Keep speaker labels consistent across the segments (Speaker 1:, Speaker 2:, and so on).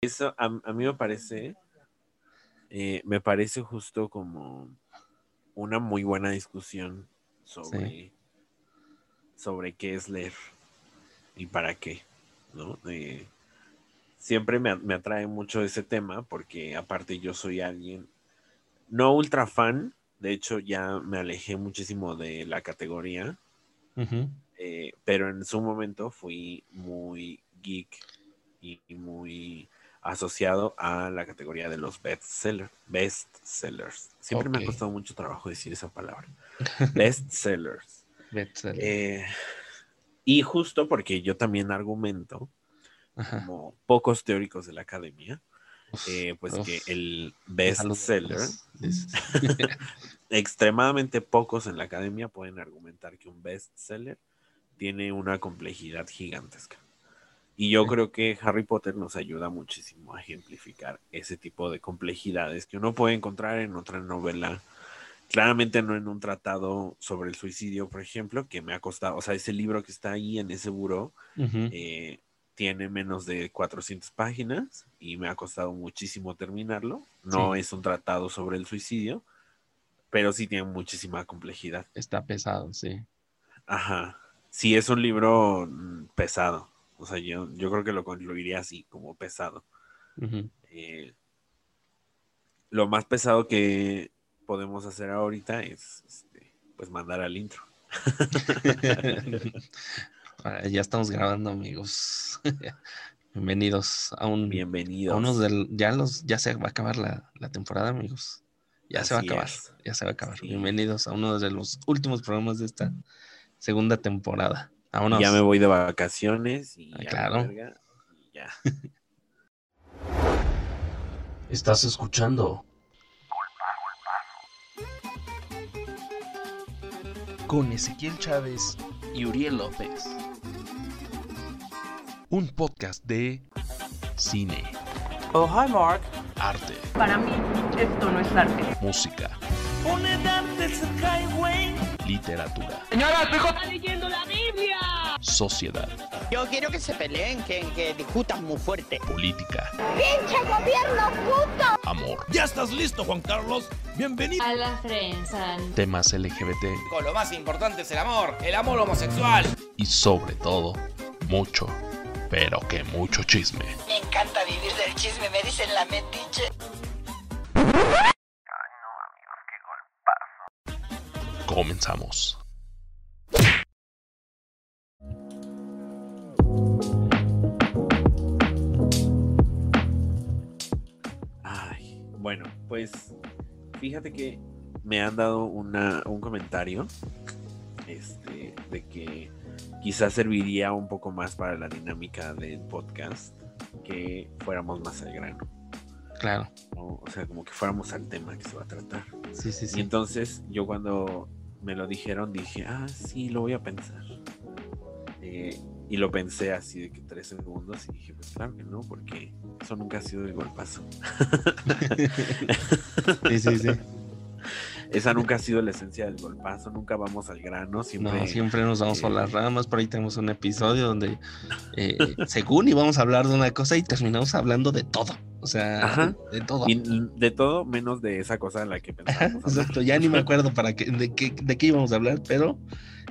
Speaker 1: Eso a, a mí me parece, eh, me parece justo como una muy buena discusión sobre, sobre qué es leer y para qué, ¿no? Eh, siempre me, me atrae mucho ese tema porque aparte yo soy alguien no ultra fan, de hecho ya me alejé muchísimo de la categoría, eh, pero en su momento fui muy geek y, y muy asociado a la categoría de los bestsellers. Bestsellers. Siempre me ha costado mucho trabajo decir esa palabra. Bestsellers.
Speaker 2: Bestseller.
Speaker 1: Eh, y justo porque yo también argumento,
Speaker 2: Ajá.
Speaker 1: como pocos teóricos de la academia,
Speaker 2: Uf,
Speaker 1: eh, pues
Speaker 2: uf.
Speaker 1: que el bestseller,
Speaker 2: dices.
Speaker 1: extremadamente pocos en la academia pueden argumentar que un bestseller tiene una complejidad gigantesca. Y yo creo que Harry Potter nos ayuda muchísimo a ejemplificar ese tipo de complejidades que uno puede encontrar en otra novela. Claramente no en un tratado sobre el suicidio, por ejemplo, que me ha costado, o sea, ese libro que está ahí en ese buró,
Speaker 2: Ujú.
Speaker 1: eh, tiene menos de 400 páginas y me ha costado muchísimo terminarlo. No
Speaker 2: Sí.
Speaker 1: es un tratado sobre el suicidio, pero sí tiene muchísima complejidad.
Speaker 2: Está pesado, sí.
Speaker 1: Ajá. Sí, es un libro mm, pesado. O sea, yo, yo creo que lo concluiría así, como pesado. Eh, lo más pesado que podemos hacer ahorita es este, pues mandar al intro.
Speaker 2: Ah, ya estamos grabando, amigos. Bienvenidos a un
Speaker 1: Bienvenidos.
Speaker 2: a unos del ya los ya se va a acabar la, la temporada, amigos. Ya se va a acabar,
Speaker 1: es.
Speaker 2: ya se va a acabar.
Speaker 1: Sí.
Speaker 2: Bienvenidos a uno de los últimos programas de esta segunda temporada. Vámonos.
Speaker 1: Ya me voy de vacaciones y
Speaker 2: Ah,
Speaker 1: ya,
Speaker 2: claro.
Speaker 1: verga, y ya.
Speaker 2: Estás escuchando con Ezequiel Chávez y Uriel López. Un podcast de cine,
Speaker 3: Oh, hi, Mark.
Speaker 2: arte,
Speaker 4: Para mí, esto no es arte.
Speaker 2: música, literatura,
Speaker 4: Señora, su hijo está leyendo la Biblia.
Speaker 2: sociedad,
Speaker 5: Yo quiero que se peleen, que, que discutan muy fuerte.
Speaker 2: política, amor,
Speaker 6: ¿Ya estás listo, Juan Carlos? Bienvenido.
Speaker 7: a la Frensan.
Speaker 2: temas LGBT
Speaker 6: Con lo más importante es el amor, el amor homosexual.
Speaker 2: y sobre todo mucho, pero que mucho chisme.
Speaker 5: Me encanta vivir del chisme, me dicen la metiche.
Speaker 2: Comenzamos.
Speaker 1: Ay, bueno, pues fíjate que me han dado una, un comentario este, de que quizás serviría un poco más para la dinámica del podcast que fuéramos más al grano,
Speaker 2: Claro,
Speaker 1: o sea, como que fuéramos al tema que se va a tratar.
Speaker 2: sí, sí,
Speaker 1: Y
Speaker 2: sí.
Speaker 1: entonces yo cuando me lo dijeron dije, ah, sí, lo voy a pensar. Eh, y lo pensé así de que tres segundos y dije, pues claro que no, porque eso nunca ha sido el golpazo.
Speaker 2: Sí, sí, sí.
Speaker 1: Esa nunca ha sido la esencia del golpazo, nunca vamos al grano, siempre...
Speaker 2: No, siempre nos vamos por
Speaker 1: eh,
Speaker 2: las ramas. Por ahí tenemos un episodio donde, eh, según íbamos a hablar de una cosa y terminamos hablando de todo. O sea,
Speaker 1: Ajá.
Speaker 2: de todo.
Speaker 1: y de todo menos de esa cosa en la que hablar.
Speaker 2: Exacto, ya ni me acuerdo para qué, de, qué, de qué íbamos a hablar, pero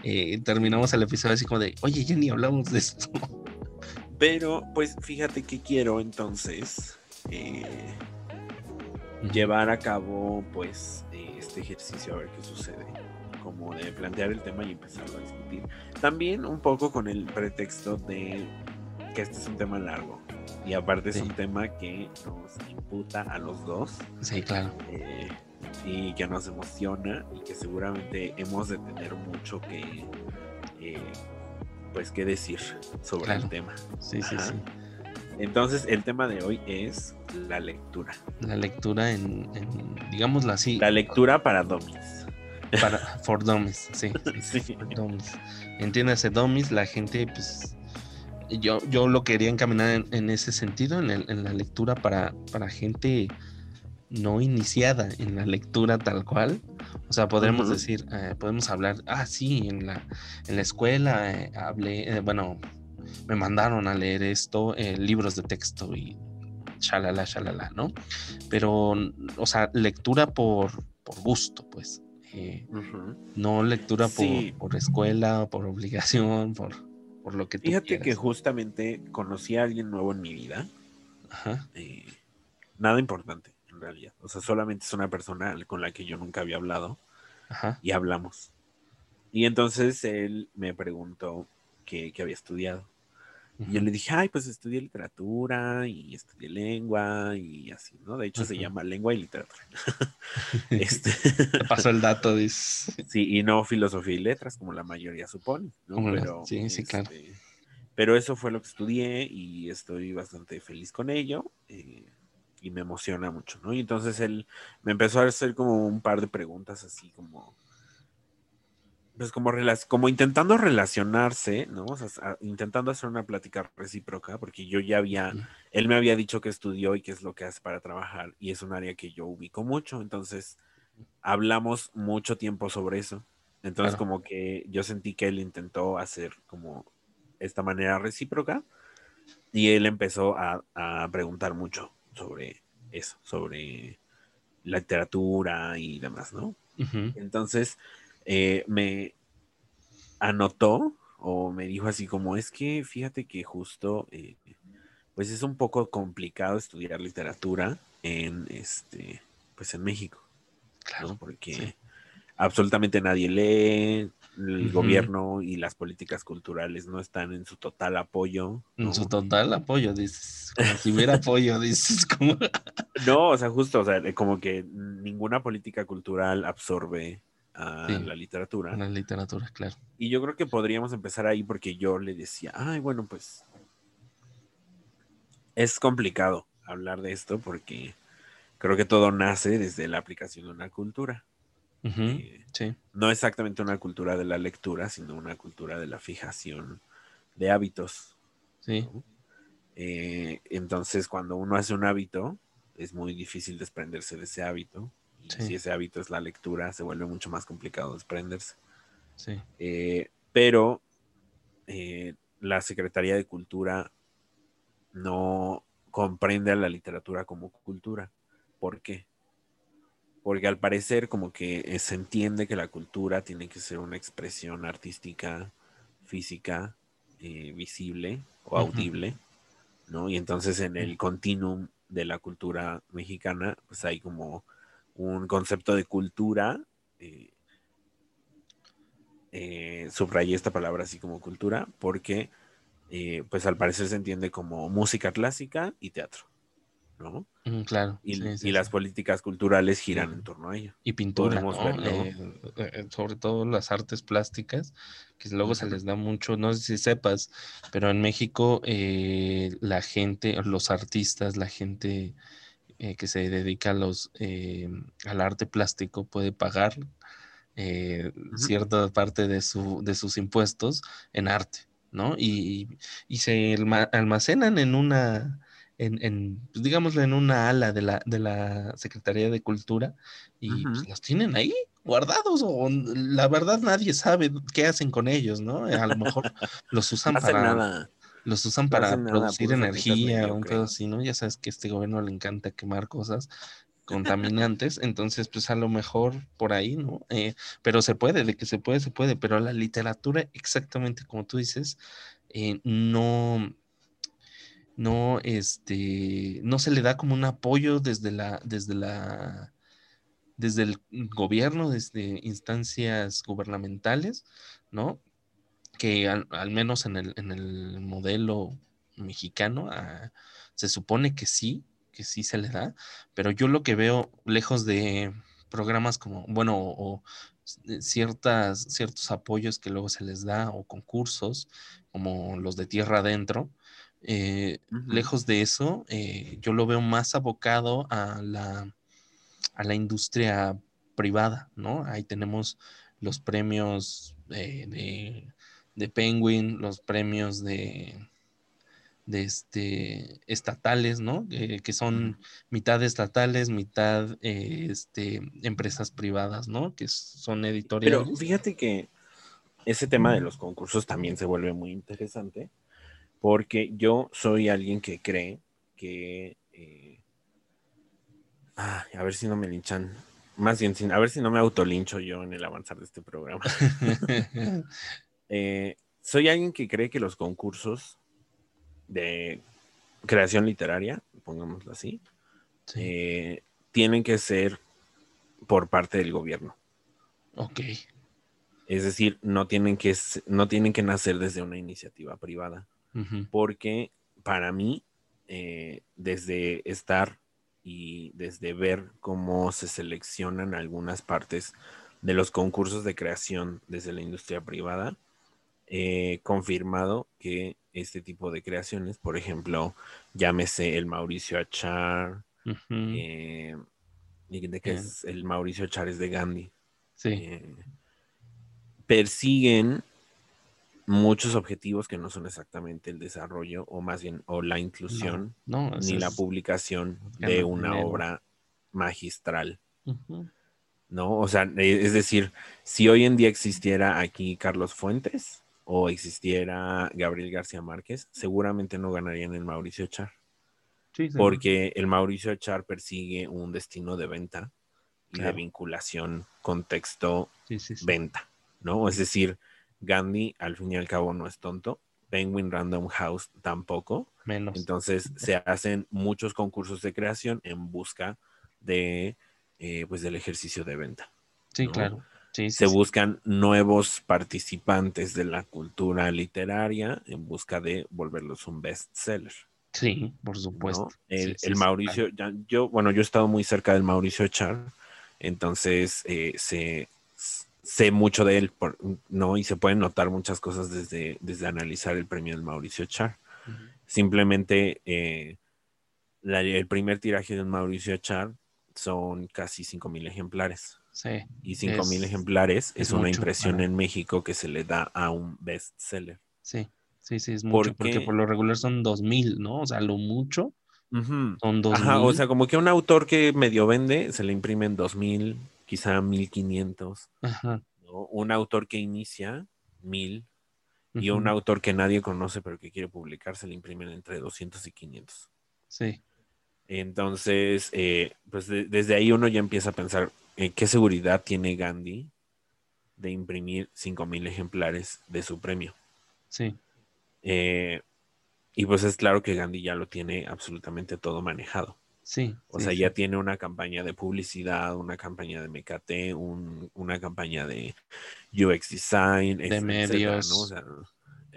Speaker 2: eh, terminamos el episodio así como de, oye, ya ni hablamos de esto.
Speaker 1: Pero, pues fíjate que quiero entonces eh, llevar a cabo, pues, eh, este ejercicio a ver qué sucede. Como de plantear el tema y empezarlo a discutir. También un poco con el pretexto de que este es un tema largo. Y aparte
Speaker 2: Sí.
Speaker 1: es un tema que nos imputa a los dos.
Speaker 2: Sí, claro.
Speaker 1: eh, y que nos emociona y que seguramente hemos de tener mucho que eh, pues que decir sobre
Speaker 2: Claro.
Speaker 1: el tema.
Speaker 2: Sí, sí,
Speaker 1: Ajá.
Speaker 2: sí.
Speaker 1: Entonces el tema de hoy es la lectura.
Speaker 2: La lectura en, en digámoslo así,
Speaker 1: La lectura para domis.
Speaker 2: para for dummies, sí.
Speaker 1: Sí.
Speaker 2: for dummies. Entiéndase, dummies, la gente, pues, yo, yo lo quería encaminar en, en ese sentido, en, el- en la lectura para, para gente no iniciada en la lectura tal cual. O sea, podremos decir, eh, podemos hablar, ah, sí, en la, en la escuela eh, hablé, eh, bueno, me mandaron a leer esto, eh, libros de texto y shalala, shalala, ¿no? Pero, o sea, lectura por, por gusto, pues. No lectura por, por, escuela, por obligación, por, por lo que tú
Speaker 1: Fíjate que justamente conocí a alguien nuevo en mi vida. Ajá. Eh, nada importante, en realidad. O sea, solamente es una persona con la que yo nunca había hablado. Ajá. Y hablamos. Y entonces él me preguntó qué, había estudiado. Y yo le dije, ay, pues estudié literatura y estudié lengua y así, ¿no? De hecho, se llama lengua y literatura.
Speaker 2: este... Te pasó el dato, dice.
Speaker 1: Sí, y no filosofía y letras, como la mayoría supone, ¿no?
Speaker 2: Pero, sí, sí, claro. Este,
Speaker 1: pero eso fue lo que estudié y estoy bastante feliz con ello. Eh, y me emociona mucho, ¿no? Y entonces él me empezó a hacer como un par de preguntas así como pues como, como intentando relacionarse, ¿no? O sea, intentando hacer una plática recíproca, porque yo ya había, él me había dicho que estudió y qué es lo que hace para trabajar, y es un área que yo ubico mucho, entonces hablamos mucho tiempo sobre eso. Entonces como que yo sentí que él intentó hacer como esta manera recíproca, y él empezó a, preguntar mucho sobre eso, sobre la literatura y demás, ¿no? Entonces, eh, me anotó o me dijo así como es que fíjate que justo eh, pues es un poco complicado estudiar literatura en este pues en México claro porque absolutamente nadie lee el gobierno y las políticas culturales no están en su total apoyo.
Speaker 2: En su total apoyo, dices. Como si hubiera apoyo, dices. Como...
Speaker 1: no, o sea, justo, o sea, como que ninguna política cultural absorbe a la literatura.
Speaker 2: A la literatura, claro.
Speaker 1: Y yo creo que podríamos empezar ahí porque yo le decía, ay, bueno, pues es complicado hablar de esto porque creo que todo nace desde la aplicación de una cultura.
Speaker 2: Eh, sí.
Speaker 1: No exactamente una cultura de la lectura, sino una cultura de la fijación de hábitos.
Speaker 2: Sí.
Speaker 1: Eh, entonces, cuando uno hace un hábito, es muy difícil desprenderse de ese hábito si ese hábito es la lectura, se vuelve mucho más complicado desprenderse.
Speaker 2: Sí.
Speaker 1: Eh, pero eh, la Secretaría de Cultura no comprende a la literatura como cultura. ¿Por qué? Porque al parecer como que eh, se entiende que la cultura tiene que ser una expresión artística, física, visible o audible, ¿no? Y entonces en el continuum de la cultura mexicana, pues hay como un concepto de cultura. Eh, eh, subrayé esta palabra así como cultura porque eh, pues al parecer se entiende como música clásica y teatro, ¿no?
Speaker 2: claro.
Speaker 1: Y, las políticas culturales giran en torno a ello.
Speaker 2: Y pintura, sobre todo las artes plásticas, que luego se les da mucho, no sé si sepas, pero en México la gente, los artistas, la gente eh, que se dedica a los, eh, al arte plástico puede pagar eh, cierta parte de, su, de sus impuestos en arte, ¿no? Y, se almacenan en una, en, en pues, digámoslo, en una ala de la, de la Secretaría de Cultura y pues, los tienen ahí guardados o la verdad nadie sabe qué hacen con ellos, ¿no? A lo mejor los usan para los usan para producir energía o un pedo así, ¿no? Ya sabes que a este gobierno le encanta quemar cosas contaminantes, entonces pues a lo mejor por ahí, ¿no? Eh, pero se puede, de que se puede, se puede, pero la literatura, exactamente como tú dices, eh, no, no, este, no se le da como un apoyo desde la, desde la, desde el gobierno, desde instancias gubernamentales, ¿no? Que al, menos en el, en el, modelo mexicano ah, se supone que sí, que sí se le da, pero yo lo que veo lejos de programas como, bueno, o, ciertas, ciertos apoyos que luego se les da o concursos como los de tierra adentro, eh, lejos de eso, eh, yo lo veo más abocado a la, a la industria privada, ¿no? Ahí tenemos los premios eh, de de Penguin, los premios de, de este, estatales, ¿no? que son mitad estatales, mitad eh, este, empresas privadas, ¿no? Que son editoriales.
Speaker 1: Pero fíjate que ese tema de los concursos también se vuelve muy interesante, porque yo soy alguien que cree que eh, ay, a ver si no me linchan. Más bien, a ver si no me autolincho yo en el avanzar de este programa. Eh, soy alguien que cree que los concursos de creación literaria, pongámoslo así,
Speaker 2: Sí.
Speaker 1: eh, tienen que ser por parte del gobierno.
Speaker 2: ok.
Speaker 1: Es decir, no tienen que, no tienen que nacer desde una iniciativa privada. Porque para mí, eh, desde estar y desde ver cómo se seleccionan algunas partes de los concursos de creación desde la industria privada, he confirmado que este tipo de creaciones, por ejemplo, llámese el Mauricio Achar, eh, y de que
Speaker 2: Bien.
Speaker 1: es el Mauricio Achar es de Gandhi,
Speaker 2: Sí.
Speaker 1: eh, persiguen muchos objetivos que no son exactamente el desarrollo o más bien o la inclusión
Speaker 2: No,
Speaker 1: ni la publicación de una
Speaker 2: dinero.
Speaker 1: obra magistral. ¿no? O sea, eh, es decir, si hoy en día existiera aquí Carlos Fuentes o existiera Gabriel García Márquez, seguramente no ganarían el Mauricio Char,
Speaker 2: Sí, sí.
Speaker 1: porque el Mauricio Char persigue un destino de venta y de vinculación, contexto,
Speaker 2: Sí, sí, sí.
Speaker 1: venta, ¿no? Es decir, Gandhi al fin y al cabo no es tonto, Penguin Random House tampoco,
Speaker 2: Menos.
Speaker 1: entonces se hacen muchos concursos de creación en busca de, eh, pues, del ejercicio de venta.
Speaker 2: sí,
Speaker 1: ¿no?
Speaker 2: claro. Sí,
Speaker 1: Se
Speaker 2: sí.
Speaker 1: buscan nuevos participantes de la cultura literaria en busca de volverlos un bestseller.
Speaker 2: Sí, por
Speaker 1: ¿no?
Speaker 2: supuesto.
Speaker 1: El, Mauricio, ya- yo, bueno, yo he estado muy cerca del Mauricio Char, entonces eh, sé, sé mucho de él, por- ¿no? Y se pueden notar muchas cosas desde, desde analizar el premio del Mauricio Char.
Speaker 2: claro. Ujú.
Speaker 1: Simplemente eh, la- el primer tiraje del Mauricio Char son casi 5.000 ejemplares.
Speaker 2: Sí,
Speaker 1: Y 5.000
Speaker 2: Es-
Speaker 1: ejemplares es,
Speaker 2: es
Speaker 1: una
Speaker 2: mucho,
Speaker 1: impresión en México que se le da a un bestseller.
Speaker 2: sí, sí, sí, es mucho, porque
Speaker 1: Porque-
Speaker 2: por lo regular son 2000, ¿no? O sea, lo mucho
Speaker 1: Ujú.
Speaker 2: son 2000.
Speaker 1: Ajá, o sea, como que un autor que medio vende, se le imprimen 2000, quizá 1500.
Speaker 2: Ajá.
Speaker 1: ¿no? Un autor que inicia, 1000. Y un autor que nadie conoce pero que quiere publicar, se le imprimen entre 200 y 500.
Speaker 2: Sí,
Speaker 1: Entonces, eh, pues de- desde ahí uno ya empieza a pensar, ¿qué seguridad tiene Gandhi de imprimir 5000 ejemplares de su premio?
Speaker 2: sí,
Speaker 1: Eh, y pues es claro que Gandhi ya lo tiene absolutamente todo manejado.
Speaker 2: sí.
Speaker 1: O
Speaker 2: sí,
Speaker 1: sea,
Speaker 2: sí.
Speaker 1: ya tiene una campaña de publicidad, una campaña de MKT, un- una campaña de UX design, etcétera,
Speaker 2: medios.
Speaker 1: ¿no? O sea,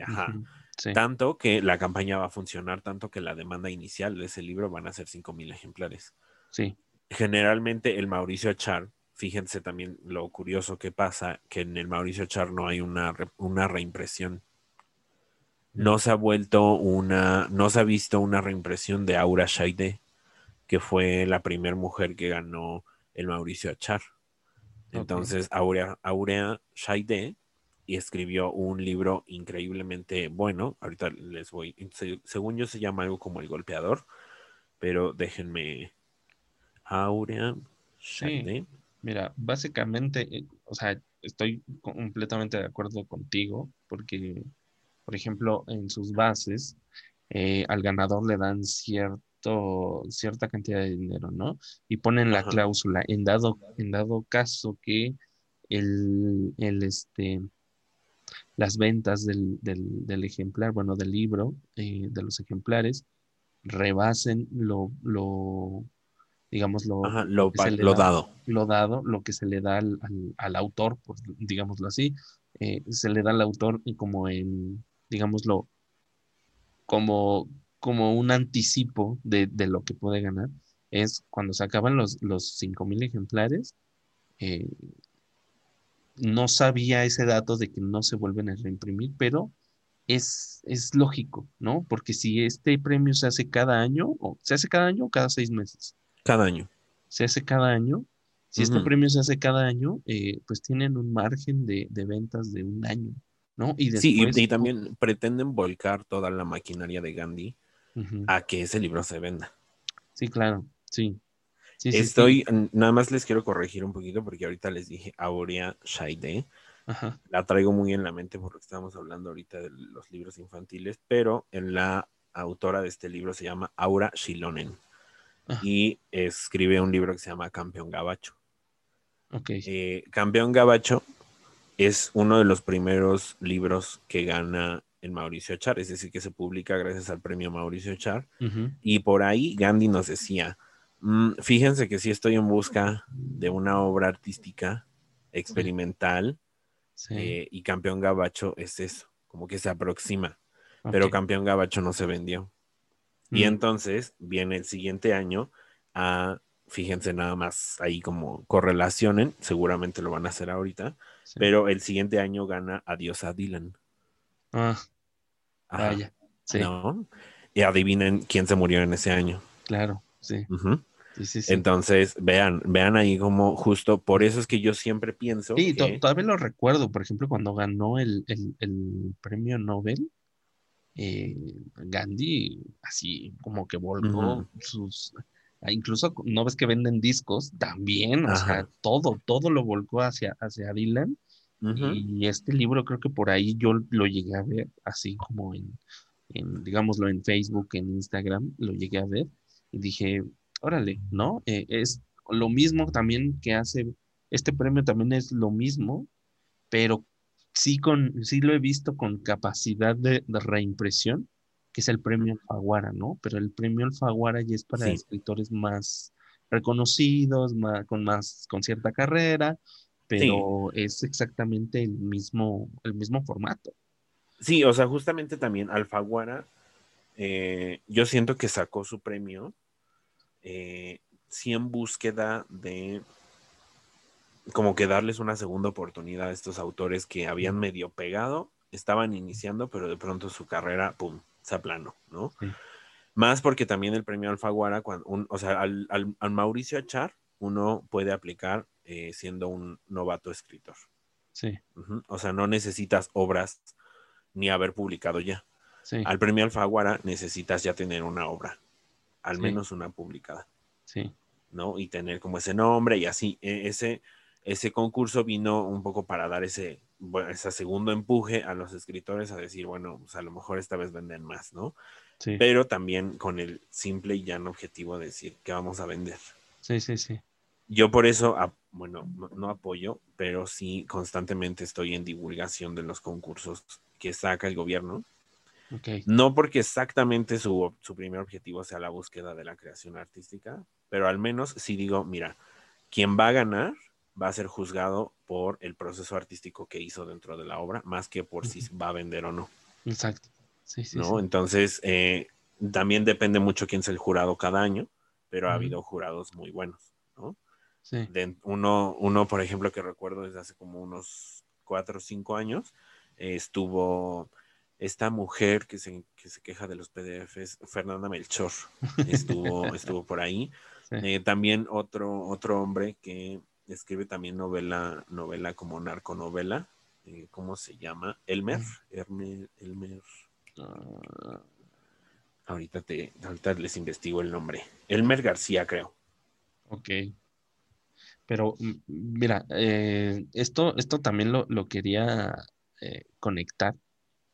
Speaker 1: ajá.
Speaker 2: Sí,
Speaker 1: Tanto que la campaña va a funcionar, tanto que la demanda inicial de ese libro van a ser 5000 ejemplares.
Speaker 2: sí,
Speaker 1: Generalmente el Mauricio Char, fíjense también lo curioso que pasa, que en el Mauricio Char no hay una, una reimpresión. No se ha vuelto una, no se ha visto una reimpresión de Aura Shaide, que fue la primera mujer que ganó el Mauricio Achar. Entonces, Aurea, Aurea Shaide y escribió un libro increíblemente bueno. Ahorita les voy, se- según yo se llama algo como El Golpeador, pero déjenme. Aurea Shaide.
Speaker 2: Mira, básicamente, eh, o sea, estoy completamente de acuerdo contigo, porque, por ejemplo, en sus bases, eh, al ganador le dan cierto, cierta cantidad de dinero, ¿no? Y ponen la
Speaker 1: Ajá.
Speaker 2: cláusula, en dado, en dado caso que el, el, este, las ventas del, del, del ejemplar, bueno, del libro, eh, de los ejemplares, rebasen lo, lo digamos, lo,
Speaker 1: Ajá, lo,
Speaker 2: da-
Speaker 1: dado.
Speaker 2: lo dado, lo que se le da al, al- al autor, pues, digámoslo así, eh, se le da al autor y como en, digámoslo, como, como un anticipo de, de lo que puede ganar, es cuando se acaban los, los 5.000 ejemplares, eh, no sabía ese dato de que no se vuelven a reimprimir, pero es, es lógico, ¿no? Porque si este premio se hace cada año, o se hace cada año o cada seis meses,
Speaker 1: Cada año.
Speaker 2: se hace cada año. Si este premio se hace cada año, eh, pues tienen un margen de, de ventas de un año, ¿no? Y
Speaker 1: Sí, y-
Speaker 2: después,
Speaker 1: y, también pretenden volcar toda la maquinaria de Gandhi a que ese libro se venda.
Speaker 2: Sí, claro, sí. Sí, sí, sí.
Speaker 1: Estoy, nada más les quiero corregir un poquito porque ahorita les dije Aurea Shaide.
Speaker 2: Ajá,
Speaker 1: La traigo muy en la mente porque estábamos hablando ahorita de los libros infantiles, pero en la autora de este libro se llama Aura Shilonen. Y escribe un libro que se llama Campeón Gabacho.
Speaker 2: Ok.
Speaker 1: Eh, Campeón Gabacho es uno de los primeros libros que gana el Mauricio Char, es decir, que se publica gracias al premio Mauricio Char. Y por ahí Gandhi nos decía, "Mm, fíjense que sí estoy en busca de una obra artística experimental
Speaker 2: Sí.
Speaker 1: eh, y Campeón Gabacho es eso, como que se aproxima, pero. Campeón Gabacho no se vendió. Y entonces viene el siguiente año a, fíjense nada más ahí como correlacionen, seguramente lo van a hacer ahorita,
Speaker 2: sí.
Speaker 1: pero el siguiente año gana Adiós a Dylan.
Speaker 2: Ah,
Speaker 1: Ajá,
Speaker 2: vaya. Sí,
Speaker 1: ¿no? Y adivinen quién se murió en ese año.
Speaker 2: claro. Sí.
Speaker 1: Ujú.
Speaker 2: Sí, sí, sí.
Speaker 1: Entonces, vean, vean ahí como justo, por eso es que yo siempre pienso
Speaker 2: Sí,
Speaker 1: que-
Speaker 2: todavía lo recuerdo, por ejemplo, cuando ganó el, el- el premio Nobel, eh, Gandhi así como que volcó sus... ah, Incluso no ves que venden discos, también, o sea, todo, todo lo volcó hacia, hacia Dylan. Y este libro creo que por ahí yo lo llegué a ver, así como en, en, digámoslo, en Facebook, en Instagram, lo llegué a ver y dije, órale, ¿no? Eh, es lo mismo también que hace, este premio también es lo mismo, pero sí, con, sí lo he visto con capacidad de, de reimpresión, que es el premio Alfaguara, ¿no? Pero el premio Alfaguara ya es para
Speaker 1: Sí.
Speaker 2: escritores más reconocidos, más, con más, con cierta carrera, pero es exactamente el mismo, el mismo formato.
Speaker 1: Sí, o sea, justamente también Alfaguara, eh, yo siento que sacó su premio, eh, sí en búsqueda de como que darles una segunda oportunidad a estos autores que habían medio pegado, estaban iniciando, pero de pronto su carrera, pum, se aplanó, ¿no?
Speaker 2: Sí.
Speaker 1: Más porque también el premio Alfaguara, cuando un- o sea, al, al- al Mauricio Achar, uno puede aplicar eh, siendo un novato escritor.
Speaker 2: Sí.
Speaker 1: O sea, no necesitas obras ni haber publicado ya.
Speaker 2: sí,
Speaker 1: Al premio Alfaguara necesitas ya tener una obra, al
Speaker 2: Sí.
Speaker 1: menos una publicada,
Speaker 2: sí,
Speaker 1: ¿no? Y tener como ese nombre y así. E- Ese, ese concurso vino un poco para dar ese, bueno, ese segundo empuje a los escritores a decir, bueno, pues a lo mejor esta vez venden más, ¿no?
Speaker 2: sí,
Speaker 1: Pero también con el simple y llano objetivo de decir que vamos a vender.
Speaker 2: sí, sí, sí.
Speaker 1: Yo por eso, bueno, no, no apoyo, pero sí constantemente estoy en divulgación de los concursos que saca el gobierno.
Speaker 2: Ok,
Speaker 1: No porque exactamente su, su primer objetivo sea la búsqueda de la creación artística, pero al menos si digo, mira, quien va a ganar va a ser juzgado por el proceso artístico que hizo dentro de la obra, más que por si va a vender o no,
Speaker 2: exacto. Sí, sí,
Speaker 1: ¿no?
Speaker 2: sí.
Speaker 1: Entonces, eh, también depende mucho quién es el jurado cada año, pero ha habido jurados muy buenos, ¿no?
Speaker 2: Sí,
Speaker 1: de- uno, uno, por ejemplo, que recuerdo desde hace como unos cuatro o cinco años, eh, estuvo esta mujer que se, que se queja de los PDFs, Fernanda Melchor, estuvo, estuvo por ahí.
Speaker 2: sí.
Speaker 1: Eh, también otro, otro hombre que escribe también novela, novela como narconovela, eh, ¿cómo se llama? Elmer, Elmer, Elmer.
Speaker 2: Ah,
Speaker 1: Ahorita, te, ahorita les investigo el nombre. Elmer García, creo.
Speaker 2: ok. Pero mira, eh, esto, esto también lo, lo quería eh, conectar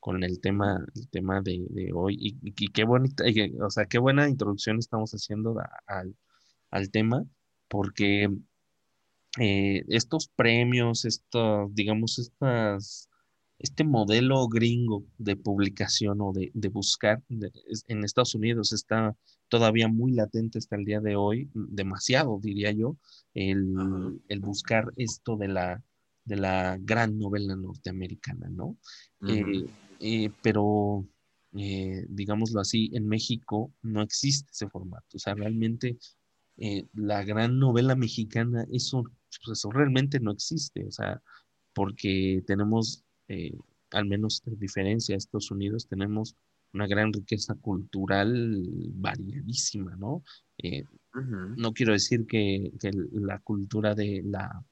Speaker 2: con el tema, el tema de, de hoy. Y, y qué bonita, y, o sea, qué buena introducción estamos haciendo a- al tema, porque eh, estos premios, estos, digamos, estas, este modelo gringo de publicación o de, de buscar de- es- en Estados Unidos está todavía muy latente hasta el día de hoy, demasiado diría yo, el, el buscar esto de la, de la gran novela norteamericana, ¿no? Eh, eh, pero, eh, digámoslo así, en México no existe ese formato. O sea, realmente la gran novela mexicana, eso, pues, eso realmente no existe. O sea, porque tenemos, eh, al menos en diferencia a Estados Unidos, tenemos una gran riqueza cultural variadísima, ¿no? Eh, no quiero decir que, que la cultura de la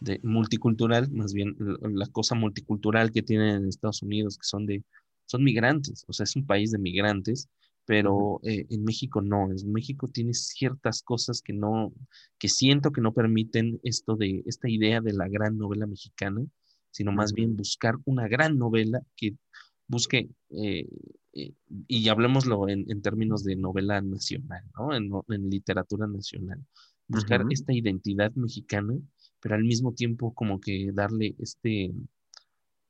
Speaker 2: de multicultural, más bien l- la cosa multicultural que tienen en Estados Unidos, que son de, son migrantes, o sea, es un país de migrantes, pero eh, en México no, en México tiene ciertas cosas que no, que siento que no permiten esto de, esta idea de la gran novela mexicana, sino más bien buscar una gran novela que busque eh, eh, y hablemoslo en, en, términos de novela nacional, ¿no? En, en literatura nacional. Buscar esta identidad mexicana, pero al mismo tiempo como que darle este,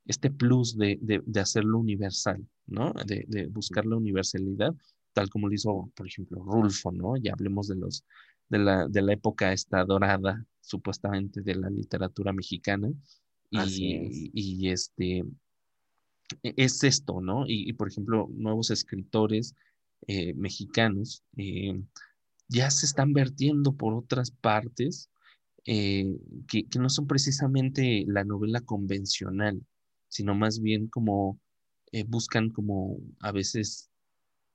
Speaker 2: este plus de, de, de hacerlo universal, ¿no? De, de, buscar la universalidad, tal como lo hizo, por ejemplo, Rulfo, ¿no? Ya hablemos de los de la, de la época esta dorada, supuestamente, de la literatura mexicana. Y, y, este e, es esto, ¿no? Y, por ejemplo, nuevos escritores eh, mexicanos eh, ya se están vertiendo por otras partes eh, que, que, no son precisamente la novela convencional, sino más bien como buscan como a veces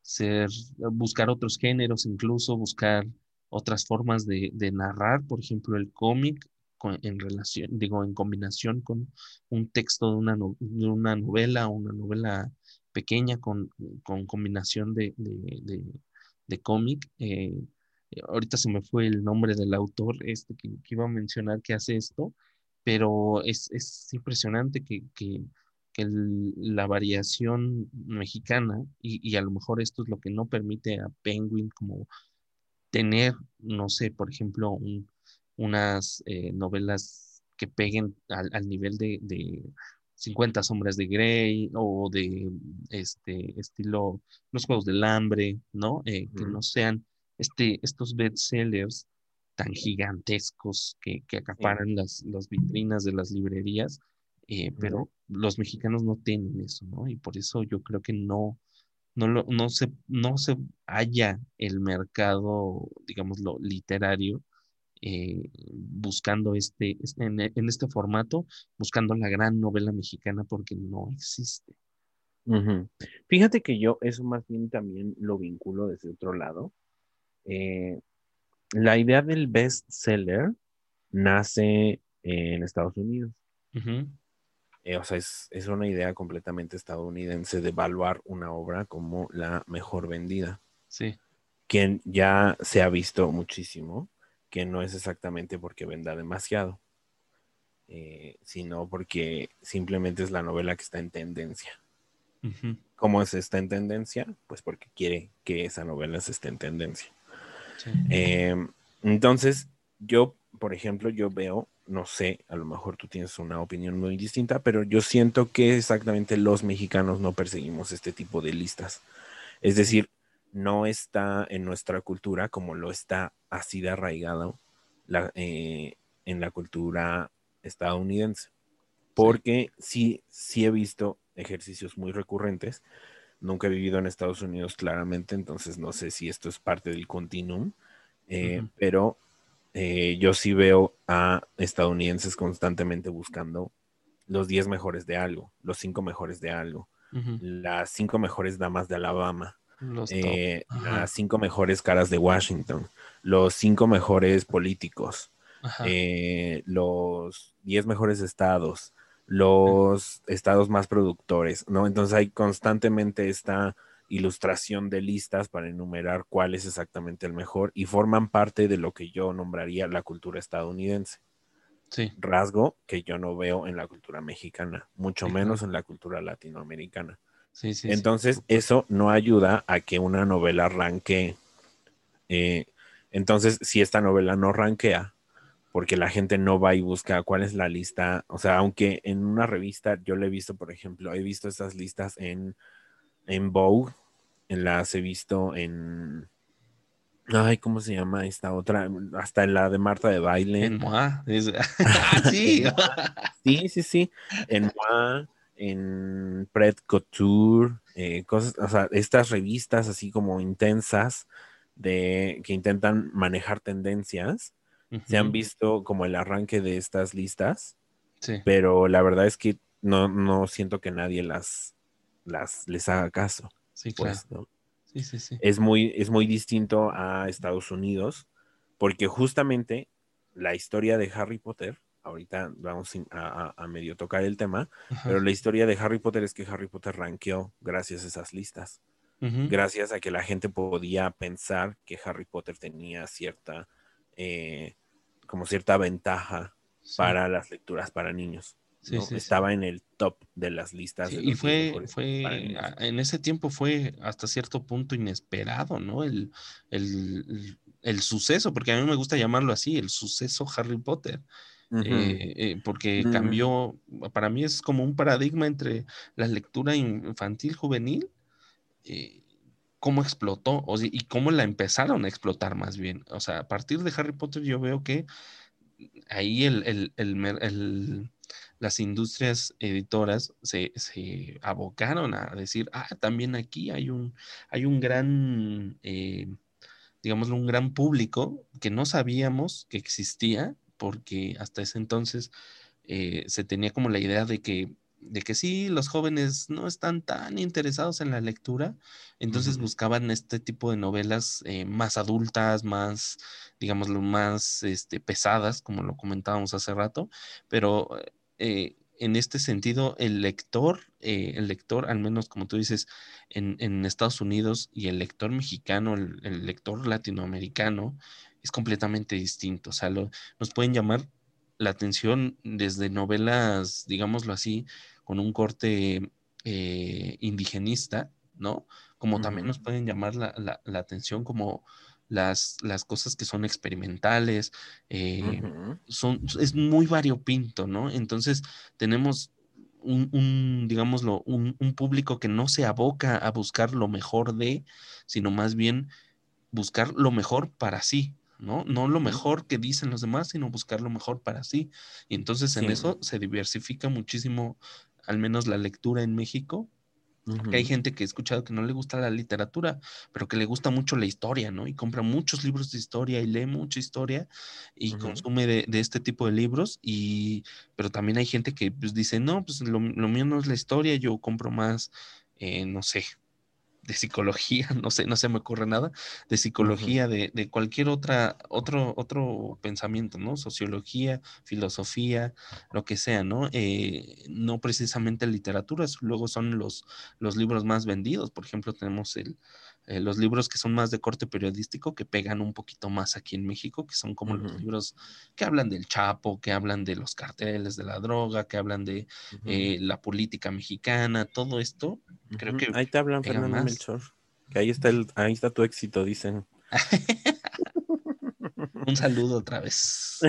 Speaker 2: ser, buscar otros géneros, incluso buscar otras formas de, narrar, por ejemplo, el cómic en relación, digo, en combinación con un texto de una, de una novela una novela pequeña con, con combinación de, de, de cómic. Eh, ahorita se me fue el nombre del autor este que, iba a mencionar que hace esto, pero es, es impresionante que, que, que la variación mexicana, y, y, a lo mejor esto es lo que no permite a Penguin como tener, no sé, por ejemplo, unas eh, novelas que peguen al, nivel de, de, 50 sombras de Grey o de este estilo Los Juegos del Hambre, ¿no? Eh, que no sean este, estos bestsellers tan gigantescos que, que acaparan las, las, vitrinas de las librerías, eh, pero los mexicanos no tienen eso, ¿no? Y por eso yo creo que no, no, lo, no, se, no se halla el mercado, digamos, lo literario, eh, buscando este, en, en, este formato, buscando la gran novela mexicana porque no existe.
Speaker 1: Uh -huh. Fíjate que yo eso más bien también lo vinculo desde otro lado. Eh, la idea del bestseller nace en Estados Unidos. Uh -huh. Eh, o sea, es, es, una idea completamente estadounidense de evaluar una obra como la mejor vendida.
Speaker 2: Sí.
Speaker 1: Que ya se ha visto muchísimo, que no es exactamente porque venda demasiado, eh, sino porque simplemente es la novela que está en tendencia. Uh -huh. ¿Cómo es está en tendencia? Pues porque quiere que esa novela esté en tendencia. Sí. Eh, entonces, yo, por ejemplo, yo veo no sé, a lo mejor tú tienes una opinión muy distinta, pero yo siento que exactamente los mexicanos no perseguimos este tipo de listas. Es decir, no está en nuestra cultura como lo está así de arraigado la, eh, en la cultura estadounidense. Porque sí. sí, sí he visto ejercicios muy recurrentes. Nunca he vivido en Estados Unidos claramente, entonces no sé si esto es parte del continuum, eh, uh -huh. pero eh, yo sí veo a estadounidenses constantemente buscando los 10 mejores de algo, los 5 mejores de algo, uh -huh. las 5 mejores damas de Alabama, eh, las 5 mejores caras de Washington, los 5 mejores políticos, los 10 mejores estados, los estados más productores, ¿no? Entonces hay constantemente esta ilustración de listas para enumerar cuál es exactamente el mejor y forman parte de lo que yo nombraría la cultura estadounidense.
Speaker 2: Sí.
Speaker 1: Rasgo que yo no veo en la cultura mexicana, mucho sí, menos en la cultura latinoamericana.
Speaker 2: Sí, sí,
Speaker 1: entonces, eso no ayuda a que una novela ranquee. Eh, entonces, si esta novela no ranquea, porque la gente no va y busca cuál es la lista, o sea, aunque en una revista yo le he visto, por ejemplo, he visto esas listas en, en Vogue, las he visto en. Ay, ¿cómo se llama esta otra? Hasta en la de Marta de baile.
Speaker 2: En Moa. sí.
Speaker 1: sí, sí, sí. En Moa, en Pret Couture, eh, cosas, o sea, estas revistas así como intensas de que intentan manejar tendencias. Uh -huh. Se han visto como el arranque de estas listas.
Speaker 2: Sí.
Speaker 1: Pero la verdad es que no, no siento que nadie las, las les haga caso.
Speaker 2: Sí, claro. Pues, ¿no? sí, sí, sí.
Speaker 1: Es muy, es muy distinto a Estados Unidos, porque justamente la historia de Harry Potter, ahorita vamos a, a, a medio tocar el tema, Ajá. pero la historia de Harry Potter es que Harry Potter ranqueó gracias a esas listas. Uh -huh. Gracias a que la gente podía pensar que Harry Potter tenía cierta, eh, como cierta ventaja sí. para las lecturas para niños.
Speaker 2: Sí,
Speaker 1: ¿no?
Speaker 2: sí.
Speaker 1: Estaba en el top de las listas. De
Speaker 2: y fue, en ese tiempo fue hasta cierto punto inesperado, ¿no? El, el, el suceso, porque a mí me gusta llamarlo así, el suceso Harry Potter. Eh, eh, porque cambió, para mí es como un paradigma entre la lectura infantil juvenil, eh, cómo explotó y cómo la empezaron a explotar más bien. O sea, a partir de Harry Potter yo veo que ahí las industrias editoras se, abocaron a decir, ah, también aquí hay un, hay un gran, eh, un gran público que no sabíamos que existía, porque hasta ese entonces eh, se tenía como la idea de que, de que sí, los jóvenes no están tan interesados en la lectura, entonces buscaban este tipo de novelas eh, más adultas, más, digámoslo, más este, pesadas, como lo comentábamos hace rato, pero eh, en este sentido, el lector, eh, el lector, al menos como tú dices, en, en Estados Unidos y el lector mexicano, el, el lector latinoamericano, es completamente distinto. O sea, lo- nos pueden llamar la atención desde novelas, digámoslo así, con un corte eh, indigenista, ¿no? Como también nos pueden llamar la, la- la atención como las, las cosas que son experimentales, eh, son, es muy variopinto, ¿no? Entonces tenemos un, un, digámoslo, un, un público que no se aboca a buscar lo mejor de, sino más bien buscar lo mejor para sí, ¿no? No lo mejor que dicen los demás, sino buscar lo mejor para sí. Y entonces en
Speaker 1: Sí.
Speaker 2: eso se diversifica muchísimo, al menos la lectura en México, que hay gente que he escuchado que no le gusta la literatura, pero que le gusta mucho la historia, ¿no? Y compra muchos libros de historia y lee mucha historia y consume de, de este tipo de libros. Y, pero también hay gente que pues, dice, no, pues lo, lo mío no es la historia, yo compro más, eh, no sé, de psicología, no sé, no se me ocurre nada, de psicología, de, de cualquier otra, otro, otro pensamiento, ¿no? Sociología, filosofía, lo que sea, ¿no? Eh, no precisamente literatura, s- luego son los, los libros más vendidos. Por ejemplo, tenemos el, eh, los libros que son más de corte periodístico, que pegan un poquito más aquí en México, que son como los libros que hablan del Chapo, que hablan de los carteles de la droga, que hablan de eh, la política mexicana, todo esto. creo que
Speaker 1: Ahí te hablan, Fernando. Melchor. Que ahí está el, ahí está tu éxito, dicen.
Speaker 2: Un saludo otra vez.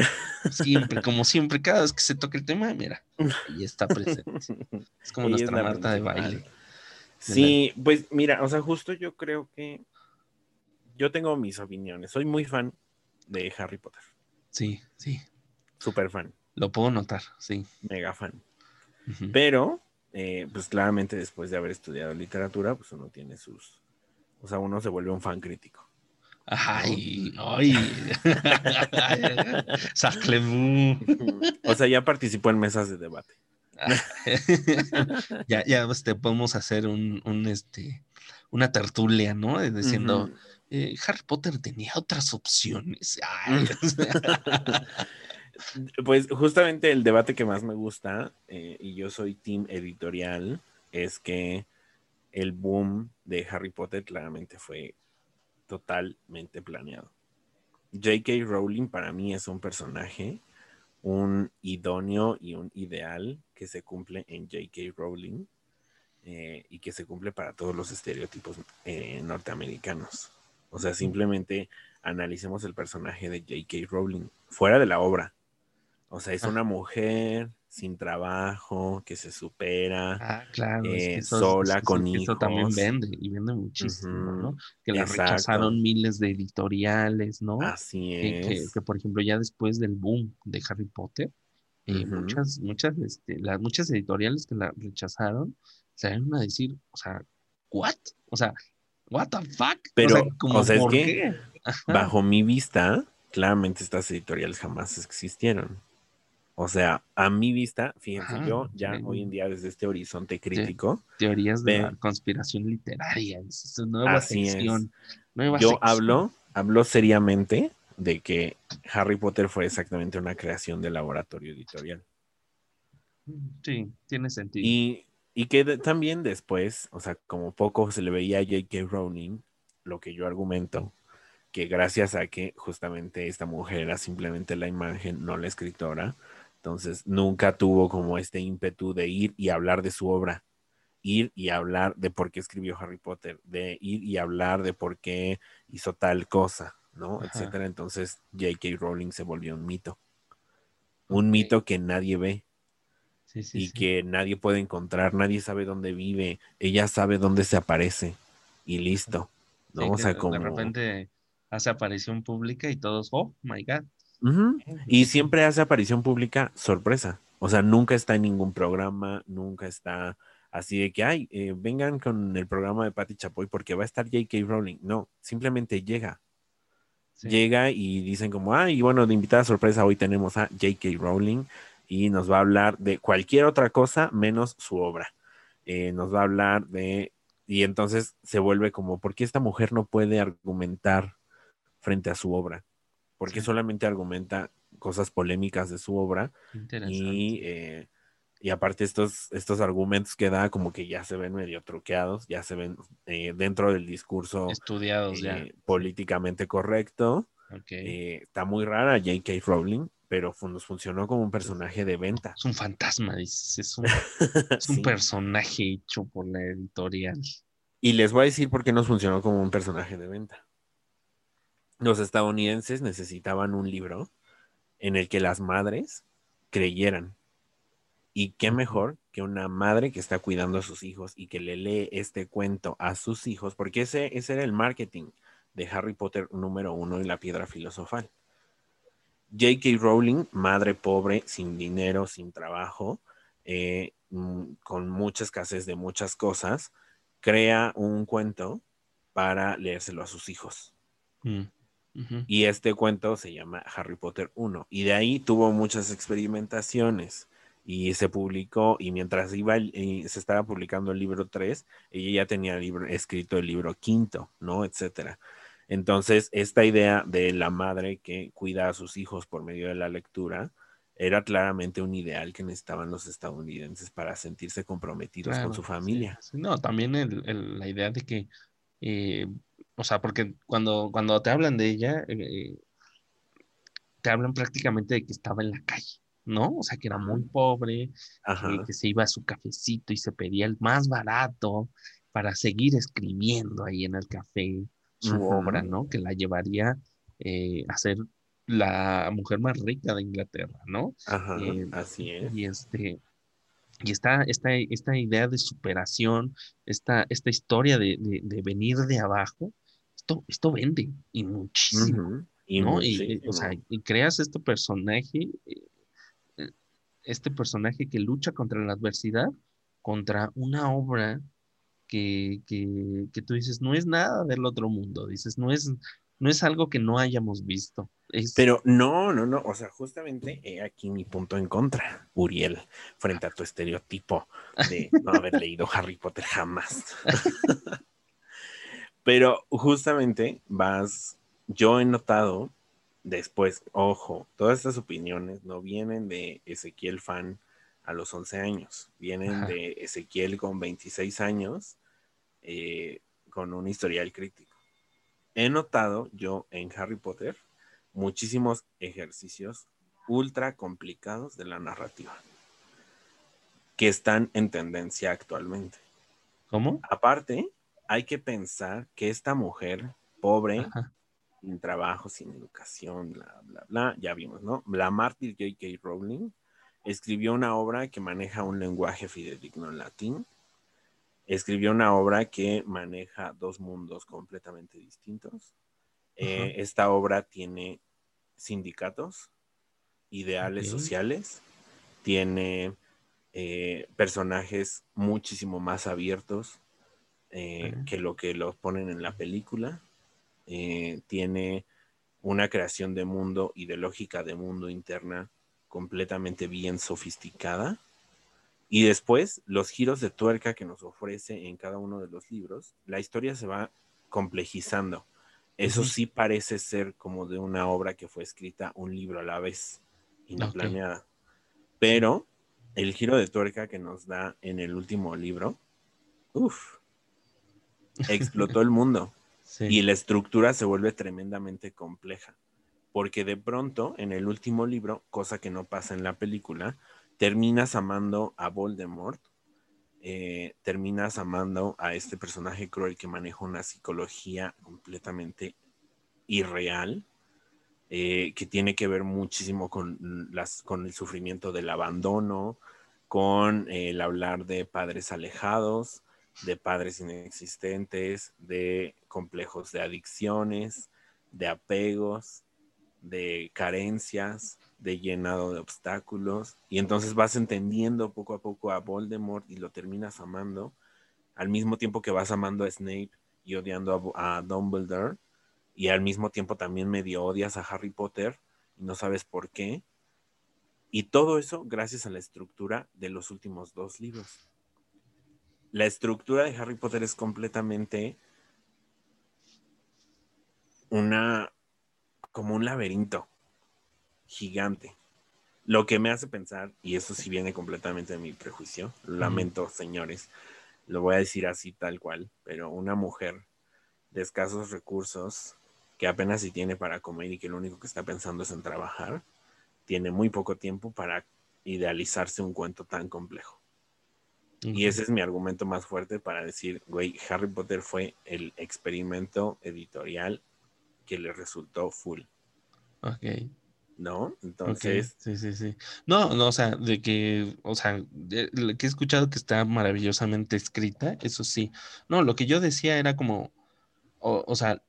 Speaker 2: Siempre, como siempre, cada vez que se toca el tema, mira, ahí está presente. Es como
Speaker 1: es
Speaker 2: nuestra
Speaker 1: la
Speaker 2: Marta de baile.
Speaker 1: Sí, pues mira, o sea, justo yo creo que yo tengo mis opiniones. Soy muy fan de Harry Potter.
Speaker 2: Sí, sí,
Speaker 1: Súper fan,
Speaker 2: lo puedo notar, sí.
Speaker 1: mega fan. Pero, eh, pues claramente después de haber estudiado literatura, pues uno tiene sus... O sea, uno se vuelve un fan crítico.
Speaker 2: Ay, ay.
Speaker 1: O sea, ya participó en mesas de debate.
Speaker 2: ya, ya este, podemos hacer un, un, este, una tertulia, ¿no? Diciendo, eh, Harry Potter tenía otras opciones. Ay,
Speaker 1: Pues justamente el debate que más me gusta, eh, y yo soy team editorial, es que el boom de Harry Potter claramente fue totalmente planeado. J.K. Rowling para mí es un personaje, un idóneo y un ideal que se cumple en J.K. Rowling eh, y que se cumple para todos los estereotipos eh, norteamericanos. O sea, simplemente analicemos el personaje de J.K. Rowling fuera de la obra. O sea, es
Speaker 2: Ah.
Speaker 1: una mujer sin trabajo, que se supera.
Speaker 2: Ah, claro, es que
Speaker 1: Eh,
Speaker 2: eso,
Speaker 1: sola, con
Speaker 2: eso también
Speaker 1: hijos.
Speaker 2: vende y vende muchísimo, ¿no? Que la
Speaker 1: exacto.
Speaker 2: rechazaron miles de editoriales, ¿no?
Speaker 1: Así
Speaker 2: Que, que-
Speaker 1: es.
Speaker 2: que, por ejemplo, ya después del boom de Harry Potter, eh, muchas, muchas, este, las muchas editoriales que la rechazaron salieron a decir, o sea, ¿what? O sea, ¿what the fuck?
Speaker 1: Pero,
Speaker 2: o sea, como,
Speaker 1: o sea, es
Speaker 2: ¿por
Speaker 1: que
Speaker 2: qué?
Speaker 1: Bajo mi vista, claramente estas editoriales jamás existieron. O sea, a mi vista, fíjense, yo ya hoy en día desde este horizonte crítico,
Speaker 2: Teorías de la conspiración literaria, es su nueva
Speaker 1: Así es.
Speaker 2: nueva
Speaker 1: yo
Speaker 2: sección.
Speaker 1: hablo, hablo seriamente de que Harry Potter fue exactamente una creación de laboratorio editorial.
Speaker 2: Sí, tiene sentido.
Speaker 1: Y, y que de- también después, o sea, como poco se le veía a J.K. Rowling, lo que yo argumento, que gracias a que justamente esta mujer era simplemente la imagen, no la escritora, Entonces, nunca tuvo como este ímpetu de ir y hablar de su obra, ir y hablar de por qué escribió Harry Potter, de ir y hablar de por qué hizo tal cosa, ¿no?
Speaker 2: Ajá.
Speaker 1: Etcétera. Entonces, J.K. Rowling se volvió un mito. Un mito que nadie ve
Speaker 2: Sí, sí,
Speaker 1: y
Speaker 2: sí.
Speaker 1: que nadie puede encontrar, nadie sabe dónde vive, ella sabe dónde se aparece y listo. ¿no? O sea, como...
Speaker 2: de repente hace aparición pública y todos, oh my god.
Speaker 1: Y siempre hace aparición pública sorpresa. O sea, nunca está en ningún programa, nunca está así de que, ay, eh, vengan con el programa de Patti Chapoy porque va a estar J.K. Rowling. No, simplemente llega.
Speaker 2: Sí.
Speaker 1: Llega y dicen como, ay, bueno, de invitada sorpresa hoy tenemos a J.K. Rowling y nos va a hablar de cualquier otra cosa menos su obra. Eh, nos va a hablar de... Y entonces se vuelve como, ¿por qué esta mujer no puede argumentar frente a su obra? Porque
Speaker 2: Sí.
Speaker 1: solamente argumenta cosas polémicas de su obra y, eh, y aparte estos, estos argumentos que da como que ya se ven medio truqueados, ya se ven eh, dentro del discurso
Speaker 2: Estudiados ya.
Speaker 1: eh, políticamente correcto. Está muy rara J.K. Rowling, pero nos funcionó como un personaje de venta.
Speaker 2: Es un fantasma, dices. Es un, es un
Speaker 1: Sí.
Speaker 2: personaje hecho por la editorial.
Speaker 1: Y les voy a decir por qué nos funcionó como un personaje de venta. Los estadounidenses necesitaban un libro en el que las madres creyeran. Y qué mejor que una madre que está cuidando a sus hijos y que le lee este cuento a sus hijos, porque ese, ese era el marketing de Harry Potter número uno y la piedra filosofal. J.K. Rowling, madre pobre, sin dinero, sin trabajo, eh, mm, con mucha escasez de muchas cosas, crea un cuento para leérselo a sus hijos.
Speaker 2: Mm.
Speaker 1: Y este cuento se llama Harry Potter 1. Y de ahí tuvo muchas experimentaciones. Y se publicó, y mientras iba y se estaba publicando el libro 3, ella ya tenía el libro, escrito el libro quinto, ¿no? Etcétera. Entonces, esta idea de la madre que cuida a sus hijos por medio de la lectura era claramente un ideal que necesitaban los estadounidenses para sentirse comprometidos
Speaker 2: Claro,
Speaker 1: con su familia.
Speaker 2: sí. No, también el- el- la idea de que, eh, o sea, porque cuando, cuando te hablan de ella, eh, te hablan prácticamente de que estaba en la calle, ¿no? O sea, que era muy pobre, que, se iba a su cafecito y se pedía el más barato para seguir escribiendo ahí en el café su obra, ¿no? Que la llevaría eh, a ser la mujer más rica de Inglaterra, ¿no?
Speaker 1: Ajá.
Speaker 2: Eh,
Speaker 1: así es.
Speaker 2: Y este, y esta, esta, esta idea de superación, esta, esta historia de, de- de venir de abajo, esto, esto vende y muchísimo.
Speaker 1: Y
Speaker 2: ¿no? Y, y, o sea, y creas este personaje, eh, eh, este personaje que lucha contra la adversidad, contra una obra que, que, que tú dices, no es nada del otro mundo, dices, no es, no es algo que no hayamos visto. Es,
Speaker 1: Pero no, no, no, o sea, justamente he aquí mi punto en contra, Uriel, frente a tu estereotipo de no haber leído Harry Potter jamás. Pero justamente vas, yo he notado después, ojo, todas estas opiniones no vienen de Ezequiel fan a los 11 años, vienen
Speaker 2: Ajá.
Speaker 1: de Ezequiel con 26 años, eh, con un historial crítico. He notado yo en Harry Potter muchísimos ejercicios ultra complicados de la narrativa que están en tendencia actualmente.
Speaker 2: ¿Cómo?
Speaker 1: Aparte, hay que pensar que esta mujer pobre,
Speaker 2: Ajá.
Speaker 1: sin trabajo, sin educación, bla, bla, bla, ya vimos, ¿no? La mártir J.K. Rowling escribió una obra que maneja un lenguaje fidedigno en latín, escribió una obra que maneja dos mundos completamente distintos. Eh, esta obra tiene sindicatos, ideales sociales, tiene eh, personajes muchísimo más abiertos eh, que lo que los ponen en la película. Eh, tiene una creación de mundo y de lógica de mundo interna completamente bien sofisticada. Y después, los giros de tuerca que nos ofrece en cada uno de los libros, la historia se va complejizando. Eso sí parece ser como de una obra que fue escrita un libro a la vez y no planeada. Pero el giro de tuerca que nos da en el último libro, uff, explotó el mundo
Speaker 2: Sí.
Speaker 1: y la estructura se vuelve tremendamente compleja. porque de pronto en el último libro, cosa que no pasa en la película, terminas amando a Voldemort, eh, terminas amando a este personaje cruel que maneja una psicología completamente irreal, eh, que tiene que ver muchísimo con, las, con el sufrimiento del abandono, con el hablar de padres alejados, de padres inexistentes, de complejos de adicciones, de apegos, de carencias, de llenado de obstáculos. Y entonces vas entendiendo poco a poco a Voldemort y lo terminas amando, al mismo tiempo que vas amando a Snape y odiando a, Dumbledore. Y al mismo tiempo también medio odias a Harry Potter y no sabes por qué. Y todo eso gracias a la estructura de los últimos dos libros. La estructura de Harry Potter es completamente una como un laberinto gigante. Lo que me hace pensar, y eso sí viene completamente de mi prejuicio, lamento, señores, lo voy a decir así tal cual, pero una mujer de escasos recursos que apenas si tiene para comer y que lo único que está pensando es en trabajar, tiene muy poco tiempo para idealizarse un cuento tan complejo. Y ese es mi argumento más fuerte para decir, güey, Harry Potter fue el experimento editorial que le resultó full.
Speaker 2: Ok.
Speaker 1: ¿No? Entonces.
Speaker 2: Sí, sí, sí. No, no, o sea, de que, o sea, que he escuchado que está maravillosamente escrita, eso sí. No, lo que yo decía era como, o, o sea,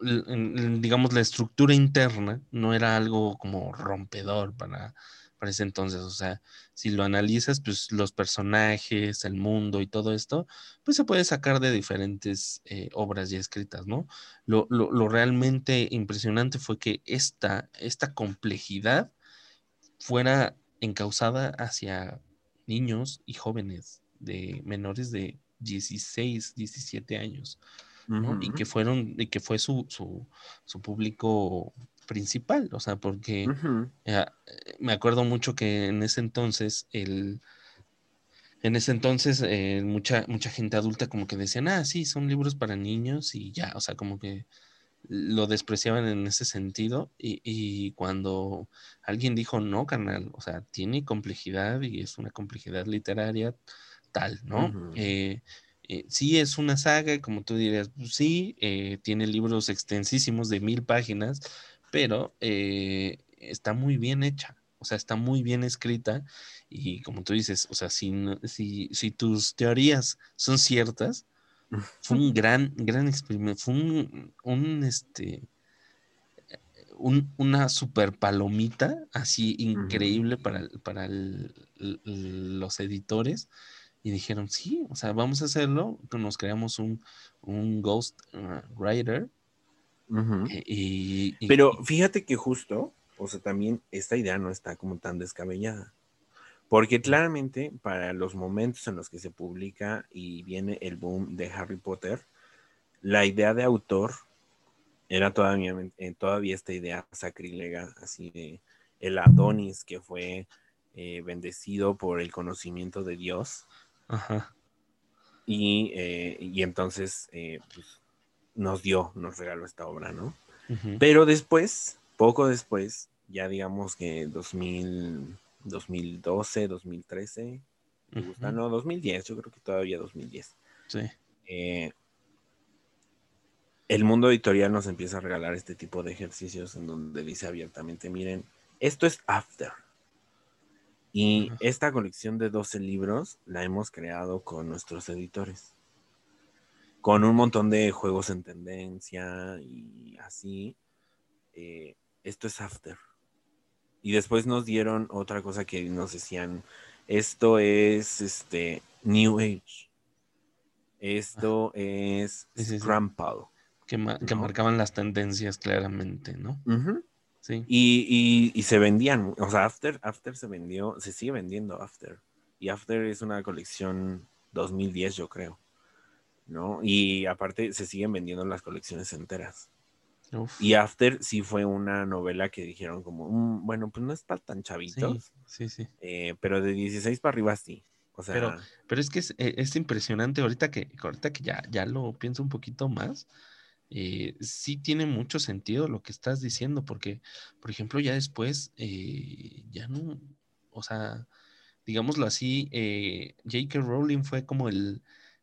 Speaker 2: digamos, la estructura interna no era algo como rompedor para, para ese entonces. O sea, si lo analizas, pues los personajes, el mundo y todo esto, pues se puede sacar de diferentes eh, obras ya escritas, ¿no? Lo, lo, realmente impresionante fue que esta, esta complejidad fuera encausada hacia niños y jóvenes de menores de 16, 17 años y que fueron, y que fue su, su, público principal, o sea, porque eh, me acuerdo mucho que en ese entonces el en ese entonces eh, mucha, mucha gente adulta como que decían, ah, sí, son libros para niños y ya, o sea, como que lo despreciaban en ese sentido y, y, cuando alguien dijo, no, carnal, o sea, tiene complejidad y es una complejidad literaria tal, ¿no? Eh, sí es una saga, como tú dirías, pues sí, eh, tiene libros extensísimos de mil páginas, pero eh, está muy bien hecha, o sea, está muy bien escrita y como tú dices, o sea, si, si, tus teorías son ciertas, fue un gran, gran experimento, fue un, este, una super palomita así increíble para, para los editores y dijeron, sí, o sea, vamos a hacerlo. Nos creamos un, un Ghost uh. Eh, y,
Speaker 1: Pero fíjate que justo, o sea, también esta idea no está como tan descabellada. Porque claramente para los momentos en los que se publica y viene el boom de Harry Potter, la idea de autor era todavía, eh, todavía esta idea sacrílega, así de el Adonis que fue eh, bendecido por el conocimiento de Dios Ajá. Y, eh, y entonces eh, pues, nos dio, nos regaló esta obra, ¿no? Pero después, poco después, ya digamos que 2000, 2012, 2013, me gusta, no, 2010, yo creo que todavía 2010.
Speaker 2: Sí.
Speaker 1: Eh, el mundo editorial nos empieza a regalar este tipo de ejercicios en donde dice abiertamente, miren, esto es after. Y esta colección de 12 libros la hemos creado con nuestros editores. Con un montón de juegos en tendencia y así. Eh, esto es After. Y después nos dieron otra cosa que nos decían, esto es este New Age. Esto es sí,
Speaker 2: Que, marcaban las tendencias claramente, ¿no?
Speaker 1: Y, se vendían, o sea, After, After se vendió, se sigue vendiendo After. Y After es una colección 2010, yo creo. ¿No? Y aparte se siguen vendiendo las colecciones enteras. Y After sí fue una novela que dijeron como, mm, bueno, pues no es para tan chavitos.
Speaker 2: Sí, sí.
Speaker 1: Eh, pero de 16 para arriba sí. O sea,
Speaker 2: pero, pero es que es, e, es, impresionante ahorita que, ahorita que ya, ya lo pienso un poquito más eh, sí tiene mucho sentido lo que estás diciendo, porque, por ejemplo, ya después, eh, ya no, o sea, digámoslo así, eh, J.K. Rowling fue como el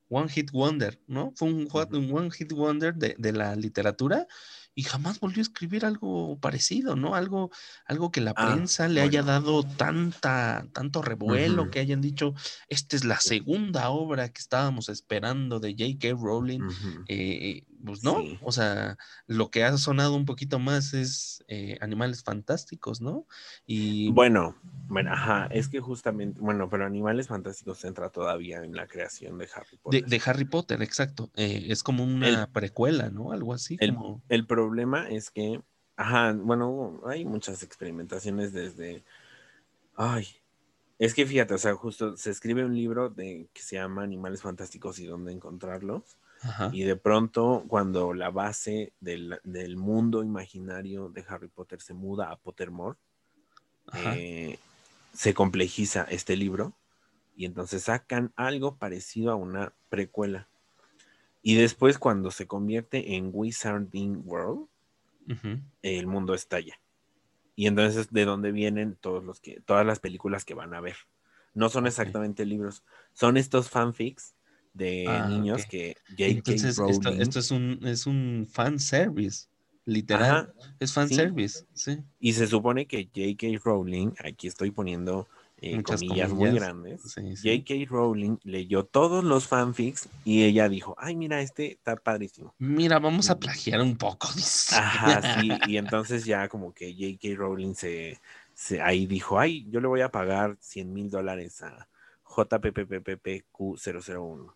Speaker 2: One Hit Wonder, ¿no? Fue un, un One Hit Wonder de, de la literatura y jamás volvió a escribir algo parecido, ¿no? Algo, algo que la
Speaker 1: Ah,
Speaker 2: prensa le haya dado tanta, tanto revuelo, que hayan dicho, esta es la segunda obra que estábamos esperando de J.K. Rowling. Eh, pues no,
Speaker 1: Sí.
Speaker 2: o sea, lo que ha sonado un poquito más es eh, Animales Fantásticos, ¿no? Y
Speaker 1: Bueno, bueno, ajá, es que justamente, bueno, pero Animales Fantásticos entra todavía en la creación de Harry Potter.
Speaker 2: de Harry Potter, exacto. eh, es como una precuela, ¿no? Algo así
Speaker 1: El,
Speaker 2: como...
Speaker 1: el problema es que, ajá, bueno, hay muchas experimentaciones desde, ay, es que fíjate, o sea, justo se escribe un libro de que se llama Animales Fantásticos y dónde encontrarlos.
Speaker 2: Ajá,
Speaker 1: Y de pronto, cuando la base del, del mundo imaginario de Harry Potter se muda a Pottermore, eh, se complejiza este libro y entonces sacan algo parecido a una precuela. Y después, cuando se convierte en Wizarding World, el mundo estalla. Y entonces, ¿de dónde vienen todos los que, todas las películas que van a ver? No son exactamente libros, son estos fanfics de
Speaker 2: Ah,
Speaker 1: niños que J.K.
Speaker 2: Entonces, esto,
Speaker 1: Rowling
Speaker 2: esto es un es un fan service, literal.
Speaker 1: Ajá,
Speaker 2: es fan
Speaker 1: sí.
Speaker 2: service, sí.
Speaker 1: Y se supone que J.K. Rowling, aquí estoy poniendo eh,
Speaker 2: Muchas
Speaker 1: comillas, muy grandes,
Speaker 2: Sí, sí.
Speaker 1: J.K. Rowling leyó todos los fanfics y ella dijo, ay, mira, este está padrísimo.
Speaker 2: Mira, vamos
Speaker 1: Mm.
Speaker 2: a plagiar un poco, dice.
Speaker 1: Ajá, sí, y entonces ya como que J.K. Rowling se, se- ahí dijo, ay, yo le voy a pagar 100 mil dólares a JPPPPQ001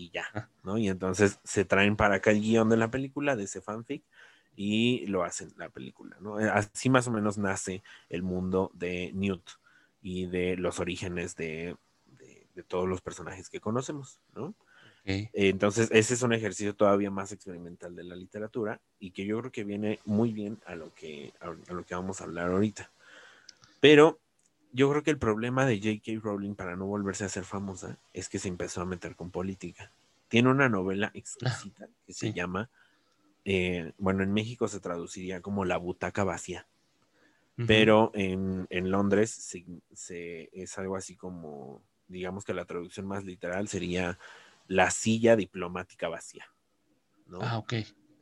Speaker 1: y ya. ¿no? Y entonces se traen para acá el guion de la película, de ese fanfic, y lo hacen la película, ¿no? Eh, Así más o menos nace el mundo de Newt y de los orígenes de, de- de todos los personajes que conocemos, ¿no? Entonces, ese es un ejercicio todavía más experimental de la literatura y que yo creo que viene muy bien a lo que, a, a lo que vamos a hablar ahorita. Pero yo creo que el problema de J.K. Rowling para no volverse a ser famosa es que se empezó a meter con política. Tiene una novela exquisita que se llama, eh, bueno, en México se traduciría como La butaca vacía, pero en, en Londres se- se- es algo así como, digamos que la traducción más literal sería La silla diplomática vacía. ¿no?
Speaker 2: Ah, ok.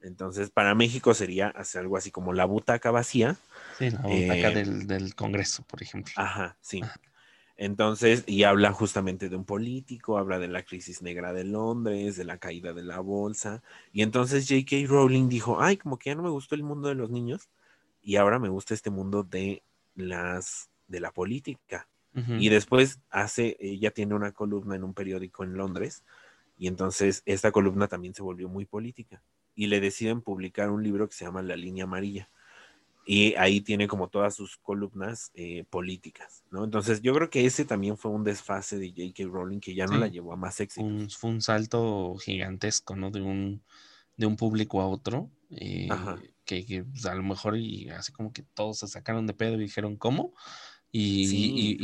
Speaker 1: Entonces, para México sería hacer algo así como La butaca vacía.
Speaker 2: Sí, la butaca
Speaker 1: Eh,
Speaker 2: del, del Congreso, por ejemplo.
Speaker 1: Ajá, sí.
Speaker 2: Ajá.
Speaker 1: Entonces, y habla justamente de un político, habla de la crisis negra de Londres, de la caída de la bolsa. Y entonces J.K. Rowling dijo, ay, como que ya no me gustó el mundo de los niños y ahora me gusta este mundo de las de la política. Y después hace, ella tiene una columna en un periódico en Londres y entonces esta columna también se volvió muy política y le deciden publicar un libro que se llama La línea amarilla y ahí tiene como todas sus columnas eh, políticas, ¿no? Entonces yo creo que ese también fue un desfase de J.K. Rowling que ya no
Speaker 2: Sí.
Speaker 1: la llevó a más éxito.
Speaker 2: un, fue un salto gigantesco, ¿no? De un, de un público a otro, eh,
Speaker 1: Ajá.
Speaker 2: que, que, pues, a lo mejor y así como que todos se sacaron de pedo y dijeron, ¿cómo? Y,
Speaker 1: Sí.
Speaker 2: y-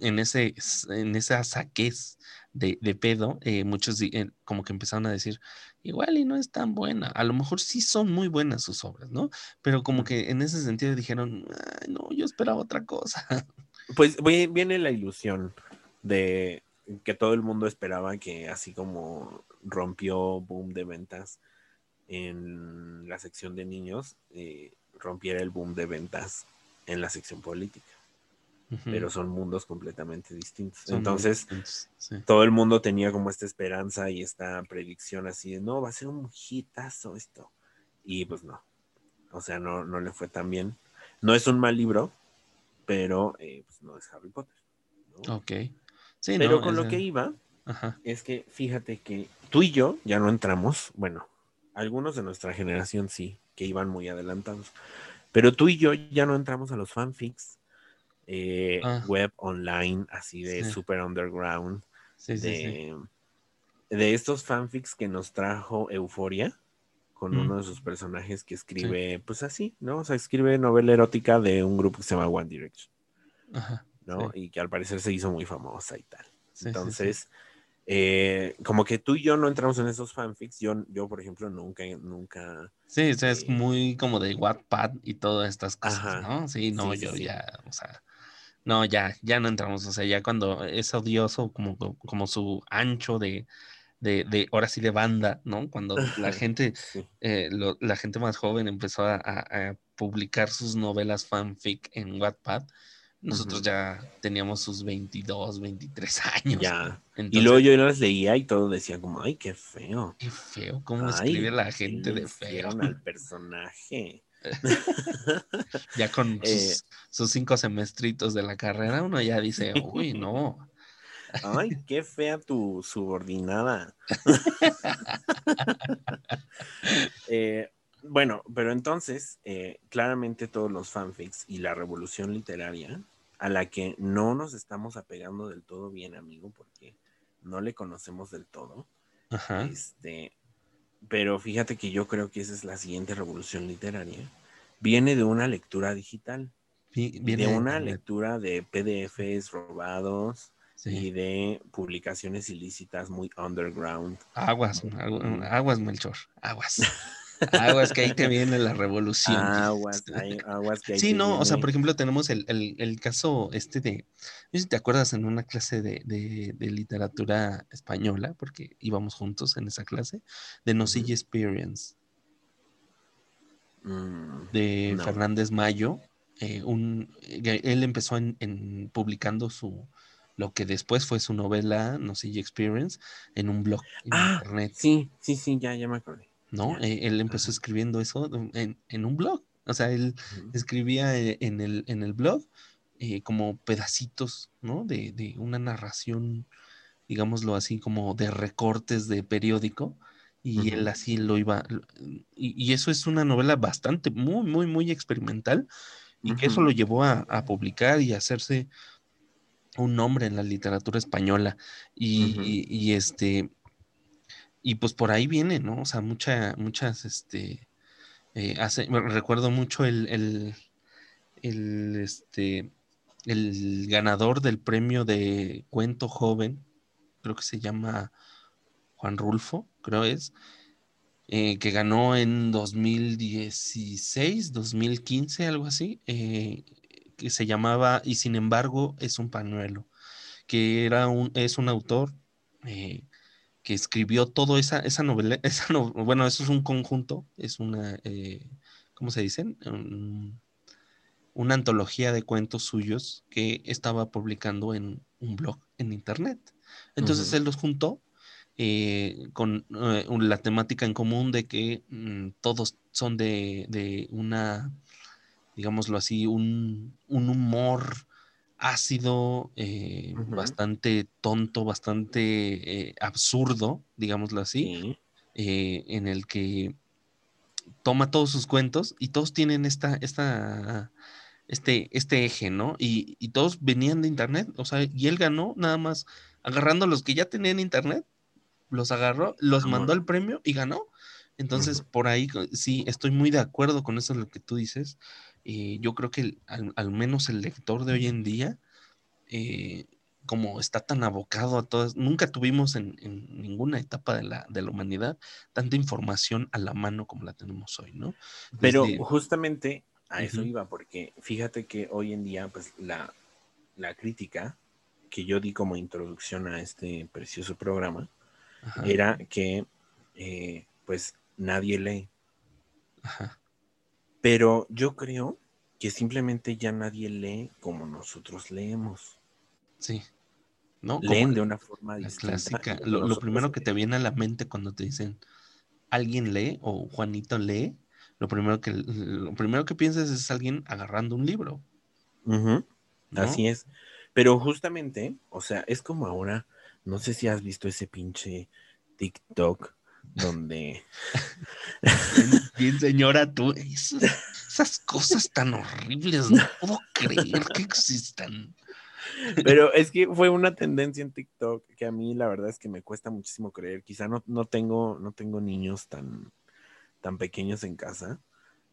Speaker 2: y en, ese, en esa saquez de, de pedo, eh, muchos eh, como que empezaron a decir, igual y no es tan buena, a lo mejor sí son muy buenas sus obras, ¿no? Pero como que en ese sentido dijeron, "Ay, no, yo esperaba otra cosa.
Speaker 1: Pues vi- viene la ilusión de que todo el mundo esperaba que así como rompió boom de ventas en la sección de niños, eh, rompiera el boom de ventas en la sección política, pero son mundos completamente distintos.
Speaker 2: Son
Speaker 1: Entonces,
Speaker 2: distintos, sí.
Speaker 1: todo el mundo tenía como esta esperanza y esta predicción así de, no, va a ser un hitazo esto. Y pues no, o sea, no, no le fue tan bien. No es un mal libro, pero eh, pues no es Harry Potter. ¿no?
Speaker 2: Ok. Sí,
Speaker 1: pero
Speaker 2: no,
Speaker 1: con lo que iba
Speaker 2: Ajá.
Speaker 1: es que fíjate que tú y yo ya no entramos, bueno, algunos de nuestra generación sí, que iban muy adelantados, pero tú y yo ya no entramos a los fanfics eh,
Speaker 2: Ah.
Speaker 1: web online, así de
Speaker 2: Sí.
Speaker 1: super underground,
Speaker 2: Sí, sí, sí.
Speaker 1: de, de estos fanfics que nos trajo Euforia con
Speaker 2: Mm.
Speaker 1: uno de sus personajes que escribe, pues así, ¿no? O sea, escribe novela erótica de un grupo que se llama One Direction,
Speaker 2: Ajá.
Speaker 1: ¿no? Y que al parecer se hizo muy famosa y tal. Entonces, eh, como que tú y yo no entramos en esos fanfics. Yo, yo por ejemplo, nunca, nunca.
Speaker 2: Sí, o sea, es
Speaker 1: eh,
Speaker 2: muy como de Wattpad y todas estas cosas,
Speaker 1: Ajá.
Speaker 2: ¿no? Sí, no,
Speaker 1: sí,
Speaker 2: yo
Speaker 1: sí.
Speaker 2: ya, o sea, no, ya, ya no entramos, o sea, ya cuando es odioso como, como su ancho de, de, de, ahora sí de banda, ¿no? Cuando la gente,
Speaker 1: Sí.
Speaker 2: eh, lo- la gente más joven empezó a, publicar sus novelas fanfic en Wattpad, nosotros ya teníamos sus 22, 23 años.
Speaker 1: Ya. Y luego yo las leía y todo decía como, ay, qué feo.
Speaker 2: qué feo, cómo
Speaker 1: Ay,
Speaker 2: escribe la
Speaker 1: ¿qué
Speaker 2: gente de feo.
Speaker 1: al personaje.
Speaker 2: Ya con
Speaker 1: Eh,
Speaker 2: sus, sus cinco semestritos de la carrera, uno ya dice, uy, no.
Speaker 1: Ay, qué fea tu subordinada. Eh, bueno, pero entonces, eh, claramente todos los fanfics y la revolución literaria, a la que no nos estamos apegando del todo bien, amigo, porque no le conocemos del todo.
Speaker 2: Ajá.
Speaker 1: Este, pero fíjate que yo creo que esa es la siguiente revolución literaria. Viene de una lectura digital,
Speaker 2: viene
Speaker 1: de una lectura de PDFs robados y de publicaciones ilícitas muy underground.
Speaker 2: Aguas,
Speaker 1: Mm.
Speaker 2: agu- aguas, Melchor, aguas. Aguas, que ahí te viene la revolución.
Speaker 1: Aguas, hay aguas que hay
Speaker 2: Sí, no, o sea, por ejemplo, tenemos el, el- el caso este de, no sé si te acuerdas en una clase de, de- de literatura española, porque íbamos juntos en esa clase, de Nosilla Experience,
Speaker 1: Mm,
Speaker 2: de
Speaker 1: No.
Speaker 2: Fernández Mayo. eh, un, eh, él empezó en, en publicando su, lo que después fue su novela Nosilla Experience en un blog en
Speaker 1: Ah,
Speaker 2: internet.
Speaker 1: sí, sí, sí, ya, ya me acordé.
Speaker 2: ¿No? Eh, él empezó escribiendo eso en, en un blog. O sea, él escribía eh, en el, en el blog eh, como pedacitos, ¿no? De, de una narración, digámoslo así, como de recortes de periódico. Y él así lo iba. Y, y eso es una novela bastante, muy, muy, muy experimental. Y que eso lo llevó a, a publicar y a hacerse un nombre en la literatura española. Y, y este. Y pues por ahí viene, ¿no? O sea, mucha, muchas, este. eh, recuerdo mucho el, el, el, este, el ganador del premio de cuento joven, creo que se llama Juan Rulfo, creo es, eh, que ganó en 2016, 2015, algo así, eh, que se llamaba Y sin embargo es un pañuelo, que era un, es un autor eh, que escribió toda esa, esa novela, esa no- bueno, eso es un conjunto, es una, eh, ¿cómo se dicen? Un- una antología de cuentos suyos que estaba publicando en un blog en internet. Entonces él los juntó eh, con eh, la temática en común de que mm, todos son de, de una, digámoslo así, un, un humor ácido, eh, bastante tonto, bastante eh, absurdo, digámoslo así,
Speaker 1: Sí.
Speaker 2: eh, en el que toma todos sus cuentos y todos tienen esta, esta, este, este eje, ¿no? Y, y todos venían de internet, o sea, y él ganó nada más agarrando los que ya tenían internet, los agarró, los mandó al premio y ganó. Entonces, por ahí sí, estoy muy de acuerdo con eso, lo que tú dices. Eh, yo creo que al, al menos el lector de hoy en día, eh, como está tan abocado a todas, nunca tuvimos en, en ninguna etapa de la, de la humanidad tanta información a la mano como la tenemos hoy, ¿no?
Speaker 1: Pero justamente a eso iba, porque fíjate que hoy en día, pues la, la crítica que yo di como introducción a este precioso programa
Speaker 2: Ajá,
Speaker 1: era que, eh, pues, nadie lee.
Speaker 2: ajá,
Speaker 1: Pero yo creo que simplemente ya nadie lee como nosotros leemos.
Speaker 2: sí. ¿No?
Speaker 1: Leen de una forma
Speaker 2: la
Speaker 1: distinta.
Speaker 2: clásica. Lo, primero que te viene a la mente cuando te dicen alguien lee o Juanito lee, lo primero que, lo primero que piensas es alguien agarrando un libro.
Speaker 1: Así es. Pero justamente, o sea, es como ahora, no sé si has visto ese pinche TikTok donde
Speaker 2: Bien, señora, tú, esas, esas cosas tan horribles, no puedo creer que existan.
Speaker 1: Pero es que fue una tendencia en TikTok que a mí la verdad es que me cuesta muchísimo creer. Quizá no, no tengo, no tengo niños tan, tan pequeños en casa.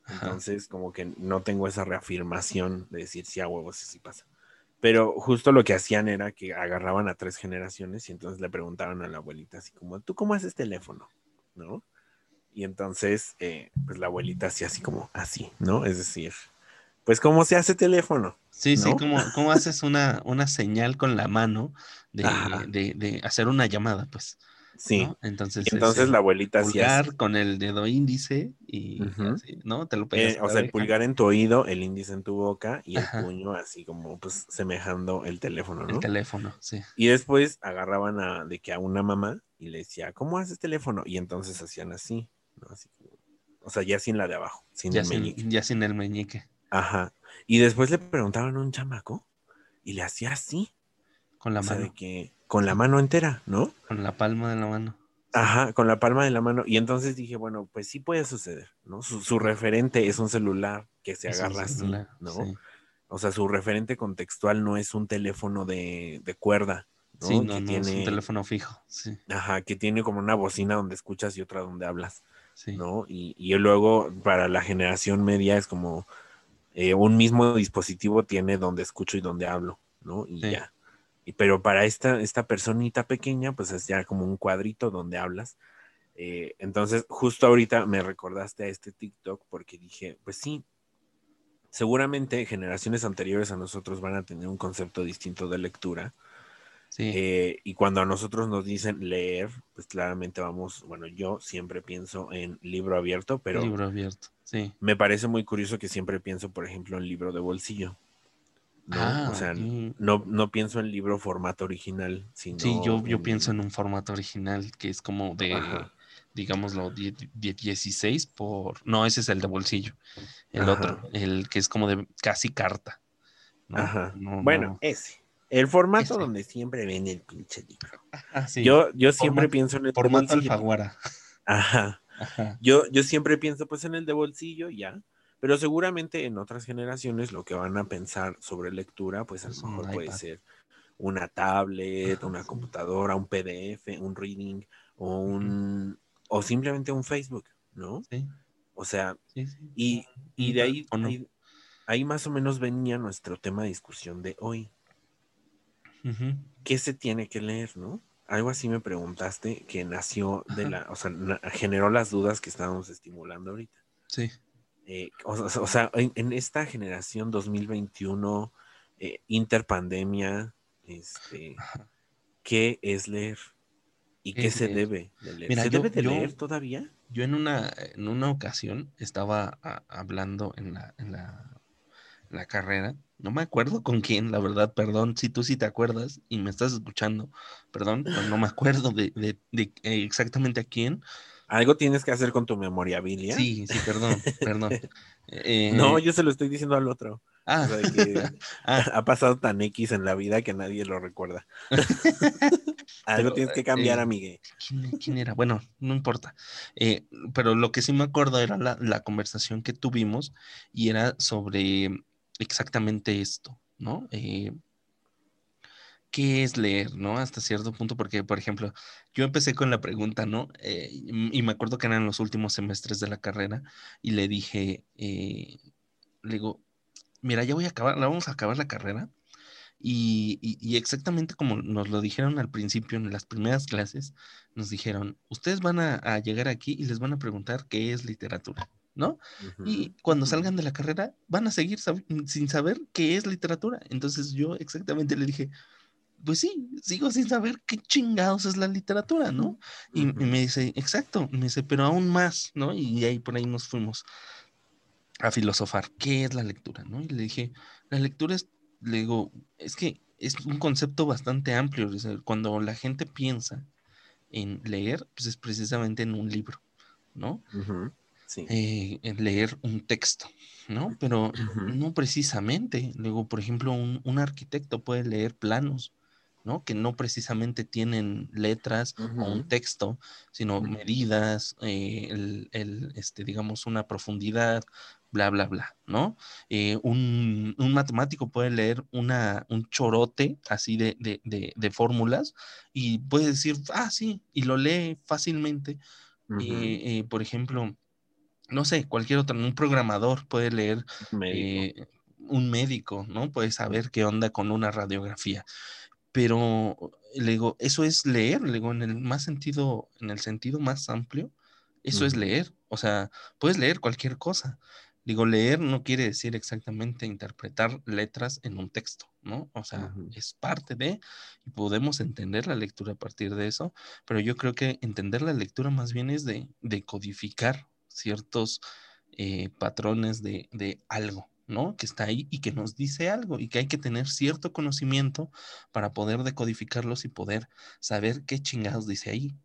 Speaker 2: Ajá.
Speaker 1: Entonces, como que no tengo esa reafirmación de decir sí a huevos, sí, sí pasa. Pero justo lo que hacían era que agarraban a tres generaciones y entonces le preguntaban a la abuelita así como, ¿tú cómo haces teléfono? ¿No? Y entonces, eh, pues la abuelita hacía así como así, ¿no? Es decir, pues cómo se hace teléfono.
Speaker 2: Sí, sí, como, ¿cómo haces una, una señal con la mano de- de hacer una llamada, pues?
Speaker 1: Sí.
Speaker 2: ¿no? Entonces,
Speaker 1: entonces
Speaker 2: es
Speaker 1: la
Speaker 2: el
Speaker 1: abuelita hacía así.
Speaker 2: pulgar con el dedo índice y así, ¿no? Te lo
Speaker 1: Eh, o sea, el pulgar en tu oído, el índice en tu boca y el
Speaker 2: Ajá.
Speaker 1: puño así como pues semejando el teléfono,
Speaker 2: El
Speaker 1: ¿no?
Speaker 2: teléfono, sí.
Speaker 1: Y después agarraban a, de que a una mamá y le decía, ¿cómo haces teléfono? Y entonces hacían así, ¿no? Así como- o sea, ya sin la de abajo, sin
Speaker 2: Ya
Speaker 1: el
Speaker 2: sin,
Speaker 1: meñique.
Speaker 2: ya sin el meñique.
Speaker 1: Ajá. Y después le preguntaban a un chamaco y le hacía así,
Speaker 2: Con la
Speaker 1: o sea,
Speaker 2: mano,
Speaker 1: de que con la mano entera, ¿no?
Speaker 2: con la palma de la mano.
Speaker 1: Ajá, con la palma de la mano. Y entonces dije, bueno, pues sí puede suceder, ¿no? Su, su referente es un celular que se
Speaker 2: Es
Speaker 1: agarra así,
Speaker 2: celular,
Speaker 1: ¿no?
Speaker 2: sí.
Speaker 1: O sea, su referente contextual no es un teléfono de, de cuerda, ¿no?
Speaker 2: Sí, no,
Speaker 1: que
Speaker 2: no,
Speaker 1: tiene,
Speaker 2: es un teléfono fijo, sí,
Speaker 1: Ajá, que tiene como una bocina donde escuchas y otra donde hablas,
Speaker 2: sí.
Speaker 1: ¿no? Y, y luego para la generación media es como eh, un mismo dispositivo tiene donde escucho y donde hablo, ¿no? Y
Speaker 2: Sí.
Speaker 1: ya. Pero para esta, esta personita pequeña, pues es ya como un cuadrito donde hablas. Eh, entonces, justo ahorita me recordaste a este TikTok porque dije, pues sí, seguramente generaciones anteriores a nosotros van a tener un concepto distinto de lectura.
Speaker 2: sí.
Speaker 1: Eh, y cuando a nosotros nos dicen leer, pues claramente vamos, bueno, yo siempre pienso en libro abierto, pero
Speaker 2: libro abierto, sí.
Speaker 1: me parece muy curioso que siempre pienso, por ejemplo, en libro de bolsillo. ¿No?
Speaker 2: Ah,
Speaker 1: o sea,
Speaker 2: ok.
Speaker 1: no, no pienso en libro formato original, sino
Speaker 2: Sí, yo, yo
Speaker 1: en-
Speaker 2: pienso en un formato original que es como de,
Speaker 1: Ajá.
Speaker 2: digámoslo, die- die- 16 por... No, ese es el de bolsillo. El
Speaker 1: Ajá.
Speaker 2: otro, el que es como de casi carta. ¿no?
Speaker 1: Ajá.
Speaker 2: No,
Speaker 1: bueno,
Speaker 2: no.
Speaker 1: ese. El formato
Speaker 2: Ese.
Speaker 1: donde siempre ven el pinche libro.
Speaker 2: Ah, sí.
Speaker 1: Yo, yo siempre
Speaker 2: Formato-
Speaker 1: pienso en el de
Speaker 2: Formato alfaguara.
Speaker 1: Ajá.
Speaker 2: Ajá.
Speaker 1: Yo, yo siempre pienso pues en el de bolsillo ya, pero seguramente en otras generaciones lo que van a pensar sobre lectura pues a lo mejor puede ser una tablet, una computadora, un PDF, un reading o un o simplemente un Facebook, ¿no?
Speaker 2: Sí,
Speaker 1: O sea,
Speaker 2: sí, sí.
Speaker 1: y, y de ahí, ahí ahí más o menos venía nuestro tema de discusión de hoy. ¿Qué se tiene que leer, no? Algo así me preguntaste que nació de la, o sea, generó las dudas que estábamos estimulando ahorita.
Speaker 2: Sí.
Speaker 1: Eh, o, sea, en, en esta generación 2021, eh, interpandemia, este. ¿qué es leer? ¿Y
Speaker 2: ¿Qué es
Speaker 1: se debe de leer?
Speaker 2: Mira,
Speaker 1: ¿Se
Speaker 2: yo-
Speaker 1: debe de
Speaker 2: yo-
Speaker 1: leer todavía?
Speaker 2: Yo en una, en una ocasión estaba a- hablando en la, en la, la carrera. No me acuerdo con quién, la verdad, perdón, si tú sí te acuerdas y me estás escuchando, perdón, pero no me acuerdo de, de- de, eh, exactamente a quién.
Speaker 1: ¿Algo tienes que hacer con tu memoria, Bilia?
Speaker 2: Sí, sí, perdón, perdón. Eh,
Speaker 1: No, yo se lo estoy diciendo al otro.
Speaker 2: ah,
Speaker 1: O sea, de que
Speaker 2: ah,
Speaker 1: ha pasado tan X en la vida que nadie lo recuerda. Algo
Speaker 2: Pero,
Speaker 1: tienes que cambiar,
Speaker 2: eh,
Speaker 1: amigue.
Speaker 2: ¿quién, quién era? Bueno, no importa. Eh, pero lo que sí me acuerdo era la, la conversación que tuvimos y era sobre exactamente esto, ¿no? ¿Qué es leer, no? Hasta cierto punto, porque, por ejemplo, yo empecé con la pregunta, ¿no? Eh, y y me acuerdo que eran los últimos semestres de la carrera y le dije, eh, le digo, mira, ya voy a acabar, la vamos a acabar la carrera. Y, y- y exactamente como nos lo dijeron al principio en las primeras clases, nos dijeron, ustedes van a, a llegar aquí y les van a preguntar qué es literatura, ¿no? Y
Speaker 1: Ujú,
Speaker 2: cuando
Speaker 1: ujú.
Speaker 2: salgan de la carrera, van a seguir sab- sin saber qué es literatura. Entonces yo exactamente le dije, pues sí, sigo sin saber qué chingados es la literatura, ¿no? Y, me dice, exacto, me dice, pero aún más, ¿no? Y ahí por ahí nos fuimos a filosofar, ¿qué es la lectura, ¿no? Y le dije, la lectura es, le digo, es que es un concepto bastante amplio, cuando la gente piensa en leer, pues es precisamente en un libro, ¿no?
Speaker 1: Sí.
Speaker 2: eh, en leer un texto, ¿no? Pero no precisamente. Luego, por ejemplo, un, un arquitecto puede leer planos, ¿no? Que no precisamente tienen letras o un texto, sino medidas, eh, el, el, este, digamos, una profundidad, bla, bla, bla, ¿no? Eh, un, un matemático puede leer una, un chorote así de, de, de, de fórmulas y puede decir, ah, sí, y lo lee fácilmente. Eh, eh, por ejemplo, no sé, cualquier otro, un programador puede leer,
Speaker 1: Médico.
Speaker 2: un médico, ¿no? Puede saber qué onda con una radiografía. Pero le digo, eso es leer, le digo, en el más sentido, en el sentido más amplio, eso es leer. O sea, puedes leer cualquier cosa. Digo, leer no quiere decir exactamente interpretar letras en un texto, ¿no? O sea, es parte de, y podemos entender la lectura a partir de eso, pero yo creo que entender la lectura más bien es de, de codificar ciertos eh, patrones de, de algo, ¿no? Que está ahí y que nos dice algo y que hay que tener cierto conocimiento para poder decodificarlos y poder saber qué chingados dice ahí.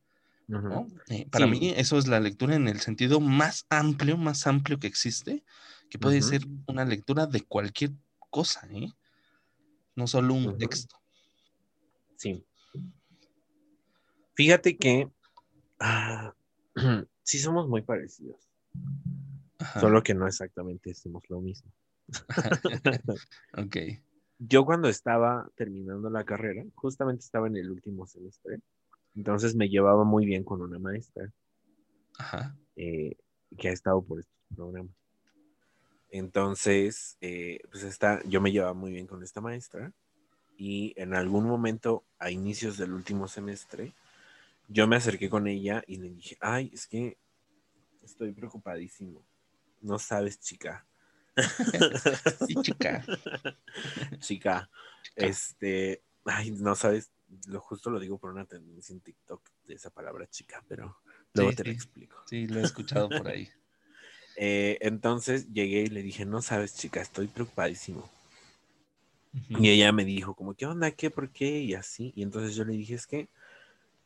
Speaker 2: Eh, para
Speaker 1: Sí.
Speaker 2: mí eso es la lectura en el sentido más amplio, más amplio que existe, que puede ser una lectura de cualquier cosa, ¿eh? No solo un texto.
Speaker 1: Sí. Fíjate que ah, sí somos muy parecidos,
Speaker 2: Ajá.
Speaker 1: solo que no exactamente hacemos lo mismo.
Speaker 2: ok.
Speaker 1: Yo cuando estaba terminando la carrera, justamente estaba en el último semestre, entonces me llevaba muy bien con una maestra
Speaker 2: Ajá.
Speaker 1: eh, que ha estado por estos programas. Entonces, eh, pues esta, yo me llevaba muy bien con esta maestra y en algún momento, a inicios del último semestre, yo me acerqué con ella y le dije, ay, es que estoy preocupadísimo. No sabes, chica.
Speaker 2: Sí, chica.
Speaker 1: chica, este, ay, no sabes, lo justo lo digo por una tendencia en TikTok de esa palabra chica, pero luego
Speaker 2: Sí,
Speaker 1: te lo explico.
Speaker 2: Sí, lo he escuchado por ahí.
Speaker 1: Eh, entonces llegué y le dije, no sabes, chica, estoy preocupadísimo.
Speaker 2: Ujú.
Speaker 1: Y ella me dijo, como, ¿qué onda? ¿Qué? ¿Por qué? Y así. Y entonces yo le dije, es que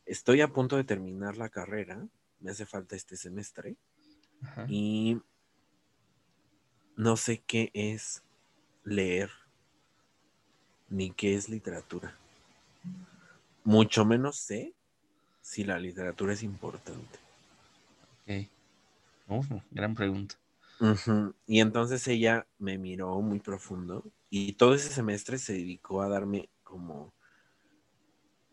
Speaker 1: estoy a punto de terminar la carrera, me hace falta este semestre
Speaker 2: Ajá.
Speaker 1: y no sé qué es leer ni qué es literatura. Mucho menos sé si la literatura es importante.
Speaker 2: Ok. Uf, gran pregunta.
Speaker 1: Y entonces ella me miró muy profundo y todo ese semestre se dedicó a darme como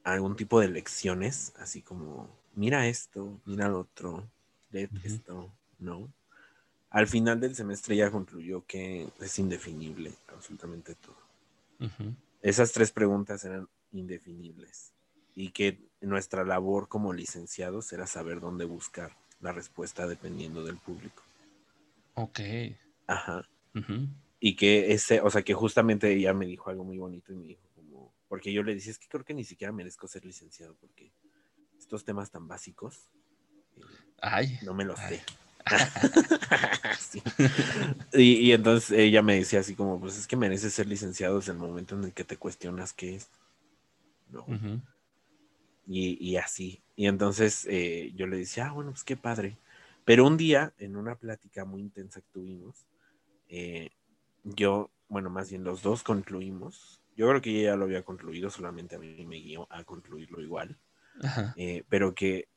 Speaker 1: algún tipo de lecciones, así como, mira esto, mira lo otro, lee esto, ¿no? Al final del semestre ya concluyó que es indefinible absolutamente todo. Esas tres preguntas eran indefinibles y que nuestra labor como licenciados era saber dónde buscar la respuesta dependiendo del público.
Speaker 2: Ok.
Speaker 1: Ajá. Y que ese, o sea, que justamente ella me dijo algo muy bonito y me dijo como, porque yo le decía, es que creo que ni siquiera merezco ser licenciado porque estos temas tan básicos eh,
Speaker 2: Ay.
Speaker 1: no me los
Speaker 2: Ay.
Speaker 1: sé. Sí. y, y entonces ella me decía así como, pues es que mereces ser licenciado desde el momento en el que te cuestionas qué es. ¿no? Y, y así. Y entonces eh, yo le decía, ah, bueno, pues qué padre. Pero un día, en una plática muy intensa que tuvimos, eh, yo, bueno, más bien los dos concluimos. Yo creo que ella ya lo había concluido, solamente a mí me guió a concluirlo igual.
Speaker 2: Ajá.
Speaker 1: eh, pero que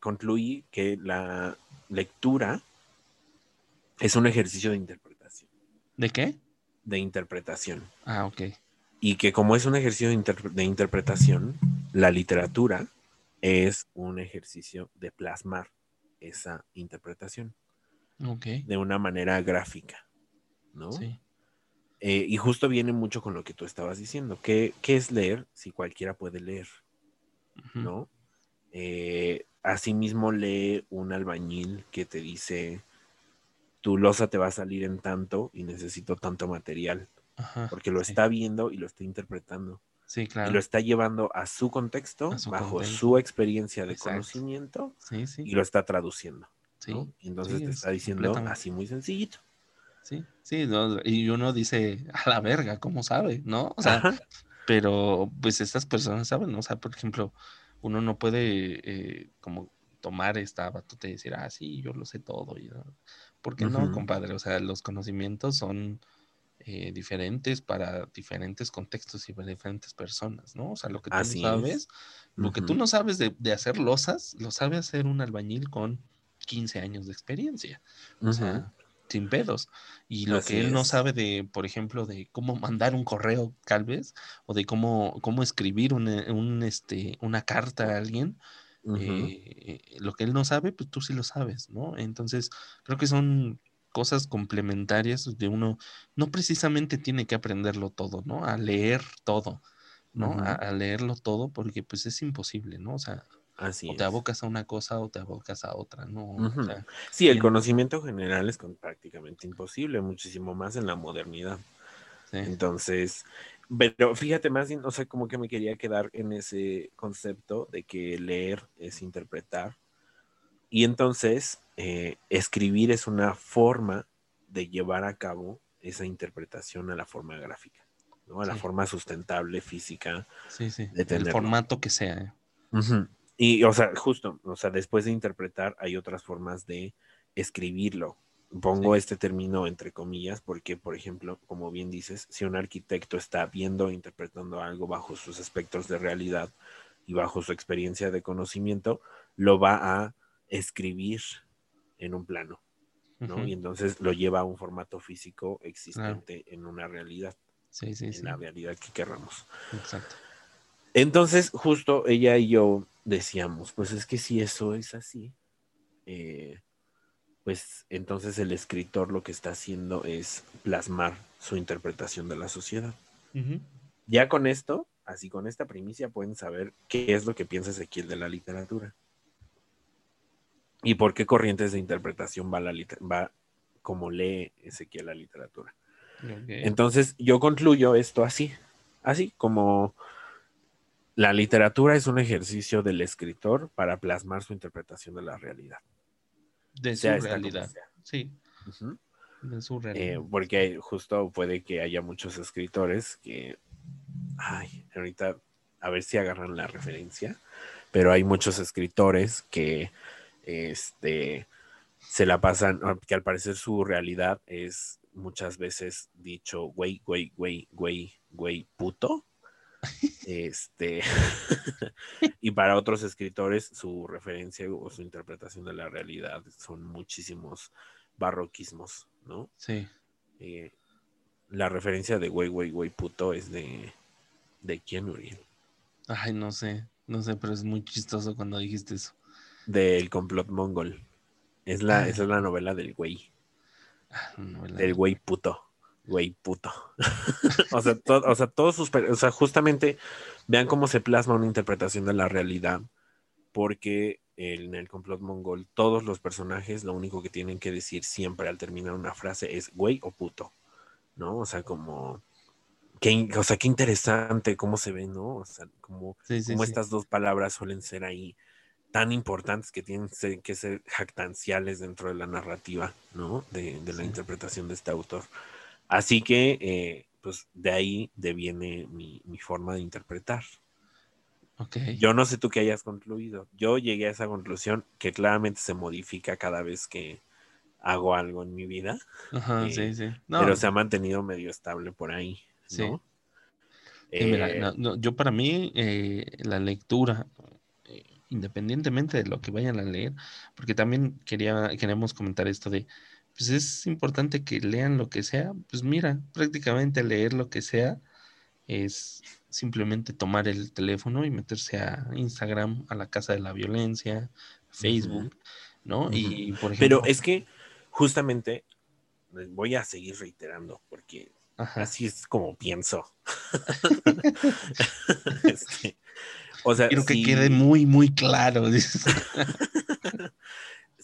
Speaker 1: concluí que la lectura es un ejercicio de interpretación.
Speaker 2: ¿De qué?
Speaker 1: De interpretación.
Speaker 2: Ah, ok.
Speaker 1: Y que como es un ejercicio de, interpre- de interpretación, la literatura es un ejercicio de plasmar esa interpretación
Speaker 2: Ok.
Speaker 1: de una manera gráfica, ¿no?
Speaker 2: Sí.
Speaker 1: Eh, y justo viene mucho con lo que tú estabas diciendo. ¿Qué, qué es leer si cualquiera puede leer. ¿no? Eh, asimismo lee un albañil que te dice, tu losa te va a salir en tanto y necesito tanto material,
Speaker 2: Ajá.
Speaker 1: porque lo
Speaker 2: sí.
Speaker 1: está viendo y lo está interpretando.
Speaker 2: Sí,
Speaker 1: y
Speaker 2: claro.
Speaker 1: lo está llevando a su contexto,
Speaker 2: A su
Speaker 1: bajo
Speaker 2: contexto.
Speaker 1: su experiencia de
Speaker 2: Exacto.
Speaker 1: conocimiento
Speaker 2: Sí, sí.
Speaker 1: y lo está traduciendo.
Speaker 2: Sí.
Speaker 1: ¿no? Y entonces te
Speaker 2: es
Speaker 1: está diciendo así muy sencillito.
Speaker 2: Sí, sí, no, y uno dice, a la verga, ¿cómo sabe? ¿No? O sea,
Speaker 1: Ajá.
Speaker 2: pero pues estas personas saben, ¿no? O sea, por ejemplo, uno no puede eh, como tomar esta batuta y decir, ah, sí, yo lo sé todo. Y, ¿no? Porque no, compadre, o sea, los conocimientos son eh, diferentes para diferentes contextos y para diferentes personas, ¿no? O sea, lo que tú
Speaker 1: Así
Speaker 2: no
Speaker 1: es.
Speaker 2: sabes, lo que tú no sabes de, de hacer losas, lo sabe hacer un albañil con 15 años de experiencia. O sea, sin pedos. Y lo
Speaker 1: Así
Speaker 2: que él no sabe de, por ejemplo, de cómo mandar un correo, tal vez, o de cómo, cómo escribir un, un, este, una carta a alguien, eh, lo que él no sabe, pues tú sí lo sabes, ¿no? Entonces, creo que son cosas complementarias de uno, no precisamente tiene que aprenderlo todo, ¿no? A leer todo, ¿no? A, a leerlo todo porque pues es imposible, ¿no? O sea,
Speaker 1: Así
Speaker 2: o
Speaker 1: es.
Speaker 2: te abocas a una cosa o te abocas a otra, ¿no? O
Speaker 1: Ujú.
Speaker 2: sea,
Speaker 1: Sí, el conocimiento general es con- prácticamente imposible, muchísimo más en la modernidad.
Speaker 2: sí,
Speaker 1: Entonces, pero fíjate más o sea, como que me quería quedar en ese concepto de que leer es interpretar. Y entonces, eh, escribir es una forma de llevar a cabo esa interpretación a la forma gráfica, ¿no? A la
Speaker 2: Sí.
Speaker 1: forma sustentable, física.
Speaker 2: sí, sí,
Speaker 1: de
Speaker 2: el formato que sea. ¿eh?
Speaker 1: Y, o sea, justo, o sea, después de interpretar hay otras formas de escribirlo. Pongo
Speaker 2: Sí.
Speaker 1: este término entre comillas porque, por ejemplo, como bien dices, si un arquitecto está viendo e interpretando algo bajo sus aspectos de realidad y bajo su experiencia de conocimiento, lo va a escribir en un plano, ¿no? Y entonces lo lleva a un formato físico existente en una realidad,
Speaker 2: Sí, sí,
Speaker 1: en
Speaker 2: sí,
Speaker 1: la realidad que querramos.
Speaker 2: exacto.
Speaker 1: Entonces, justo ella y yo decíamos, pues es que si eso es así, eh, pues entonces el escritor lo que está haciendo es plasmar su interpretación de la sociedad. Ya con esto, así con esta primicia, pueden saber qué es lo que piensa Ezequiel de la literatura. Y por qué corrientes de interpretación va, la va como lee Ezequiel la literatura. Entonces yo concluyo esto así, así como la literatura es un ejercicio del escritor para plasmar su interpretación de la realidad.
Speaker 2: de su realidad. Sí, de su
Speaker 1: Eh,
Speaker 2: realidad.
Speaker 1: porque justo puede que haya muchos escritores que, ay, ahorita a ver si agarran la referencia, pero hay muchos escritores que, este, se la pasan, que al parecer su realidad es muchas veces dicho, güey, güey, güey, güey, güey, puto. Este, y para otros escritores, su referencia o su interpretación de la realidad son muchísimos barroquismos, ¿no?
Speaker 2: Sí.
Speaker 1: Eh, la referencia de güey, güey, güey, puto es de, de quién, Uriel?
Speaker 2: Ay, no sé, no sé, pero es muy chistoso cuando dijiste eso.
Speaker 1: Del complot mongol. Es la,
Speaker 2: Ah.
Speaker 1: esa es la novela del güey,
Speaker 2: Ah,
Speaker 1: del güey puto. Güey puto. o, sea, to- o sea, todos sus. O sea, justamente vean cómo se plasma una interpretación de la realidad. Porque en el complot mongol, todos los personajes lo único que tienen que decir siempre al terminar una frase es güey o puto. ¿No? O sea, como. Qué, o sea, qué interesante cómo se ve, ¿no? O sea,
Speaker 2: Sí, sí, sí.
Speaker 1: estas dos palabras suelen ser ahí tan importantes que tienen que ser jactanciales dentro de la narrativa, ¿no? De, de la interpretación de este autor. Así que, eh, pues de ahí deviene mi, mi forma de interpretar.
Speaker 2: Ok.
Speaker 1: Yo no sé tú qué hayas concluido. Yo llegué a esa conclusión que claramente se modifica cada vez que hago algo en mi vida,
Speaker 2: Ajá,
Speaker 1: eh,
Speaker 2: sí, sí. No,
Speaker 1: pero se ha mantenido medio estable por ahí,
Speaker 2: Sí.
Speaker 1: ¿no?
Speaker 2: sí, mira,
Speaker 1: Eh,
Speaker 2: no, no, yo para mí eh, la lectura, eh, independientemente de lo que vayan a leer, porque también quería, queremos comentar esto de, pues es importante que lean lo que sea, pues mira, prácticamente leer lo que sea es simplemente tomar el teléfono y meterse a Instagram, a la casa de la violencia, Facebook, ¿no? Y por ejemplo,
Speaker 1: Pero es que justamente les voy a seguir reiterando porque
Speaker 2: ajá,
Speaker 1: así es como pienso. Este, o sea,
Speaker 2: quiero que quede muy, muy claro.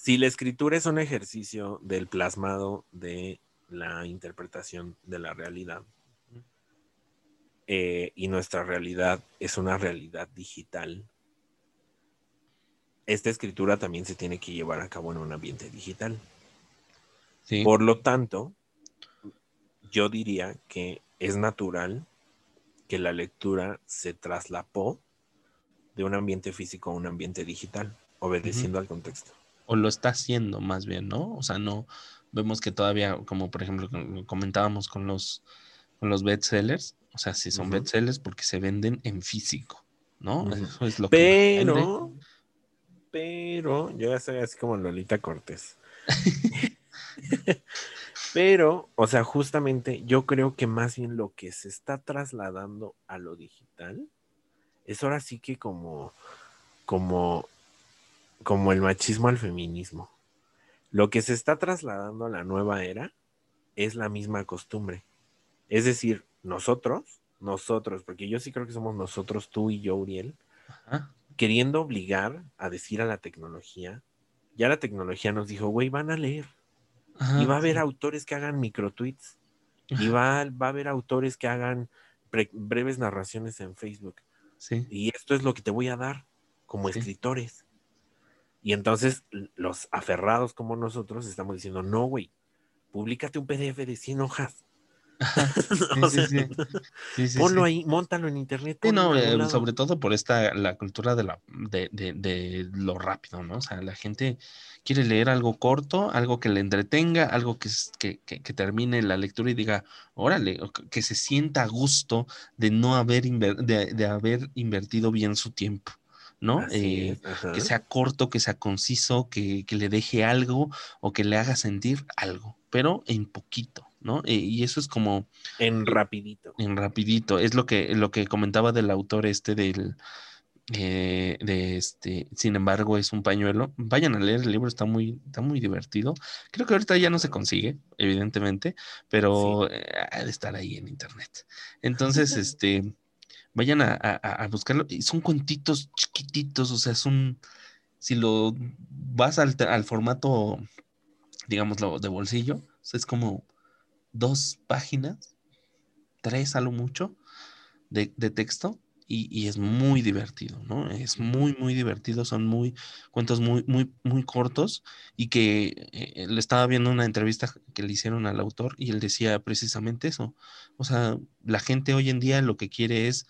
Speaker 1: si la escritura es un ejercicio del plasmado de la interpretación de la realidad eh, y nuestra realidad es una realidad digital, esta escritura también se tiene que llevar a cabo en un ambiente digital.
Speaker 2: Sí,
Speaker 1: Por lo tanto, yo diría que es natural que la lectura se traslapó de un ambiente físico a un ambiente digital, obedeciendo al contexto.
Speaker 2: O lo está haciendo más bien, ¿no? O sea, no vemos que todavía, como por ejemplo com- comentábamos con los con los bestsellers, o sea, si son
Speaker 1: Ujú.
Speaker 2: bestsellers porque se venden en físico, ¿no? Eso es lo que más vende.
Speaker 1: Pero, pero, yo ya soy así como Lolita Cortés. pero, o sea, justamente yo creo que más bien lo que se está trasladando a lo digital es ahora sí que como, como, como el machismo al feminismo. Lo que se está trasladando a la nueva era es la misma costumbre. Es decir, nosotros, nosotros, porque yo sí creo que somos nosotros, tú y yo, Uriel,
Speaker 2: Ajá.
Speaker 1: queriendo obligar a decir a la tecnología, ya la tecnología nos dijo, güey, van a leer.
Speaker 2: Ajá,
Speaker 1: y va a haber
Speaker 2: sí.
Speaker 1: autores que hagan microtweets. Y va, va a haber autores que hagan bre- breves narraciones en Facebook.
Speaker 2: Sí.
Speaker 1: Y esto es lo que te voy a dar como
Speaker 2: Sí.
Speaker 1: escritores. Y entonces los aferrados como nosotros estamos diciendo, no, güey, públicate un PDF de 100 hojas.
Speaker 2: Sí,
Speaker 1: O
Speaker 2: sí,
Speaker 1: sea,
Speaker 2: sí. Sí, sí,
Speaker 1: ponlo ahí, montalo en internet.
Speaker 2: No,
Speaker 1: en
Speaker 2: eh, sobre todo por esta, la cultura de, la, de, de, de lo rápido, ¿no? O sea, la gente quiere leer algo corto, algo que le entretenga, algo que, que, que- que termine la lectura y diga, órale, que se sienta a gusto de no haber, de haber invertido bien su tiempo, ¿no? Eh,
Speaker 1: es,
Speaker 2: que sea corto, que sea conciso, que, que le deje algo o que le haga sentir algo, pero en poquito, ¿no? Eh, y eso es como
Speaker 1: En rapidito.
Speaker 2: en rapidito. Es lo que, lo que comentaba del autor este del eh, de este, sin embargo, es un pañuelo. Vayan a leer el libro, está muy, está muy divertido. Creo que ahorita ya no se consigue, evidentemente, pero eh, ha de estar ahí en internet. Entonces, este, vayan a, a- buscarlo. Y son cuentitos chiquititos, o sea, son, si lo vas al, al formato, digámoslo, de bolsillo, es como dos páginas, tres a lo mucho, de, de texto. Y, y es muy divertido, ¿no? Es muy, muy divertido. Son muy cuentos muy, muy, muy cortos y que eh, le estaba viendo una entrevista que le hicieron al autor y él decía precisamente eso. O sea, la gente hoy en día lo que quiere es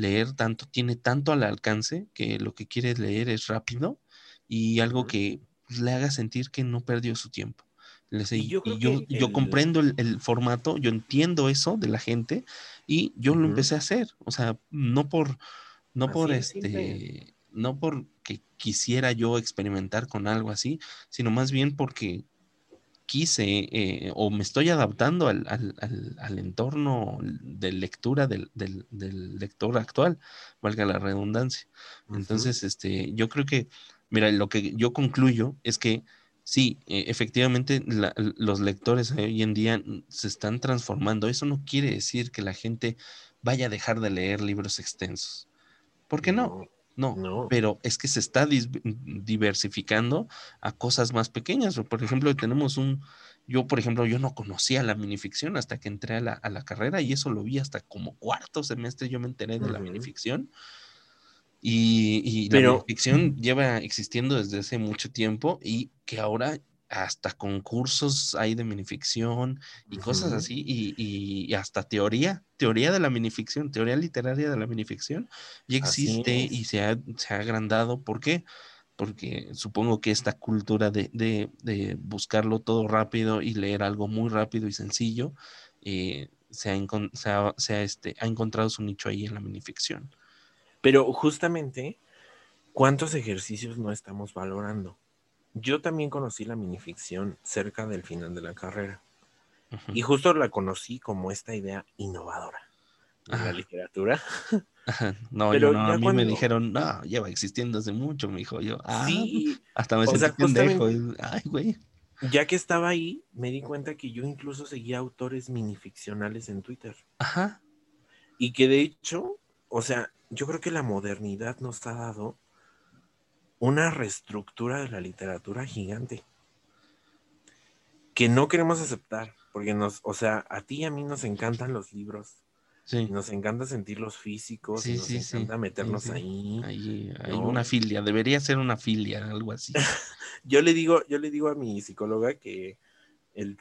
Speaker 2: leer tanto, tiene tanto al alcance que lo que quiere leer es rápido y algo que pues, le haga sentir que no perdió su tiempo.
Speaker 1: Y yo
Speaker 2: y comprendo el, el formato, yo entiendo eso de la gente y yo lo empecé a hacer. O sea, no por, no
Speaker 1: Así
Speaker 2: por
Speaker 1: es, simple.
Speaker 2: este, no porque quisiera yo experimentar con algo así, sino más bien porque quise eh, o me estoy adaptando al, al- al- al entorno de lectura del, del- del lector actual, valga la redundancia. Entonces, este, yo creo que, mira, lo que yo concluyo es que sí, eh, efectivamente la- los lectores hoy en día se están transformando. Eso no quiere decir que la gente vaya a dejar de leer libros extensos. ¿Por qué no? No,
Speaker 1: No.
Speaker 2: pero es que se está dis- diversificando a cosas más pequeñas. O, Por ejemplo, tenemos un, yo por ejemplo, yo no conocía la minificción hasta que entré a la, a la carrera y eso lo vi hasta como cuarto semestre, yo me enteré de la minificción. Y, y la
Speaker 1: Pero-
Speaker 2: minificción lleva existiendo desde hace mucho tiempo y que ahora hasta concursos hay de minificción y cosas así, y, y- hasta teoría, teoría de la minificción, teoría literaria de la minificción, ya existe y se ha, se ha agrandado. ¿Por qué? Porque supongo que esta cultura de, de- de buscarlo todo rápido y leer algo muy rápido y sencillo eh, se, ha, encon- se ha- se ha, este, ha encontrado su nicho ahí en la minificción.
Speaker 1: Pero justamente, ¿cuántos ejercicios no estamos valorando? Yo también conocí la minificción cerca del final de la carrera. Y justo la conocí como esta idea innovadora de la literatura.
Speaker 2: Ajá, No,
Speaker 1: Pero
Speaker 2: yo no, a mí me dijeron, no, lleva existiendo hace mucho, me dijo yo. Ah,
Speaker 1: Sí,
Speaker 2: hasta me
Speaker 1: o
Speaker 2: sentí
Speaker 1: sea,
Speaker 2: pendejo. Ay, güey.
Speaker 1: ya que estaba ahí, me di cuenta que yo incluso seguía autores minificcionales en Twitter.
Speaker 2: Ajá.
Speaker 1: Y que de hecho, o sea, yo creo que la modernidad nos ha dado una reestructura de la literatura gigante que no queremos aceptar, porque nos, o sea, a ti y a mí nos encantan los libros,
Speaker 2: Sí.
Speaker 1: nos encanta sentirlos físicos,
Speaker 2: Sí,
Speaker 1: y nos
Speaker 2: sí, sí.
Speaker 1: encanta meternos ahí.
Speaker 2: Ahí hay
Speaker 1: ¿no?
Speaker 2: una filia, debería ser una filia, algo así.
Speaker 1: Yo le digo, yo le digo a mi psicóloga que el,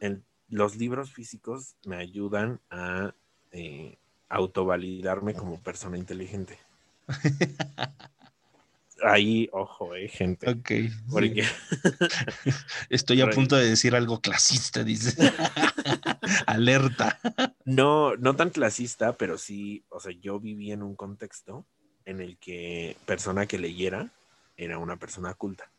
Speaker 1: el- los libros físicos me ayudan a eh, autovalidarme como persona inteligente. Ahí, ojo, eh, gente.
Speaker 2: Ok. sí. Estoy a punto de decir algo clasista, dice. Alerta.
Speaker 1: no, no tan clasista, pero sí, o sea, yo viví en un contexto en el que persona que leyera era una persona culta.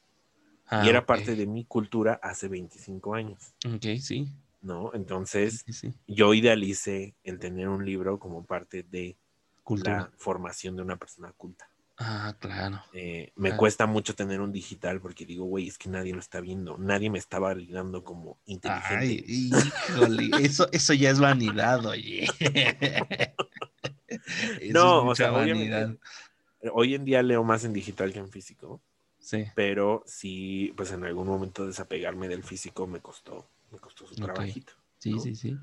Speaker 2: Ah,
Speaker 1: y era
Speaker 2: ok.
Speaker 1: parte de mi cultura hace 25 años,
Speaker 2: Ok, sí.
Speaker 1: ¿no? Entonces,
Speaker 2: Sí, sí.
Speaker 1: yo idealicé el tener un libro como parte de
Speaker 2: Cultura.
Speaker 1: la formación de una persona culta.
Speaker 2: Ah, claro.
Speaker 1: Eh, me
Speaker 2: Ah.
Speaker 1: cuesta mucho tener un digital porque digo, güey, es que nadie lo está viendo. Nadie me está validando como inteligente.
Speaker 2: Ay, híjole, eso, eso ya es vanidad, oye. Eso
Speaker 1: No, o sea,
Speaker 2: vanidad.
Speaker 1: Hoy en día leo más en digital que en físico,
Speaker 2: Sí,
Speaker 1: pero sí, pues en algún momento desapegarme del físico me costó, me costó su
Speaker 2: Ok.
Speaker 1: trabajito.
Speaker 2: sí,
Speaker 1: ¿no?
Speaker 2: sí, sí.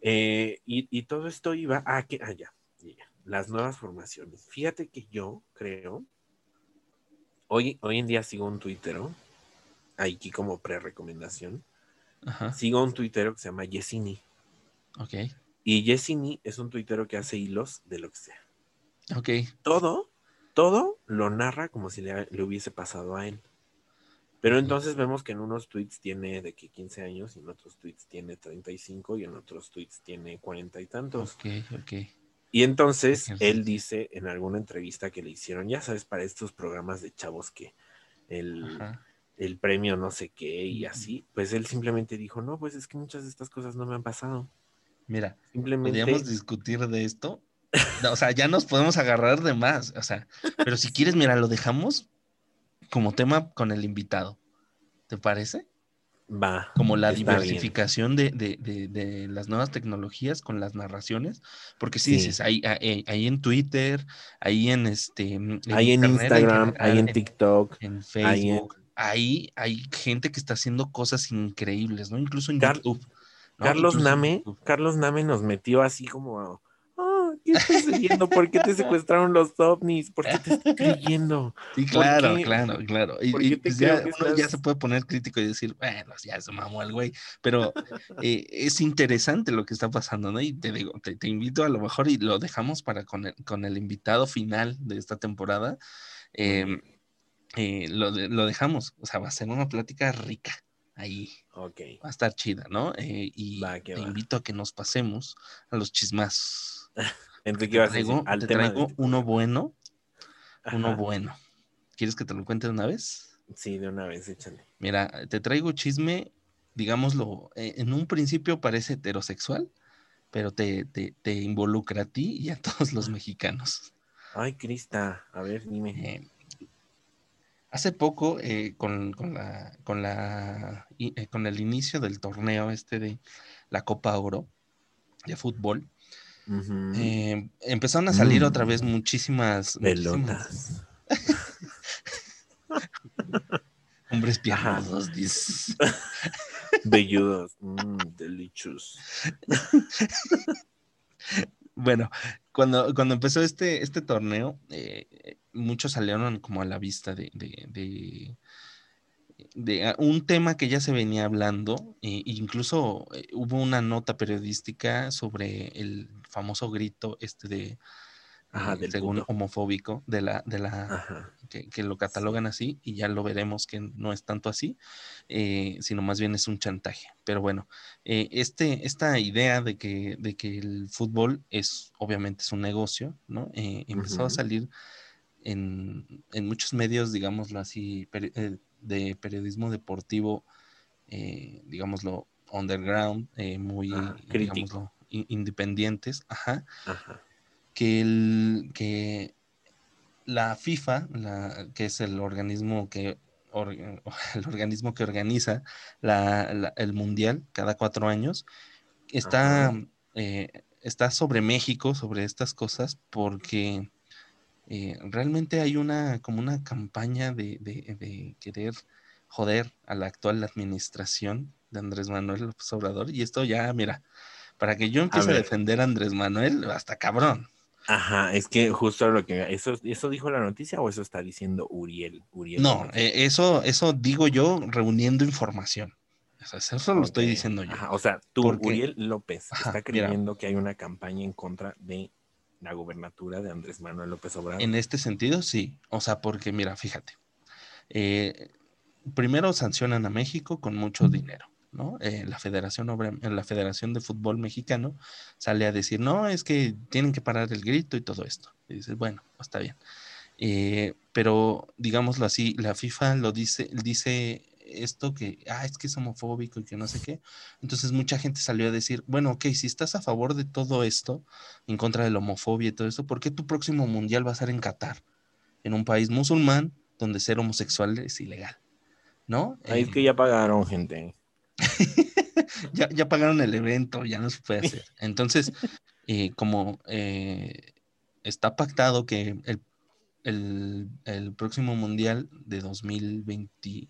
Speaker 1: Eh, y, y todo esto iba a que, ah, ya, ya, las nuevas formaciones. Fíjate que yo creo, hoy, hoy en día sigo un tuitero, aquí como pre-recomendación, sigo un tuitero que se llama Yesini.
Speaker 2: ok,
Speaker 1: Y Yesini es un tuitero que hace hilos de lo que sea.
Speaker 2: ok.
Speaker 1: Todo, todo lo narra como si le, le hubiese pasado a él. Pero entonces vemos que en unos tweets tiene de que 15 años, y en otros tweets tiene 35, y en otros tweets tiene 40 y tantos.
Speaker 2: Ok, ok.
Speaker 1: Y entonces él dice en alguna entrevista que le hicieron, ya sabes, para estos programas de chavos que el, el premio no sé qué y así, pues él simplemente dijo, no, pues es que muchas de estas cosas no me han pasado.
Speaker 2: Mira,
Speaker 1: Simplemente...
Speaker 2: podríamos discutir de esto. No, O sea, ya nos podemos agarrar de más. O sea, pero si quieres, mira, lo dejamos como tema con el invitado. ¿Te parece?
Speaker 1: Va.
Speaker 2: Como la diversificación de, de- de- de las nuevas tecnologías con las narraciones. Porque si
Speaker 1: Sí.
Speaker 2: dices, ahí, ahí, ahí en Twitter, ahí en este. en
Speaker 1: Hay en Instagram,
Speaker 2: general,
Speaker 1: en TikTok,
Speaker 2: en Facebook. Ahí hay gente que está haciendo cosas increíbles, ¿no? Incluso en
Speaker 1: Car-
Speaker 2: YouTube. ¿no?
Speaker 1: Carlos
Speaker 2: Incluso
Speaker 1: Name,
Speaker 2: YouTube.
Speaker 1: Carlos Name nos metió así como, ¿qué estás sucediendo? ¿Por qué te secuestraron los ovnis? ¿Por qué te estoy creyendo?
Speaker 2: Sí,
Speaker 1: ¿Por
Speaker 2: claro, claro, claro. Y,
Speaker 1: ¿Por
Speaker 2: y
Speaker 1: qué te
Speaker 2: pues ya, uno ya
Speaker 1: estás-
Speaker 2: se puede poner crítico y decir, bueno, ya se mamó el güey. Pero eh, es interesante lo que está pasando, ¿no? Y te digo, te, te invito a lo mejor y lo dejamos para con el, con el invitado final de esta temporada. eh, eh, lo, de- lo dejamos. O sea, va a ser una plática rica ahí.
Speaker 1: Ok,
Speaker 2: Va a estar chida, ¿no? Eh, y
Speaker 1: Va,
Speaker 2: te
Speaker 1: va.
Speaker 2: invito a que nos pasemos a los chismazos.
Speaker 1: Enrique,
Speaker 2: Te
Speaker 1: vas a decir,
Speaker 2: traigo,
Speaker 1: al
Speaker 2: te
Speaker 1: de
Speaker 2: traigo uno bueno, uno bueno. ¿Quieres que te lo cuente de una vez?
Speaker 1: Sí, de una vez, échale.
Speaker 2: Mira, te traigo chisme, digámoslo, eh, en un principio parece heterosexual, pero te, te, te involucra a ti y a todos los mexicanos.
Speaker 1: Ay, Crista, a ver, dime.
Speaker 2: Eh, hace poco, eh, con, con la, con, la, eh, con el inicio del torneo este de la Copa Oro de fútbol, Eh, empezaron a salir
Speaker 1: Mm.
Speaker 2: otra vez muchísimas, muchísimas
Speaker 1: Pelotas.
Speaker 2: hombres dices.
Speaker 1: Velludos. Mm, delicious.
Speaker 2: Bueno, cuando, cuando empezó este, este torneo, eh, eh, muchos salieron como a la vista de, de, de- de, ah, un tema que ya se venía hablando, e incluso eh, hubo una nota periodística sobre el famoso grito este de,
Speaker 1: Ajá,
Speaker 2: eh,
Speaker 1: del
Speaker 2: según
Speaker 1: puto.
Speaker 2: homofóbico, de la, de la, que, que lo catalogan así y ya lo veremos que no es tanto así, eh, sino más bien es un chantaje. Pero bueno, eh, este, esta idea de que, de que el fútbol es obviamente es un negocio, ¿no? Eh, empezó a salir en, en muchos medios, digámoslo así, peri- eh, de periodismo deportivo, eh, digámoslo, underground, eh, muy,
Speaker 1: Ah,
Speaker 2: digámoslo, in- independientes, ajá,
Speaker 1: Ajá.
Speaker 2: que, el, que la FIFA, la, que es el organismo que, or- el organismo que organiza la- la- el Mundial cada cuatro años, está, eh, está sobre México, sobre estas cosas, porque eh, realmente hay una como una campaña de, de- de querer joder a la actual administración de Andrés Manuel López Obrador. Y esto ya, mira, para que yo empiece a, defender a Andrés Manuel, hasta cabrón.
Speaker 1: Ajá, es que justo lo que eso, eso dijo la noticia o eso está diciendo Uriel. Uriel
Speaker 2: No, eh, eso, eso digo yo reuniendo información. O sea, eso lo estoy diciendo yo.
Speaker 1: ajá, O sea, tú,
Speaker 2: Porque-
Speaker 1: Uriel López,
Speaker 2: Ajá,
Speaker 1: está
Speaker 2: mira.
Speaker 1: creyendo que hay una campaña en contra de la gubernatura de Andrés Manuel López Obrador.
Speaker 2: En este sentido, sí. O sea, porque mira, fíjate. eh, primero sancionan a México con mucho dinero, ¿no? Eh, la Federación Obra- la Federación de Fútbol Mexicano sale a decir, no, es que tienen que parar el grito y todo esto. Y dices, bueno, está bien. Eh, pero digámoslo así, la FIFA lo dice, dice esto que, ah, es que es homofóbico y que no sé qué. Entonces mucha gente salió a decir, bueno, ok, si estás a favor de todo esto, en contra de la homofobia y todo esto, ¿por qué tu próximo mundial va a ser en Qatar? en un país musulmán donde ser homosexual es ilegal, ¿no?
Speaker 3: Ahí es
Speaker 2: Eh,
Speaker 3: que ya pagaron, gente.
Speaker 2: ya, ya pagaron el evento, ya no se puede hacer. Entonces, eh, como eh, está pactado que el, el- el próximo mundial de 2020,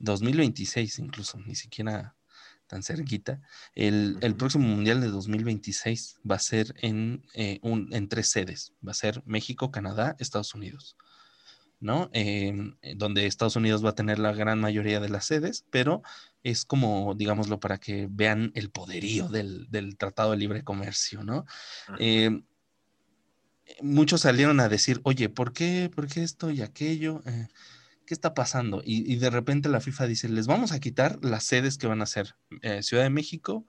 Speaker 2: 2026 incluso, ni siquiera tan cerquita, el, el próximo mundial de 2026 va a ser en, eh, un, en tres sedes, va a ser México, Canadá, Estados Unidos. ¿no? Em, eh, donde Estados Unidos va a tener la gran mayoría de las sedes, pero es como, digámoslo, para que vean el poderío del, del Tratado de Libre Comercio, ¿no?
Speaker 1: Ajá.
Speaker 2: Eh, muchos salieron a decir, oye, ¿por qué, por qué esto y aquello? ¿Qué está pasando? Y, y de repente la FIFA dice, les vamos a quitar las sedes que van a ser eh, Ciudad de México,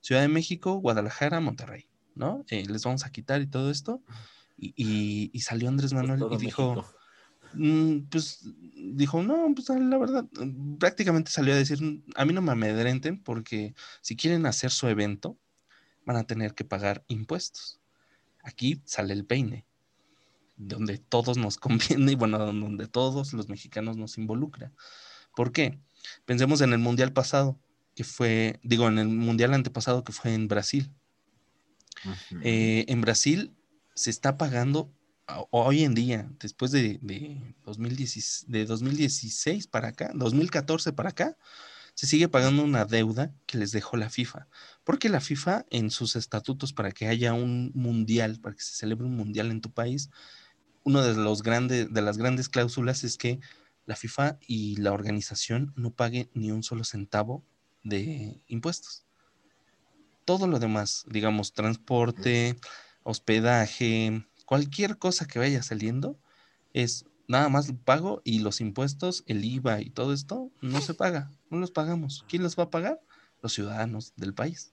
Speaker 2: Ciudad de México, Guadalajara, Monterrey, ¿no? Eh, les vamos a quitar y todo esto. Y, y- y salió Andrés Manuel y dijo. Mm, pues dijo, no, pues la verdad, prácticamente salió a decir, "Mm, a mí no me amedrenten porque si quieren hacer su evento, van a tener que pagar impuestos. Aquí sale el peine, donde todos nos conviene y bueno, donde todos los mexicanos nos involucra. ¿Por qué? Pensemos en el mundial pasado, que fue, digo, en el mundial antepasado que fue en Brasil. Eh, en Brasil se está pagando hoy en día, después de, de, 2016, de 2016 para acá, 2014 para acá, se sigue pagando una deuda que les dejó la FIFA. Porque la FIFA en sus estatutos para que haya un mundial, para que se celebre un mundial en tu país, uno de los grandes, de las grandes cláusulas es que la FIFA y la organización no pague ni un solo centavo de impuestos. Todo lo demás, digamos, transporte, hospedaje, cualquier cosa que vaya saliendo, es nada más pago y los impuestos, el IVA y todo esto no se paga, no los pagamos. ¿Quién los va a pagar? Los ciudadanos del país.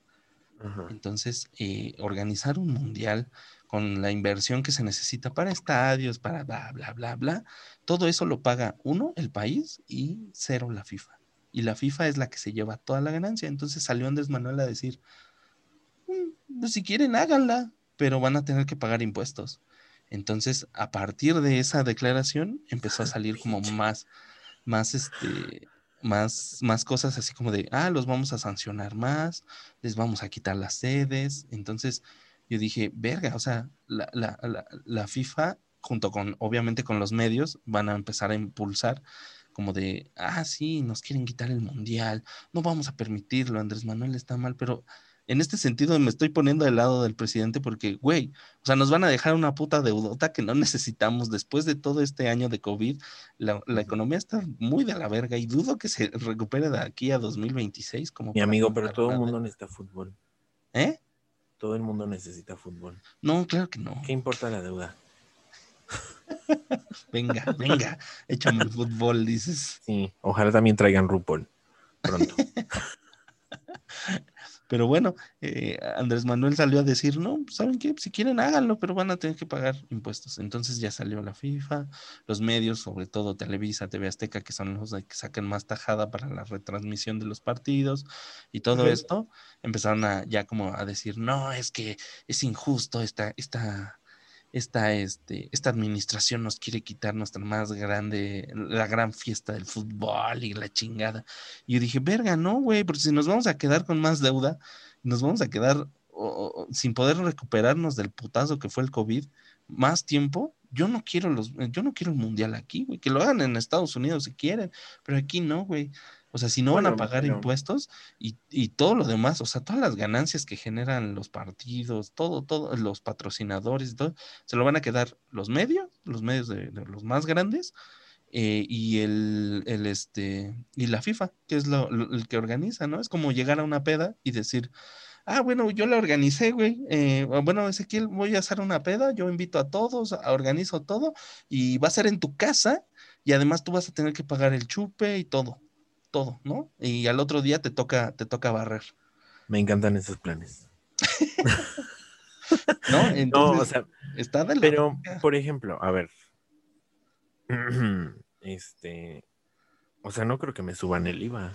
Speaker 1: Ajá.
Speaker 2: Entonces, eh, organizar un mundial con la inversión que se necesita para estadios, para bla, bla, bla, bla, todo eso lo paga uno, el país, y cero la FIFA. Y la FIFA es la que se lleva toda la ganancia. Entonces salió Andrés Manuel a decir, "Mm, pues si quieren háganla, pero van a tener que pagar impuestos. Entonces, a partir de esa declaración, empezó a salir como más, más, este, más, más cosas así como de, ah, los vamos a sancionar más, les vamos a quitar las sedes. Entonces, yo dije, verga, o sea, la, la, la, la FIFA, junto con, obviamente, con los medios, van a empezar a impulsar como de, ah, sí, nos quieren quitar el mundial, no vamos a permitirlo, Andrés Manuel está mal, pero en este sentido me estoy poniendo del lado del presidente porque, güey, o sea, nos van a dejar una puta deudota que no necesitamos después de todo este año de COVID. La, la economía está muy de la verga y dudo que se recupere de aquí a 2026. Como
Speaker 3: Mi amigo, pero todo el mundo necesita fútbol.
Speaker 2: ¿Eh?
Speaker 3: Todo el mundo necesita fútbol.
Speaker 2: No, claro que no.
Speaker 3: ¿Qué importa la deuda?
Speaker 2: Venga, venga, échame el fútbol, dices.
Speaker 3: Sí, ojalá también traigan RuPaul pronto.
Speaker 2: Pero bueno, eh, Andrés Manuel salió a decir, no, pues, ¿saben qué? Si quieren háganlo, pero van a tener que pagar impuestos. Entonces ya salió la FIFA, los medios, sobre todo Televisa, TV Azteca, que son los que sacan más tajada para la retransmisión de los partidos y todo esto, empezaron a ya como a decir, no, es que es injusto esta, esta, esta, este, esta administración nos quiere quitar nuestra más grande, la gran fiesta del fútbol y la chingada. Y yo dije, verga, no, güey, porque si nos vamos a quedar con más deuda, nos vamos a quedar sin poder recuperarnos del putazo que fue el COVID más tiempo. Yo no quiero los, yo no quiero el mundial aquí, güey, que lo hagan en Estados Unidos si quieren, pero aquí no, güey. O sea, si no van a pagar impuestos y, y todo lo demás, o sea, todas las ganancias que generan los partidos, todo, todo, los patrocinadores todo, se lo van a quedar los medios, los medios de, de los más grandes, eh, y el, el, este, y la FIFA, que es lo, lo- el que organiza, ¿no? Es como llegar a una peda y decir, ah, bueno, yo la organicé, güey, eh, bueno, Ezequiel, voy a hacer una peda, yo invito a todos, a- organizo todo, y va a ser en tu casa, y además tú vas a tener que pagar el chupe y todo, todo, ¿no? Y al otro día te toca, te toca barrer,
Speaker 3: Me encantan esos planes.
Speaker 2: ¿no?
Speaker 3: No,
Speaker 2: Entonces,
Speaker 3: o sea,
Speaker 2: está de la
Speaker 3: pero, por ejemplo, a ver. Este. O sea, no creo que me suban el IVA.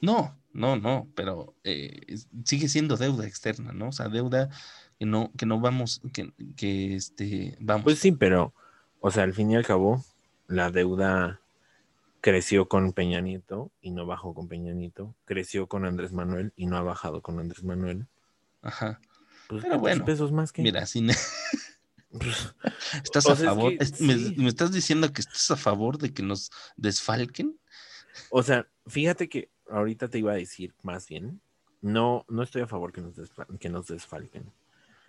Speaker 2: No, no, no, pero eh, sigue siendo deuda externa, ¿no? O sea, deuda que no, que no vamos, que, que este, vamos.
Speaker 3: Pues sí, pero,
Speaker 1: O sea, al fin y al cabo, la deuda creció con Peña Nieto y no bajó con Peña Nieto. Creció con Andrés Manuel y no ha bajado con Andrés Manuel.
Speaker 2: Ajá.
Speaker 1: Pues,
Speaker 2: Pero
Speaker 1: ¿cuántos
Speaker 2: bueno,
Speaker 1: pesos más que.
Speaker 2: Mira, si ne-
Speaker 1: Pues,
Speaker 2: estás
Speaker 1: O
Speaker 2: a
Speaker 1: es
Speaker 2: favor,
Speaker 1: que
Speaker 2: me,
Speaker 1: sí.
Speaker 2: me estás diciendo que estás a favor de que nos desfalquen?
Speaker 1: O sea, fíjate que ahorita te iba a decir más bien, no, no estoy a favor que nos, que nos desfalquen,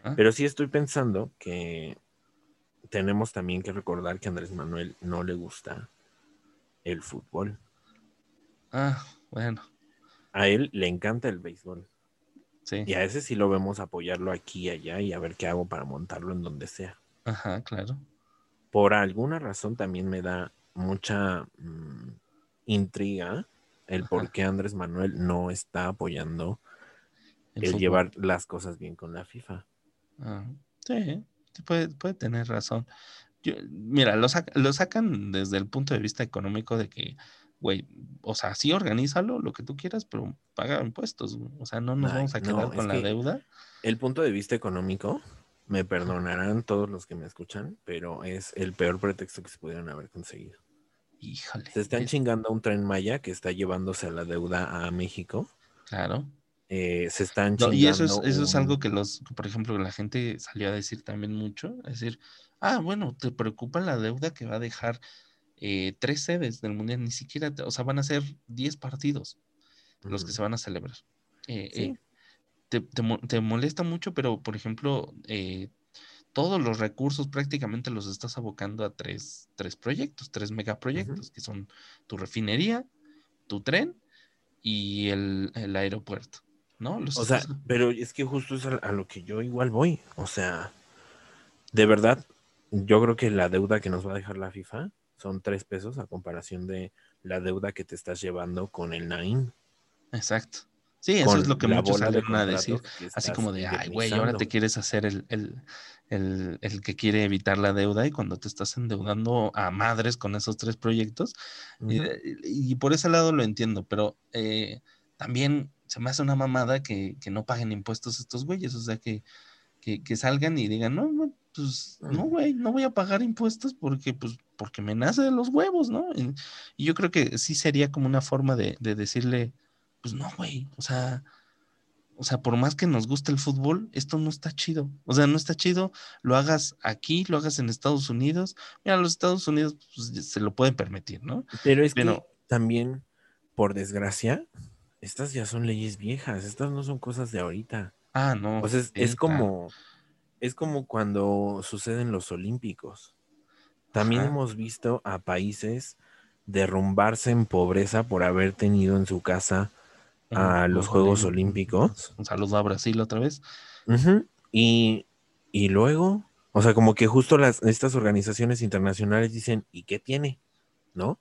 Speaker 2: Ah.
Speaker 1: pero sí estoy pensando que tenemos también que recordar que a Andrés Manuel no le gusta el fútbol.
Speaker 2: Ah, bueno,
Speaker 1: A él le encanta el béisbol
Speaker 2: sí.
Speaker 1: y a ese sí lo vemos apoyarlo aquí y allá y a ver qué hago para montarlo en donde sea.
Speaker 2: Ajá, claro.
Speaker 1: Por alguna razón también me da mucha mm, intriga el
Speaker 2: Ajá.
Speaker 1: por qué Andrés Manuel no está apoyando
Speaker 2: El
Speaker 1: llevar las cosas bien con la FIFA.
Speaker 2: Ah, sí, sí, puede, puede tener razón. Yo- mira, lo, sac- lo sacan desde el punto de vista económico de que, güey, o sea, sí, organízalo, lo que tú quieras, pero paga impuestos. güey. O sea, no nos
Speaker 1: Ay,
Speaker 2: vamos a quedar con la deuda.
Speaker 1: El punto de vista económico, me perdonarán todos los que me escuchan, pero es el peor pretexto que se pudieron haber conseguido.
Speaker 2: Híjole.
Speaker 1: Se están
Speaker 2: es-
Speaker 1: chingando a un tren Maya que está llevándose a la deuda a México.
Speaker 2: Claro.
Speaker 1: Eh, se están
Speaker 2: No,
Speaker 1: chingando.
Speaker 2: y eso es, eso es algo que los, por ejemplo, la gente salió a decir también mucho, es decir, ah, bueno, te preocupa la deuda que va a dejar eh, tres sedes del Mundial, ni siquiera, te- o sea, van a ser 10 partidos los que se van a celebrar. Eh,
Speaker 1: Sí.
Speaker 2: eh, te, te mo- te molesta mucho, pero, por ejemplo, todos los recursos prácticamente los estás abocando a tres, tres proyectos, tres megaproyectos, que son tu refinería, tu tren y el, el aeropuerto, ¿no? Los
Speaker 1: O sea, pero es que justo es a, a lo que yo igual voy. O sea, de verdad, yo creo que la deuda que nos va a dejar la FIFA son tres pesos a comparación de la deuda que te estás llevando con el Naim.
Speaker 2: Exacto. Sí, eso es lo que muchos salieron a decir. Así como de, ay, güey, ahora te
Speaker 1: indemnizando".
Speaker 2: quieres hacer el, el, el, el que quiere evitar la deuda y cuando te estás endeudando a madres con esos tres proyectos. y por ese lado lo entiendo, pero eh, también se me hace una mamada que, que no paguen impuestos estos güeyes, o sea, que, que, que salgan y digan, no, no, pues no,
Speaker 1: Mm.
Speaker 2: güey, no voy a pagar impuestos porque, pues, porque me nace de los huevos, ¿no? Y, yo creo que sí sería como una forma de, de decirle, pues no, güey, o sea, o sea, por más que nos guste el fútbol, esto no está chido. O sea, no está chido, lo hagas aquí, lo hagas en Estados Unidos. Mira, los Estados Unidos pues, se lo pueden permitir, ¿no?
Speaker 1: Pero es
Speaker 2: Pero-
Speaker 1: que también, por desgracia, estas ya son leyes viejas, estas no son cosas de ahorita.
Speaker 2: Ah, no.
Speaker 1: O sea, es, como, es como cuando suceden los Olímpicos. También
Speaker 2: Ajá.
Speaker 1: hemos visto a países derrumbarse en pobreza por haber tenido en su casa a los Juegos Olímpicos.
Speaker 2: Un saludo a Brasil otra vez.
Speaker 1: Y, y luego, o sea, como que justo las, estas organizaciones internacionales dicen, ¿y qué tiene? ¿No?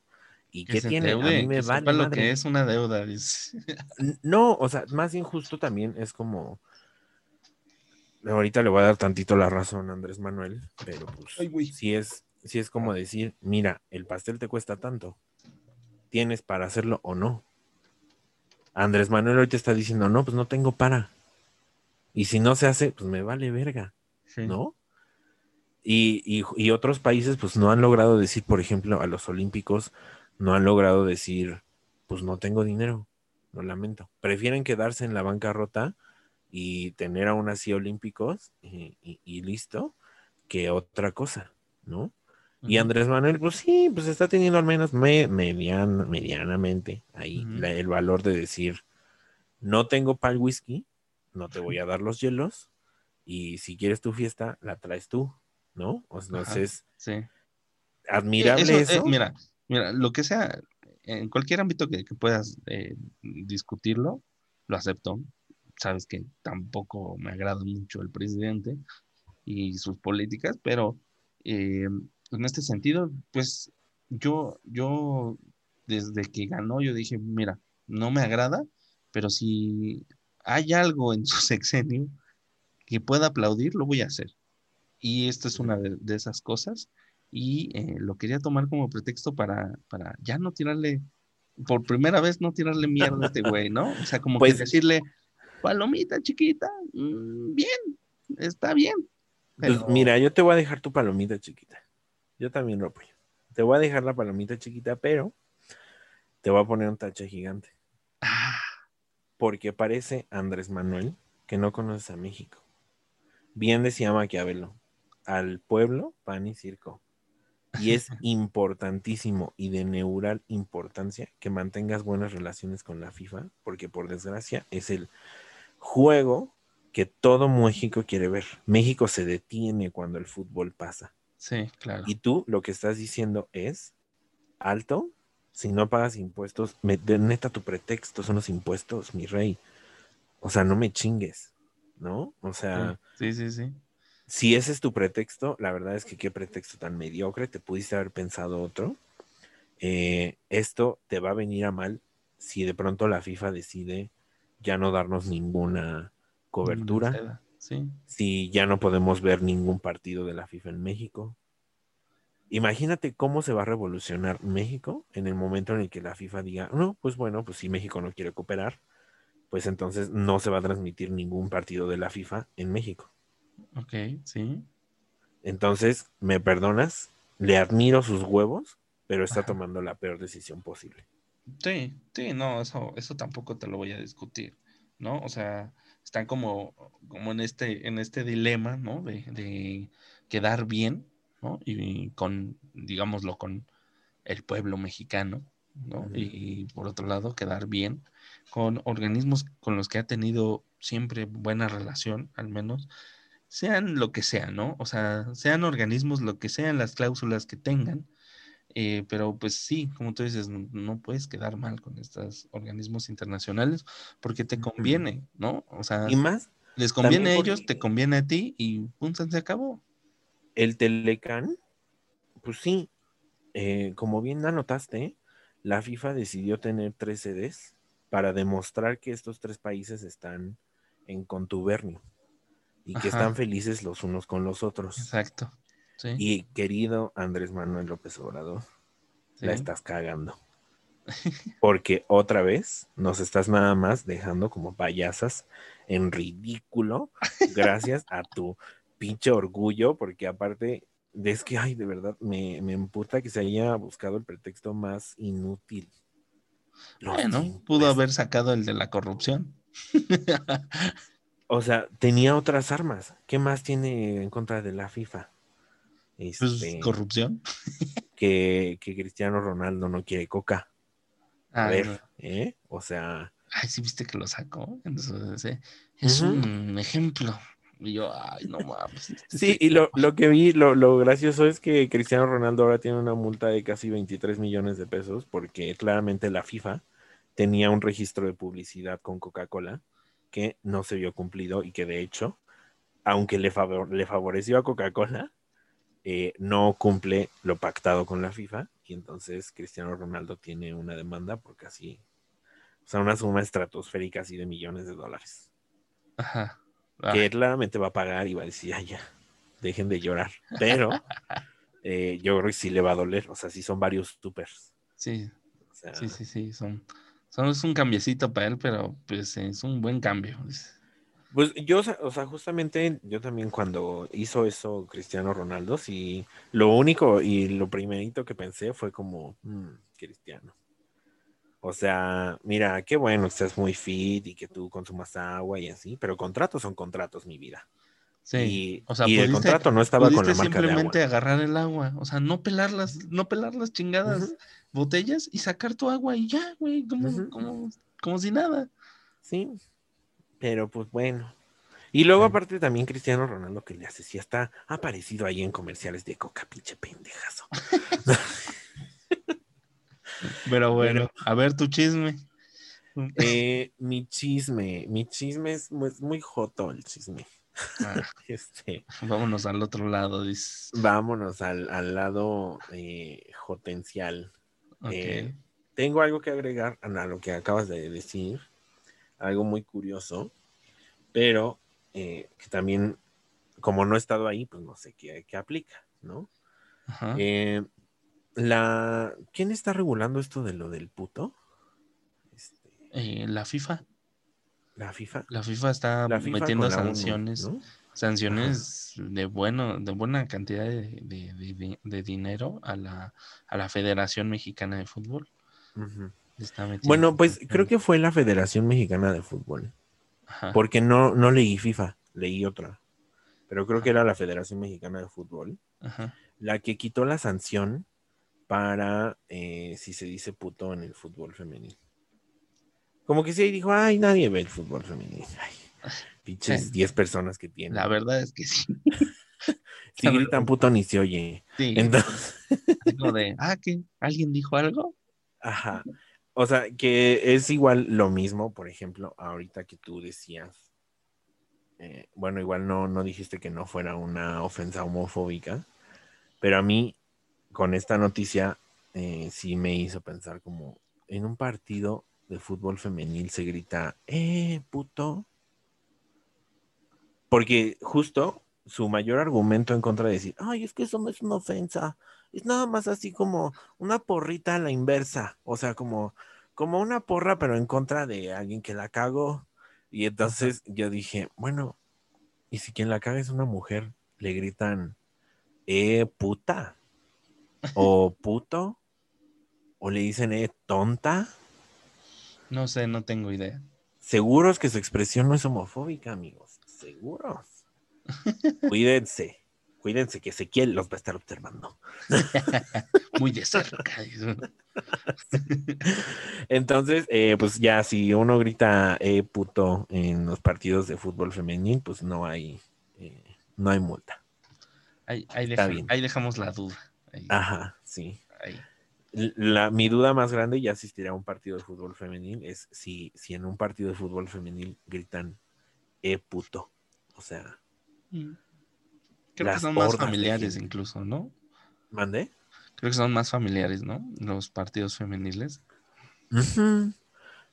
Speaker 1: ¿Y
Speaker 2: Que
Speaker 1: qué
Speaker 2: se
Speaker 1: tiene?
Speaker 2: endeude,
Speaker 1: a mí me
Speaker 2: que
Speaker 1: vale
Speaker 2: sepa lo
Speaker 1: madre.
Speaker 2: que es una deuda. dice.
Speaker 1: No, o sea, más bien justo también es como. Ahorita le voy a dar tantito la razón a Andrés Manuel, pero pues
Speaker 2: Ay,
Speaker 1: sí es, sí es como decir, mira, el pastel te cuesta tanto. ¿Tienes para hacerlo o no? Andrés Manuel ahorita está diciendo, no, pues no tengo para. Y si no se hace, pues me vale verga,
Speaker 2: Sí.
Speaker 1: ¿no? Y, y- y otros países, pues no han logrado decir, por ejemplo, a los Olímpicos, no han logrado decir, pues no tengo dinero, lo lamento. Prefieren quedarse en la bancarrota y tener aún así Olímpicos y, y- y listo, que otra cosa, ¿no? Y. Andrés Manuel, pues sí, pues está teniendo al menos me- median- medianamente ahí la- el valor de decir, no tengo para el whisky, no te voy a dar los hielos, y si quieres tu fiesta, la traes tú, ¿no? O sea,
Speaker 2: Ajá.
Speaker 1: Entonces,
Speaker 2: Sí.
Speaker 1: admirable
Speaker 2: Eso,
Speaker 1: eso.
Speaker 2: eh, mira, mira, lo que sea, en cualquier ámbito que, que puedas eh, discutirlo, lo acepto. Sabes que tampoco me agrada mucho el presidente y sus políticas, pero eh, en este sentido, pues yo, yo desde que ganó, yo dije, mira, no me agrada, pero si hay algo en su sexenio que pueda aplaudir, lo voy a hacer. Y esta es una de, de esas cosas y eh, lo quería tomar como pretexto para, para ya no tirarle, por primera vez no tirarle mierda a este güey, ¿no? O sea, como
Speaker 1: Pues-
Speaker 2: que decirle, palomita chiquita, mm, bien, está bien.
Speaker 1: Pues mira, yo te voy a dejar tu palomita chiquita. Yo también lo apoyo. Te voy a dejar la palomita chiquita, pero te voy a poner un tache gigante.
Speaker 2: Ah,
Speaker 1: Porque parece Andrés Manuel que no conoces a México. Bien decía Maquiavelo, al pueblo, pan y circo. Y es importantísimo y de neural importancia que mantengas buenas relaciones con la FIFA, porque por desgracia es el juego que todo México quiere ver. México se detiene cuando el fútbol pasa.
Speaker 2: sí, claro.
Speaker 1: Y tú lo que estás diciendo es, alto, si no pagas impuestos, me- de neta tu pretexto son los impuestos, mi rey. O sea, no me chingues, ¿no? O sea,
Speaker 2: Sí, sí, sí.
Speaker 1: si ese es tu pretexto, la verdad es que qué pretexto tan mediocre, te pudiste haber pensado otro. Eh, esto te va a venir a mal si de pronto la FIFA decide ya no darnos ninguna cobertura,
Speaker 2: Sí.
Speaker 1: si ya no podemos ver ningún partido de la FIFA en México. Imagínate cómo se va a revolucionar México en el momento en el que la FIFA diga, no, pues bueno, pues si México no quiere cooperar, pues entonces no se va a transmitir ningún partido de la FIFA en México.
Speaker 2: Ok, sí.
Speaker 1: Entonces, ¿me perdonas? Le admiro sus huevos, pero está
Speaker 2: Ajá.
Speaker 1: tomando la peor decisión posible.
Speaker 2: Sí, sí, no, eso, eso tampoco te lo voy a discutir, ¿no? O sea, están como, como en este, en este dilema, ¿no? De, de quedar bien, ¿no? Y con, digámoslo, con el pueblo mexicano, ¿no?
Speaker 1: Ujú.
Speaker 2: Y por otro lado, quedar bien con organismos con los que ha tenido siempre buena relación, al menos, sean lo que sean, ¿no? O sea, sean organismos, lo que sean las cláusulas que tengan, eh, pero pues sí, como tú dices, no, no puedes quedar mal con estos organismos internacionales porque te conviene, ¿no? O sea,
Speaker 1: Y más,
Speaker 2: les conviene a ellos, te conviene a ti y punto, se acabó.
Speaker 1: el Telecán, pues sí, eh, como bien anotaste, la FIFA decidió tener tres sedes para demostrar que estos tres países están en contubernio y que están felices los unos con los otros.
Speaker 2: Exacto. Sí,
Speaker 1: Y querido Andrés Manuel López Obrador, la estás cagando. Porque otra vez nos estás nada más dejando como payasas en ridículo gracias a tu pinche orgullo, porque aparte es que, ay, de verdad, me, me emputa que se haya buscado el pretexto más inútil. Los
Speaker 2: Bueno, pudo haber sacado el de la corrupción.
Speaker 1: O sea, tenía otras armas. ¿Qué más tiene en contra de la FIFA?
Speaker 2: Pues
Speaker 1: Este,
Speaker 2: corrupción.
Speaker 1: que, que Cristiano Ronaldo no quiere coca. A ver. ¿eh? O sea,
Speaker 2: Ay, sí viste que lo sacó. Entonces, eh, es un ejemplo. Y yo, ay, no mames. este
Speaker 1: Sí,
Speaker 2: sí-
Speaker 1: y lo, lo que vi, lo, lo gracioso es que Cristiano Ronaldo ahora tiene una multa de casi 23 millones de pesos porque claramente la FIFA tenía un registro de publicidad con Coca-Cola que no se vio cumplido y que de hecho, aunque le, favor- le favoreció a Coca-Cola, eh, no cumple lo pactado con la FIFA y entonces Cristiano Ronaldo tiene una demanda por casi, o sea, una suma estratosférica así de millones de dólares
Speaker 2: Ajá. Ah,
Speaker 1: que claramente va a pagar y va a decir, ya, ya, dejen de llorar. Pero eh, yo creo que sí le va a doler. O sea, sí son varios supers.
Speaker 2: sí,
Speaker 1: O sea,
Speaker 2: sí, sí, sí. Son, son es un cambiecito para él, pero pues es un buen cambio.
Speaker 1: Pues yo, o sea- justamente yo también cuando hizo eso Cristiano Ronaldo, sí, lo único y lo primerito que pensé fue como, "Mm, Cristiano. O sea, mira, qué bueno que estás muy fit y que tú consumas agua y así, pero contratos son contratos, mi vida.
Speaker 2: Sí.
Speaker 1: y
Speaker 2: o sea,
Speaker 1: y el contrato no estaba con la marca de agua.
Speaker 2: simplemente agarrar el agua, o sea, no pelar las, no pelar las chingadas botellas y sacar tu agua y ya, güey, como, como, como si nada.
Speaker 1: Sí, pero pues bueno. Y luego aparte también Cristiano Ronaldo que le hace, sí está aparecido ahí en comerciales de coca, pinche pendejazo.
Speaker 2: Pero bueno, a ver tu chisme.
Speaker 1: Eh, mi chisme, mi chisme es muy, es muy joto el chisme.
Speaker 2: Ah,
Speaker 1: Este,
Speaker 2: vámonos al otro lado, dices.
Speaker 1: vámonos al, al lado eh, jotencial. Eh, tengo algo que agregar a lo que acabas de decir, algo muy curioso, pero eh, que también, como no he estado ahí, pues no sé qué, qué aplica, ¿no?
Speaker 2: Ajá.
Speaker 1: Eh, la, ¿Quién está regulando esto de lo del puto? Este,
Speaker 2: Eh, la FIFA.
Speaker 1: la FIFA.
Speaker 2: La FIFA está
Speaker 1: La FIFA
Speaker 2: metiendo sanciones, sanciones de bueno, de buena cantidad de, de- de- de dinero a la, a la Federación Mexicana de Fútbol.
Speaker 1: Bueno, pues creo que fue la Federación Mexicana de Fútbol.
Speaker 2: Ajá.
Speaker 1: Porque no, no leí FIFA, leí otra. Pero creo que era la Federación Mexicana de Fútbol.
Speaker 2: Ajá.
Speaker 1: la que quitó la sanción para eh, si se dice puto en el fútbol femenil. Como que sí, dijo, ay, nadie ve el fútbol femenil. Ay, pinches
Speaker 2: Sí.
Speaker 1: 10 personas que tienen.
Speaker 2: La verdad es que sí.
Speaker 1: si gritan puto ni se oye.
Speaker 2: Sí.
Speaker 1: Entonces,
Speaker 2: Algo de, ah, ¿qué? ¿Alguien dijo algo?
Speaker 1: ajá. O sea, que es igual lo mismo, por ejemplo, ahorita que tú decías, eh, bueno, igual no, no dijiste que no fuera una ofensa homofóbica, pero a mí con esta noticia eh, sí me hizo pensar como en un partido de fútbol femenil se grita, eh, puto. Porque justo su mayor argumento en contra de decir, ay, es que eso no es una ofensa, es nada más así como una porrita a la inversa, o sea, como, como una porra, pero en contra de alguien que la cagó. Y entonces yo dije, bueno, y si quien la caga es una mujer, le gritan, eh, puta, o puto, o le dicen, eh, tonta.
Speaker 2: No sé, no tengo idea.
Speaker 1: Seguros que su expresión no es homofóbica, amigos. Seguros. Cuídense. Cuídense que Ezequiel los va a estar observando.
Speaker 2: Muy de cerca.
Speaker 1: Entonces, eh, pues ya si uno grita eh, puto en los partidos de fútbol femenil, pues no hay, eh, no hay multa.
Speaker 2: Ahí, ahí,
Speaker 1: Está
Speaker 2: deja-
Speaker 1: bien.
Speaker 2: ahí dejamos la duda. Ahí,
Speaker 1: Ajá, sí.
Speaker 2: ahí.
Speaker 1: La, mi duda más grande, ya asistiré a un partido de fútbol femenil, es si, si en un partido de fútbol femenil gritan eh puto. O sea,
Speaker 2: Mm. Creo que
Speaker 1: Las
Speaker 2: son más
Speaker 1: de
Speaker 2: familiares incluso, ¿no?
Speaker 1: ¿mandé?
Speaker 2: Creo que son más familiares, ¿no? Los partidos femeniles.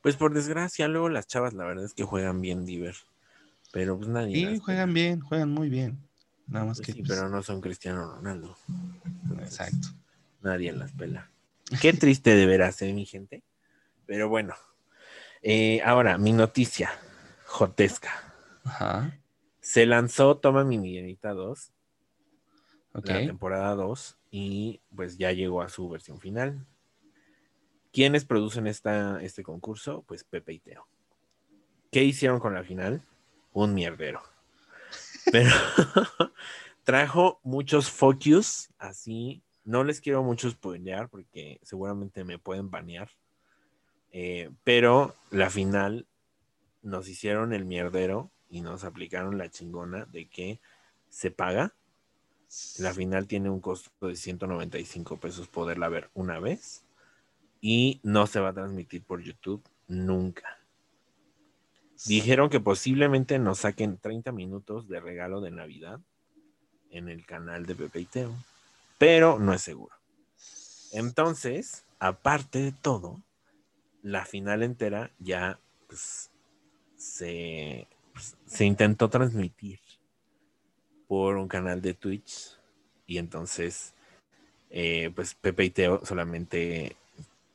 Speaker 1: Pues por desgracia, luego las chavas, la verdad es que juegan bien diver. Pero pues nadie.
Speaker 2: Sí, juegan bien, juegan muy bien. Nada más
Speaker 1: Pues
Speaker 2: que.
Speaker 1: sí,
Speaker 2: pues,
Speaker 1: pero no son Cristiano Ronaldo. Entonces,
Speaker 2: Exacto.
Speaker 1: Nadie las pela. Qué triste de veras, ¿eh, mi gente? Pero bueno. Eh, ahora, mi noticia. Jotesca.
Speaker 2: Ajá.
Speaker 1: Se lanzó Toma mi Millenita 2,
Speaker 2: Ok.
Speaker 1: la temporada 2, y pues ya llegó a su versión final. ¿Quiénes producen esta, este concurso? Pues Pepe y Teo. ¿Qué hicieron con la final? Un mierdero. Pero trajo muchos focus, así. No les quiero mucho spoilear porque seguramente me pueden banear. Eh, pero la final nos hicieron el mierdero y nos aplicaron la chingona de que se paga. La final tiene un costo de 195 pesos poderla ver una vez y no se va a transmitir por YouTube nunca. Dijeron que posiblemente nos saquen 30 minutos de regalo de Navidad en el canal de Pepe y Teo, pero no es seguro. Entonces, aparte de todo, la final entera ya pues, se, pues, se intentó transmitir por un canal de Twitch. Y entonces eh, pues Pepe y Teo solamente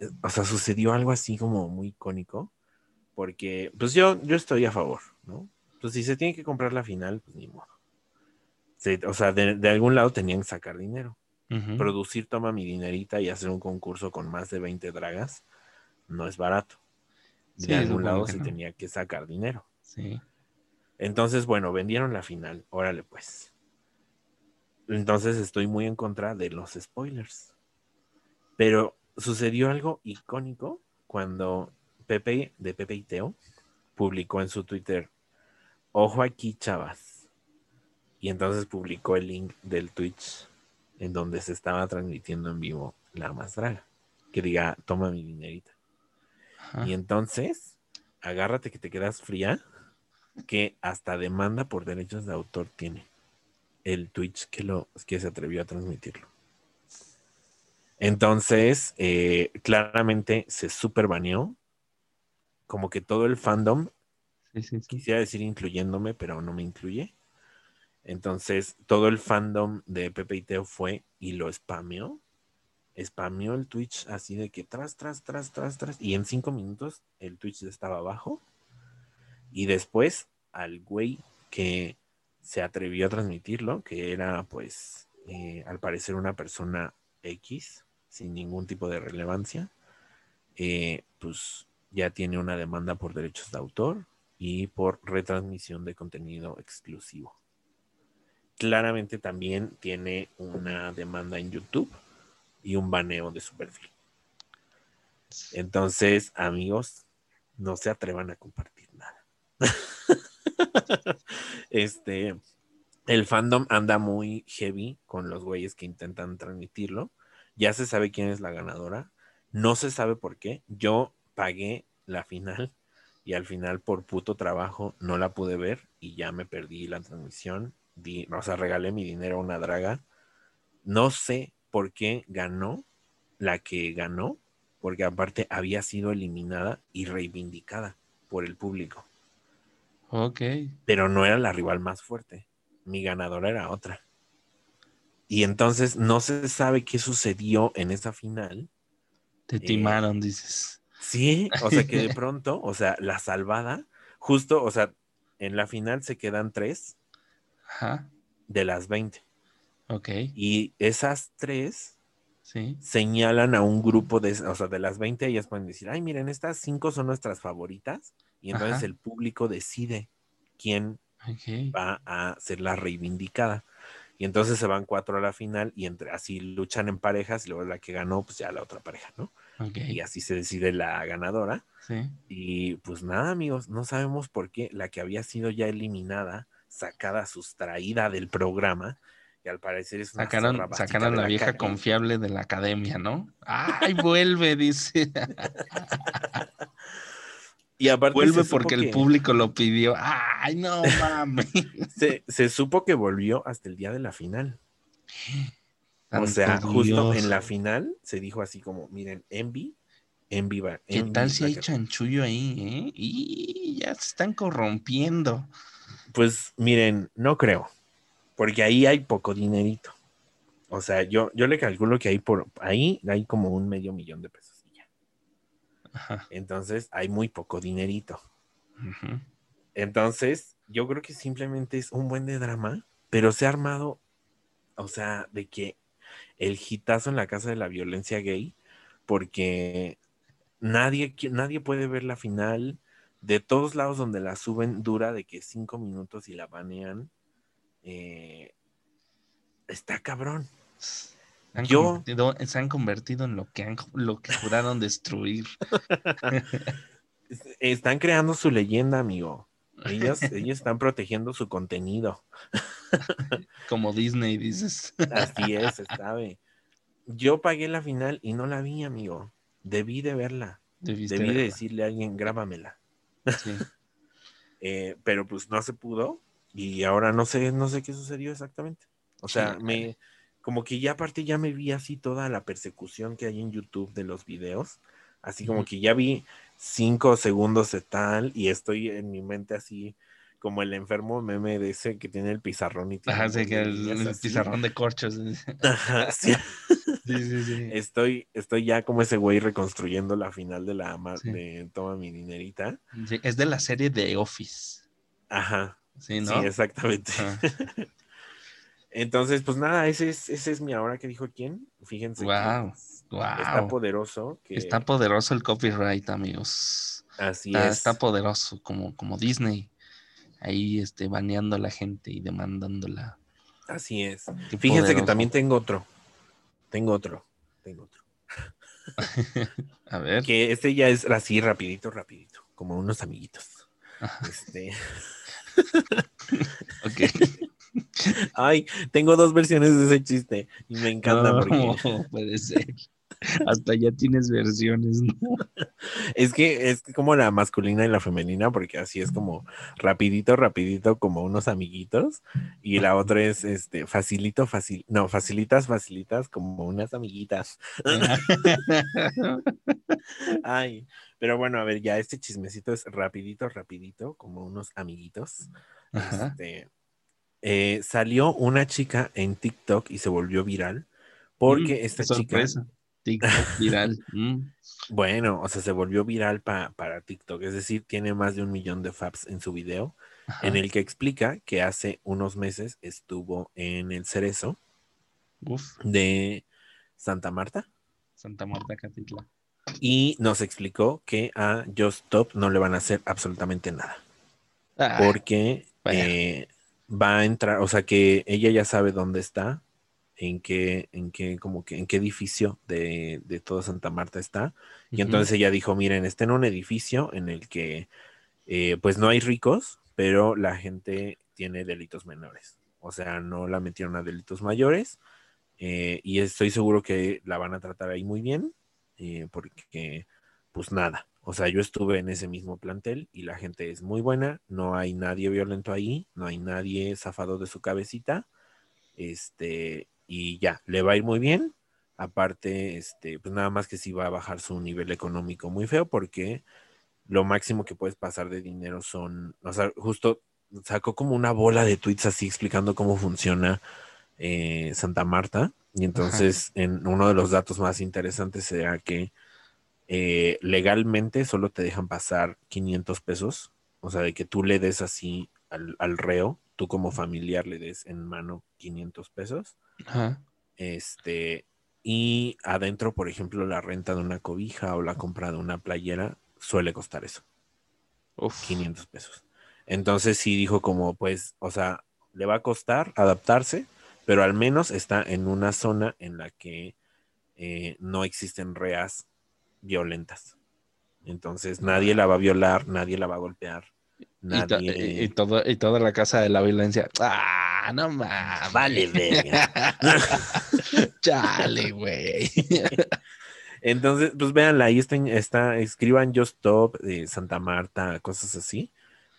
Speaker 1: eh, o sea sucedió algo así como muy icónico porque pues yo yo estoy a favor no pues si se tiene que comprar la final pues ni modo. Se- o sea de, de algún lado tenían que sacar dinero. Producir toma mi dinerita y hacer un concurso con más de 20 dragas no es barato. De
Speaker 2: Sí,
Speaker 1: algún lado se
Speaker 2: no.
Speaker 1: tenía que sacar dinero.
Speaker 2: Sí.
Speaker 1: Entonces, bueno, vendieron la final. Órale, pues. Entonces estoy muy en contra de los spoilers. Pero sucedió algo icónico cuando Pepe de Pepe y Teo publicó en su Twitter, ojo aquí, chavas. Y entonces publicó el link del Twitch en donde se estaba transmitiendo en vivo la más draga. Que diga, toma mi dinerita.
Speaker 2: Ajá.
Speaker 1: Y entonces, agárrate que te quedas fría, que hasta demanda por derechos de autor tiene el Twitch que, lo, que se atrevió a transmitirlo. Entonces, eh, claramente se super baneó. Como que todo el fandom,
Speaker 2: Sí, sí, sí.
Speaker 1: quisiera decir incluyéndome, pero no me incluye. Entonces, todo el fandom de Pepe y Teo fue y lo spameó. Spameó el Twitch así de que tras, tras, tras, tras, tras. Y en cinco minutos el Twitch estaba abajo. Y después al güey que se atrevió a transmitirlo, que era pues eh, al parecer una persona X, sin ningún tipo de relevancia, eh, pues ya tiene una demanda por derechos de autor y por retransmisión de contenido exclusivo. Claramente también tiene una demanda en YouTube y un baneo de su perfil. Entonces, amigos, no se atrevan a compartir. este, el fandom anda muy heavy con los güeyes que intentan transmitirlo. Ya se sabe quién es la ganadora. No se sabe por qué. Yo pagué la final y al final por puto trabajo no la pude ver y ya me perdí la transmisión. o sea, regalé mi dinero a una draga. No sé por qué ganó la que ganó, porque aparte había sido eliminada y reivindicada por el público.
Speaker 2: Ok.
Speaker 1: Pero no era la rival más fuerte. Mi ganadora era otra. Y entonces no se sabe qué sucedió en esa final.
Speaker 2: Te eh, timaron, dices.
Speaker 1: Sí, o sea que de pronto, o sea, la salvada, justo, o sea, en la final se quedan tres
Speaker 2: Ajá.
Speaker 1: de las 20.
Speaker 2: Ok.
Speaker 1: Y esas tres
Speaker 2: Sí.
Speaker 1: señalan a un grupo de, o sea, de las 20, ellas pueden decir, ay, miren, estas cinco son nuestras favoritas. Y entonces
Speaker 2: Ajá.
Speaker 1: el público decide quién va a ser la reivindicada. Y entonces se van cuatro a la final y entre así luchan en parejas y luego la que ganó, pues ya la otra pareja, ¿no?
Speaker 2: Ok.
Speaker 1: Y así se decide la ganadora.
Speaker 2: Sí.
Speaker 1: Y pues nada, amigos, no sabemos por qué la que había sido ya eliminada, sacada, sustraída del programa, y al parecer es una
Speaker 2: Sacaron, sacaron
Speaker 1: de
Speaker 2: la vieja confiable de la academia, ¿no? ¡Ay, vuelve! Dice.
Speaker 1: Y aparte
Speaker 2: vuelve porque el público lo pidió. ¡Ay, no mames!
Speaker 1: se, se supo que volvió hasta el día de la final. O sea, justo en la final se dijo así como, miren, Envy, Envy va.
Speaker 2: ¿Qué
Speaker 1: Envy
Speaker 2: tal si hay chanchullo ahí, eh? Y ya se están corrompiendo.
Speaker 1: Pues miren, no creo, porque ahí hay poco dinerito. O sea, yo, yo le calculo que hay por ahí hay como un medio millón de pesos.
Speaker 2: Ajá.
Speaker 1: Entonces hay muy poco dinerito. Entonces, yo creo que simplemente es un buen de drama, pero se ha armado, o sea, de que el hitazo en la casa de la violencia gay, porque nadie, nadie puede ver la final. De todos lados donde la suben, dura de que cinco minutos y la banean. eh, está cabrón.
Speaker 2: Se han,
Speaker 1: Yo-
Speaker 2: convertido, se han convertido en lo que, han, lo que juraron destruir.
Speaker 1: Es- Están creando su leyenda, amigo. Ellos, ellos están protegiendo su contenido.
Speaker 2: Como Disney, dices.
Speaker 1: Así es, se sabe. Yo pagué la final y no la vi, amigo. Debí de verla.
Speaker 2: Debiste
Speaker 1: Debí de decirle a alguien, grábamela.
Speaker 2: Sí.
Speaker 1: Eh, pero pues no se pudo y ahora no sé, no sé qué sucedió exactamente. O sea, me, como que ya aparte ya me vi así toda la persecución que hay en YouTube de los videos. Así como que ya vi cinco segundos de tal y estoy en mi mente así como el enfermo meme de ese que tiene el pizarrón y tiene
Speaker 2: Ajá, sí, que el, el pizarrón de corchos.
Speaker 1: Ajá, sí.
Speaker 2: Sí, sí, sí.
Speaker 1: Estoy, estoy ya como ese güey reconstruyendo la final de la ama-
Speaker 2: Sí.
Speaker 1: de Toma mi dinerita.
Speaker 2: Sí, Es de la serie de Office.
Speaker 1: Ajá.
Speaker 2: Sí,
Speaker 1: Sí,
Speaker 2: ¿no?
Speaker 1: exactamente.
Speaker 2: Ajá.
Speaker 1: Entonces, pues nada, ese es, ese es mi ahora que dijo quién. Fíjense que
Speaker 2: Guau,
Speaker 1: pues, está poderoso. Que
Speaker 2: Está poderoso el copyright, amigos.
Speaker 1: así
Speaker 2: Está,
Speaker 1: es.
Speaker 2: está poderoso, como, como Disney. Ahí este, baneando a la gente y demandándola.
Speaker 1: Así es.
Speaker 2: Qué
Speaker 1: Fíjense que también tengo otro. Tengo otro. Tengo otro.
Speaker 2: A ver.
Speaker 1: Que este ya es así, rapidito, rapidito. Como unos amiguitos.
Speaker 2: Ajá,
Speaker 1: Este.
Speaker 2: ok.
Speaker 1: Ay, tengo dos versiones de ese chiste. Y me encanta
Speaker 2: No,
Speaker 1: porque.
Speaker 2: puede ser. Hasta ya tienes versiones, ¿no?
Speaker 1: Es que es como la masculina y la femenina, porque así es como rapidito, rapidito, como unos amiguitos. Y la otra es este facilito, fácil, no, facilitas, facilitas, como unas amiguitas. Ay, pero bueno, a ver, ya este chismecito es rapidito, rapidito, como unos amiguitos.
Speaker 2: Ajá.
Speaker 1: Este, eh, salió una chica en TikTok y se volvió viral porque
Speaker 2: Mm,
Speaker 1: esta
Speaker 2: qué
Speaker 1: chica,
Speaker 2: sorpresa. TikTok viral. Mm,
Speaker 1: bueno, o sea, se volvió viral pa- para TikTok, es decir, tiene más de un millón de faps en su video
Speaker 2: Ajá.
Speaker 1: en el que explica que hace unos meses estuvo en el Cerezo
Speaker 2: Uf,
Speaker 1: de Santa Marta
Speaker 2: Santa Marta Catitla.
Speaker 1: y nos explicó que a Just Stop no le van a hacer absolutamente nada.
Speaker 2: Ah,
Speaker 1: porque eh, va a entrar, o sea que ella ya sabe dónde está, en qué, en qué, como que, en qué edificio de, de toda Santa Marta está. Y entonces ella dijo, miren, está en un edificio en el que eh, pues no hay ricos, pero la gente tiene delitos menores. O sea, no la metieron a delitos mayores. eh, y estoy seguro que la van a tratar ahí muy bien, eh, porque pues nada. O sea, yo estuve en ese mismo plantel y la gente es muy buena, no hay nadie violento ahí, no hay nadie zafado de su cabecita. Este, y ya, le va a ir muy bien. Aparte, este, pues nada más que sí va a bajar su nivel económico muy feo porque lo máximo que puedes pasar de dinero son, o sea, justo sacó como una bola de tweets así explicando cómo funciona eh, Santa Marta. Y entonces, en uno de los datos más interesantes será que eh, legalmente solo te dejan pasar 500 pesos. O sea, de que tú le des así al, al reo, tú como familiar le des en mano 500 pesos.
Speaker 2: Ajá.
Speaker 1: Este, y adentro, por ejemplo, la renta de una cobija o la compra de una playera suele costar eso,
Speaker 2: Uf.
Speaker 1: 500 pesos. Entonces sí dijo como, pues, o sea, le va a costar adaptarse, pero al menos está en una zona en la que eh, no existen reas violentas. Entonces nadie la va a violar, nadie la va a golpear,
Speaker 2: Y, to-
Speaker 1: nadie...
Speaker 2: y- todo- y toda la casa de la violencia. Ah, no mames.
Speaker 1: Vale, verga.
Speaker 2: Chale, güey.
Speaker 1: Entonces, pues véanla, ahí está, está escriban Just Stop de Santa Marta, cosas así,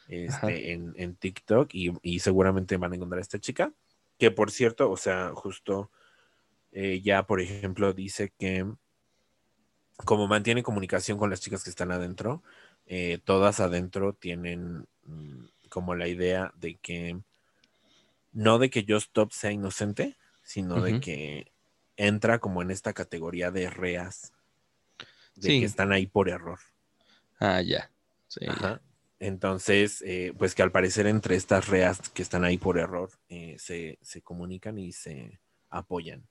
Speaker 1: este, en, en TikTok y, y seguramente van a encontrar a esta chica, que por cierto, o sea, justo eh, ya, por ejemplo, dice que como mantiene comunicación con las chicas que están adentro, eh, todas adentro tienen mm, como la idea de que no de que Just Stop sea inocente, sino de que entra como en esta categoría de reas, de
Speaker 2: Sí.
Speaker 1: que están ahí por error.
Speaker 2: Ah, ya. Sí.
Speaker 1: Ajá. Entonces, eh, pues que al parecer entre estas reas que están ahí por error, eh, se, se comunican y se apoyan.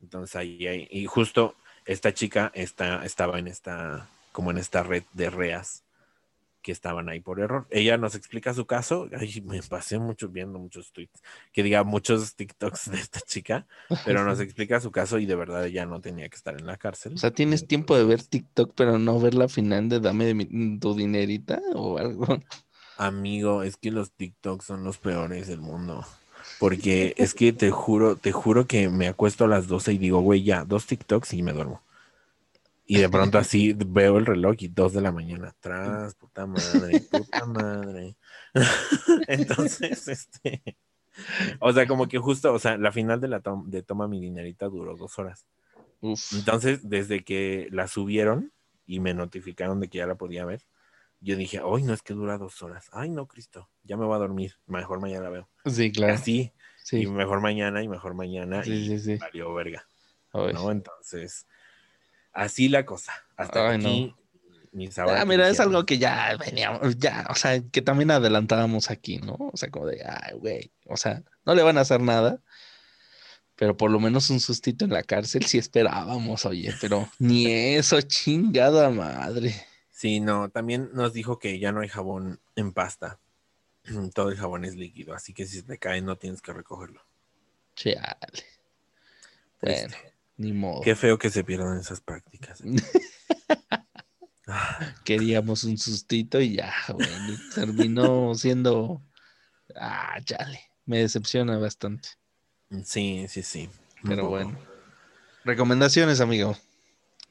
Speaker 1: Entonces ahí hay, y justo esta chica está, estaba en esta, como en esta red de reas que estaban ahí por error. Ella nos explica su caso. Ay, me pasé mucho viendo muchos tweets, que diga muchos TikToks de esta chica, pero nos explica su caso y de verdad ella no tenía que estar en la cárcel.
Speaker 2: O sea, ¿tienes tiempo de ver TikTok, pero no ver la final de Dame de mi- tu dinerita o algo?
Speaker 1: Amigo, es que los TikToks son los peores del mundo. Porque es que te juro, te juro que me acuesto a las 12 y digo, güey, ya, dos TikToks y me duermo. Y de pronto así veo el reloj y dos de la mañana atrás, puta madre, puta madre. Entonces, este, o sea, como que justo, o sea, la final de la de Toma mi dinerita duró dos horas.
Speaker 2: Uf.
Speaker 1: Entonces, desde que la subieron y me notificaron de que ya la podía ver, yo dije, ay, no es que dura dos horas. Ay, no, Cristo, ya me voy a dormir. Mejor mañana la veo.
Speaker 2: Sí, claro.
Speaker 1: Así,
Speaker 2: Sí.
Speaker 1: y mejor mañana, y mejor mañana,
Speaker 2: Sí,
Speaker 1: y
Speaker 2: sí, sí.
Speaker 1: valió verga. ¿no? Entonces, así la cosa. Hasta
Speaker 2: Ay, no.
Speaker 1: aquí, mis ahora
Speaker 2: Ah, mira, es algo que ya veníamos, ya, o sea, que también adelantábamos aquí, ¿no? O sea, como de, ay, güey, o sea, no le van a hacer nada, pero por lo menos un sustito en la cárcel sí esperábamos, oye, pero ni eso, chingada madre.
Speaker 1: Sí, no, también nos dijo que ya no hay jabón en pasta. Todo el jabón es líquido, así que si te cae no tienes que recogerlo.
Speaker 2: Chale. Bueno, ni modo.
Speaker 1: Qué feo que se pierdan esas prácticas. Ah,
Speaker 2: Queríamos un sustito y ya, güey, terminó siendo, ah, chale, me decepciona bastante,
Speaker 1: Sí, sí, sí.
Speaker 2: pero bueno. Recomendaciones, amigo.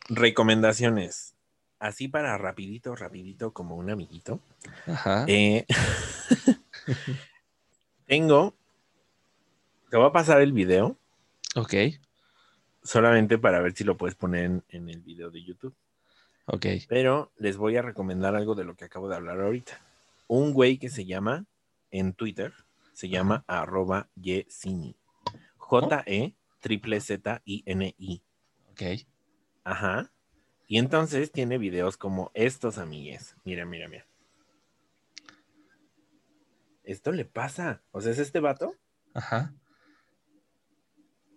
Speaker 1: Recomendaciones. Así para rapidito, rapidito, como un amiguito.
Speaker 2: Ajá.
Speaker 1: Eh, tengo. Te voy a pasar el video
Speaker 2: Ok,
Speaker 1: solamente para ver si lo puedes poner en, en el video de YouTube.
Speaker 2: ok.
Speaker 1: Pero les voy a recomendar algo de lo que acabo de hablar ahorita. Un güey que se llama en Twitter, se llama arroba yesini. J-E triple Z N I.
Speaker 2: Ok.
Speaker 1: Ajá. Y entonces tiene videos como estos, amigues. Mira, mira, mira. esto le pasa. O sea, es este vato.
Speaker 2: Ajá.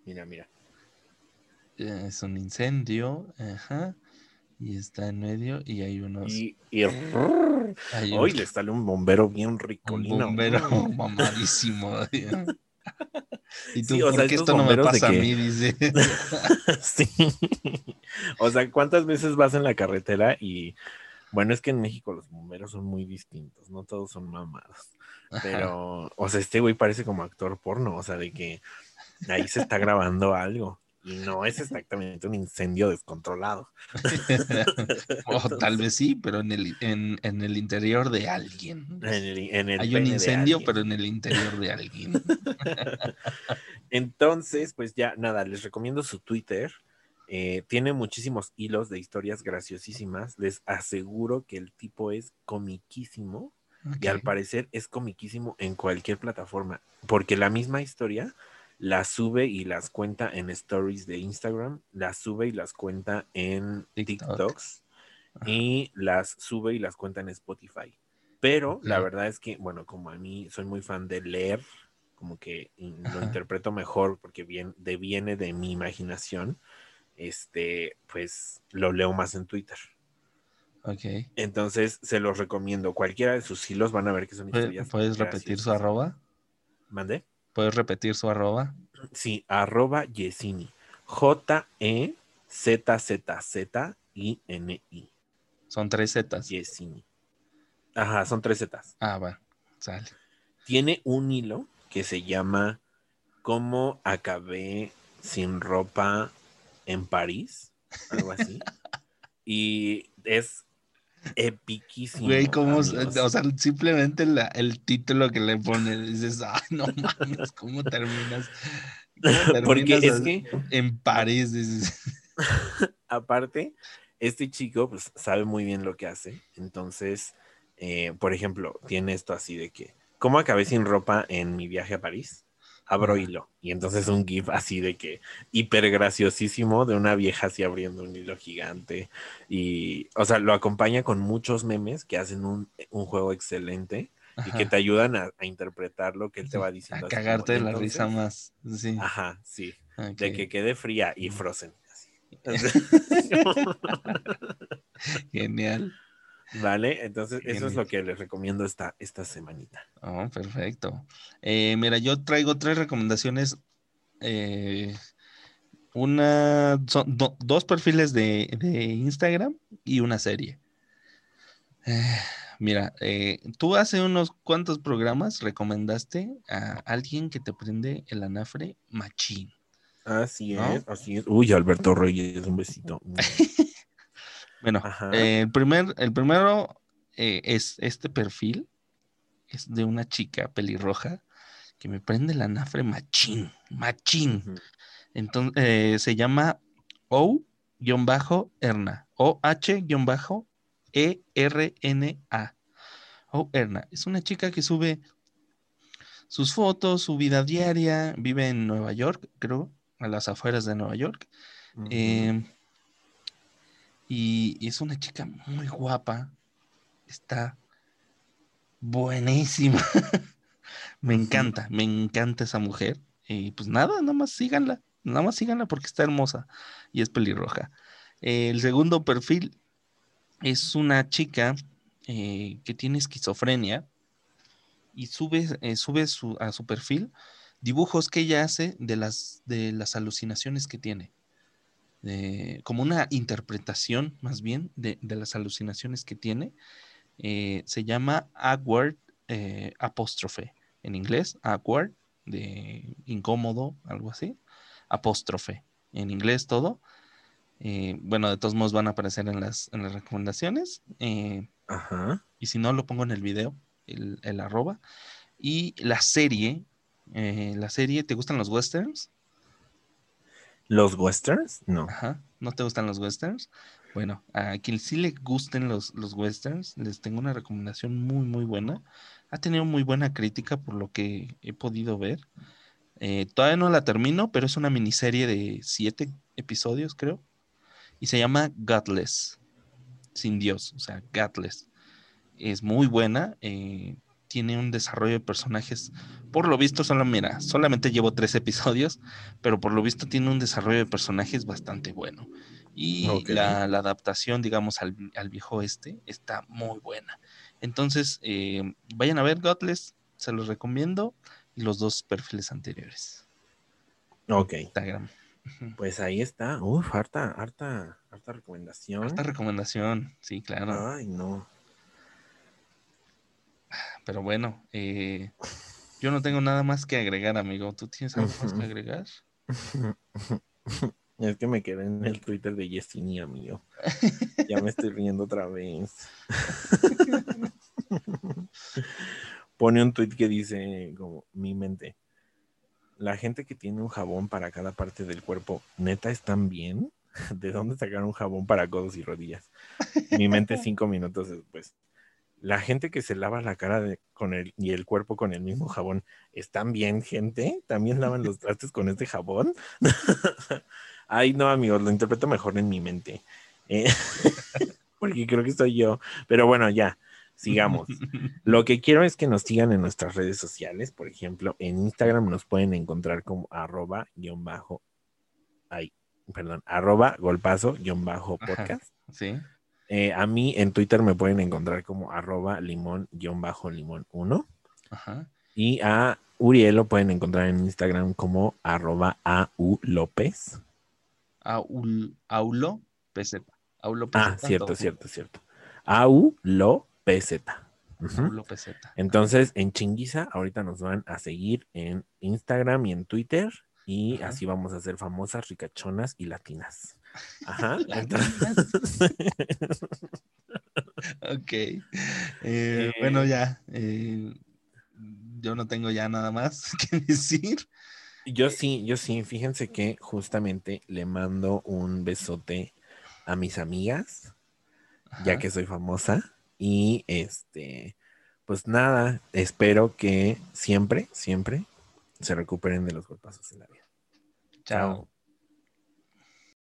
Speaker 1: Mira, mira.
Speaker 2: Es un incendio. Ajá. Y está en medio y hay unos.
Speaker 1: Y, y
Speaker 2: hay
Speaker 1: hoy
Speaker 2: un-
Speaker 1: le sale un bombero bien
Speaker 2: un
Speaker 1: ricolino.
Speaker 2: bombero mamadísimo. y tú,
Speaker 1: Sí, o
Speaker 2: ¿por
Speaker 1: sea,
Speaker 2: qué esto no me pasa a mí? Dice.
Speaker 1: sí. O sea, ¿cuántas veces vas en la carretera y bueno, es que en México los bomberos son muy distintos, no todos son mamados.
Speaker 2: Ajá.
Speaker 1: Pero, o sea, este güey parece como actor porno, o sea, de que ahí se está grabando algo y no es exactamente un incendio descontrolado.
Speaker 2: o tal vez sí, pero en el, en, en el interior de alguien.
Speaker 1: En el, en el
Speaker 2: Hay un incendio, pero en el interior de alguien.
Speaker 1: Entonces, pues ya nada, les recomiendo su Twitter. Eh, tiene muchísimos hilos de historias graciosísimas. Les aseguro que el tipo es comiquísimo y al parecer es comiquísimo en cualquier plataforma, porque la misma historia la sube y las cuenta en stories de Instagram, las sube y las cuenta en
Speaker 2: TikTok.
Speaker 1: TikToks
Speaker 2: Ajá.
Speaker 1: y las sube y las cuenta en Spotify. Pero la verdad es que, bueno, como a mí soy muy fan de leer, como que lo interpreto mejor porque bien, deviene de mi imaginación, este, pues lo leo más en Twitter.
Speaker 2: Ok.
Speaker 1: Entonces se los recomiendo. Cualquiera de sus hilos van a ver que son
Speaker 2: ¿Puedes-
Speaker 1: historias.
Speaker 2: ¿Puedes repetir su arroba?
Speaker 1: ¿Mandé?
Speaker 2: ¿Puedes repetir su arroba?
Speaker 1: Sí, arroba Yesini. J-E-Z-Z-Z-I-N-I.
Speaker 2: Son tres zetas.
Speaker 1: Yesini. Ajá, son tres Zetas.
Speaker 2: Ah, va. Sale.
Speaker 1: Tiene un hilo que se llama ¿Cómo acabé sin ropa en París? Algo así. y es epiquísimo.
Speaker 2: Güey, ¿cómo?
Speaker 1: amigos.
Speaker 2: O sea, simplemente la- el título que le pone, dices, ah, no mames, ¿cómo terminas? ¿Cómo
Speaker 1: Porque es que
Speaker 2: En París, dices.
Speaker 1: aparte, este chico pues sabe muy bien lo que hace. Entonces, eh, por ejemplo, tiene esto así de que, ¿cómo acabé sin ropa en mi viaje a París? Abro hilo. Y entonces un GIF así de que hiper graciosísimo de una vieja así abriendo un hilo gigante. Y, o sea, lo acompaña con muchos memes que hacen un, un juego excelente y que te ayudan a, a interpretar lo que él te va diciendo.
Speaker 2: A
Speaker 1: como,
Speaker 2: cagarte de la
Speaker 1: "Entonces",
Speaker 2: risa más. Sí.
Speaker 1: Ajá, sí. De que quede fría y frozen. así.
Speaker 2: Genial.
Speaker 1: Vale, entonces eso es lo que les recomiendo esta, esta semanita.
Speaker 2: Oh, perfecto. Eh, mira, yo traigo tres recomendaciones. eh, una, son do- dos perfiles de, de Instagram y una serie. Eh, mira, tú hace unos cuantos programas recomendaste a alguien que te prende el anafre machín.
Speaker 1: Así
Speaker 2: ¿No?
Speaker 1: es, así es. Uy, Alberto Reyes, un besito.
Speaker 2: Bueno, eh, el, primer, el primero eh, es este perfil, es de una chica pelirroja que me prende el anafre machín, machín. Entonces, eh, se llama O-Erna, O-H-E-R-N-A. O Erna. Es una chica que sube sus fotos, su vida diaria, vive en Nueva York, creo, a las afueras de Nueva York. Eh, y, y es una chica muy guapa. Está buenísima. me encanta, me encanta esa mujer. Y pues nada, nada más síganla. Nada más síganla porque está hermosa y es pelirroja. Eh, el segundo perfil es una chica eh, que tiene esquizofrenia y sube, eh, sube su- a su perfil dibujos que ella hace de las, de las alucinaciones que tiene eh, como una interpretación más bien de, de las alucinaciones que tiene. Eh, se llama awkward eh, apóstrofe en inglés, awkward de incómodo, algo así, apóstrofe en inglés todo. Eh, bueno, de todos modos van a aparecer en las, en las recomendaciones. eh,
Speaker 1: Ajá.
Speaker 2: y si no, lo pongo en el video, el, el arroba. Y la serie, la serie, ¿te gustan los westerns?
Speaker 1: ¿Los westerns? No.
Speaker 2: Ajá, ¿no te gustan los westerns? Bueno, a quien sí le gusten los, los westerns, les tengo una recomendación muy, muy buena. Ha tenido muy buena crítica por lo que he podido ver. Eh, todavía no la termino, pero es una miniserie de siete episodios, creo. Y se llama Godless, sin Dios, o sea, Godless. Es muy buena. eh, tiene un desarrollo de personajes. Por lo visto, solo, mira, solamente llevo tres episodios, pero por lo visto tiene un desarrollo de personajes bastante bueno. Y la, adaptación, digamos, al, viejo este está muy buena. Entonces, eh, vayan a ver Godless, se los recomiendo, y los dos perfiles anteriores.
Speaker 1: Ok. Pues ahí está. Uf, harta, harta, harta recomendación.
Speaker 2: Harta recomendación, sí, claro.
Speaker 1: Ay, no.
Speaker 2: Pero bueno, eh, yo no tengo nada más que agregar, amigo. ¿Tú tienes algo más que agregar?
Speaker 1: Es que me quedé en el Twitter de Yesini, amigo. Ya me estoy riendo otra vez. Pone un tweet que dice como mi mente. La gente que tiene un jabón para cada parte del cuerpo, neta, ¿están bien? ¿De dónde sacaron un jabón para codos y rodillas? Mi mente cinco minutos después la gente que se lava la cara con el, y el cuerpo con el mismo jabón, ¿están bien, gente? ¿También lavan los trastes con este jabón? Ay, no, amigos, lo interpreto mejor en mi mente. Eh, porque creo que soy yo. Pero bueno, ya, sigamos. Lo que quiero es que nos sigan en nuestras redes sociales. Por ejemplo, en Instagram nos pueden encontrar como arroba guion bajo, ay, perdón, arroba golpazo guion bajo podcast.
Speaker 2: sí.
Speaker 1: Eh, a mí en Twitter me pueden encontrar como arroba limón-limón 1. Y a Uriel lo pueden encontrar en Instagram como arroba au López.
Speaker 2: Aulo PZ.
Speaker 1: Ah, cierto, cierto, cierto. Aulo PZ. Entonces, en Chinguiza, ahorita nos van a seguir en Instagram y en Twitter. Y así vamos a ser famosas, ricachonas y latinas. Ajá.
Speaker 2: ok. Eh, eh, bueno, ya. Eh, yo no tengo ya nada más que decir.
Speaker 1: Yo sí, yo sí. Fíjense que justamente le mando un besote a mis amigas, ya que soy famosa. Y este, pues nada, espero que siempre, siempre se recuperen de los golpazos en la vida.
Speaker 2: Chao.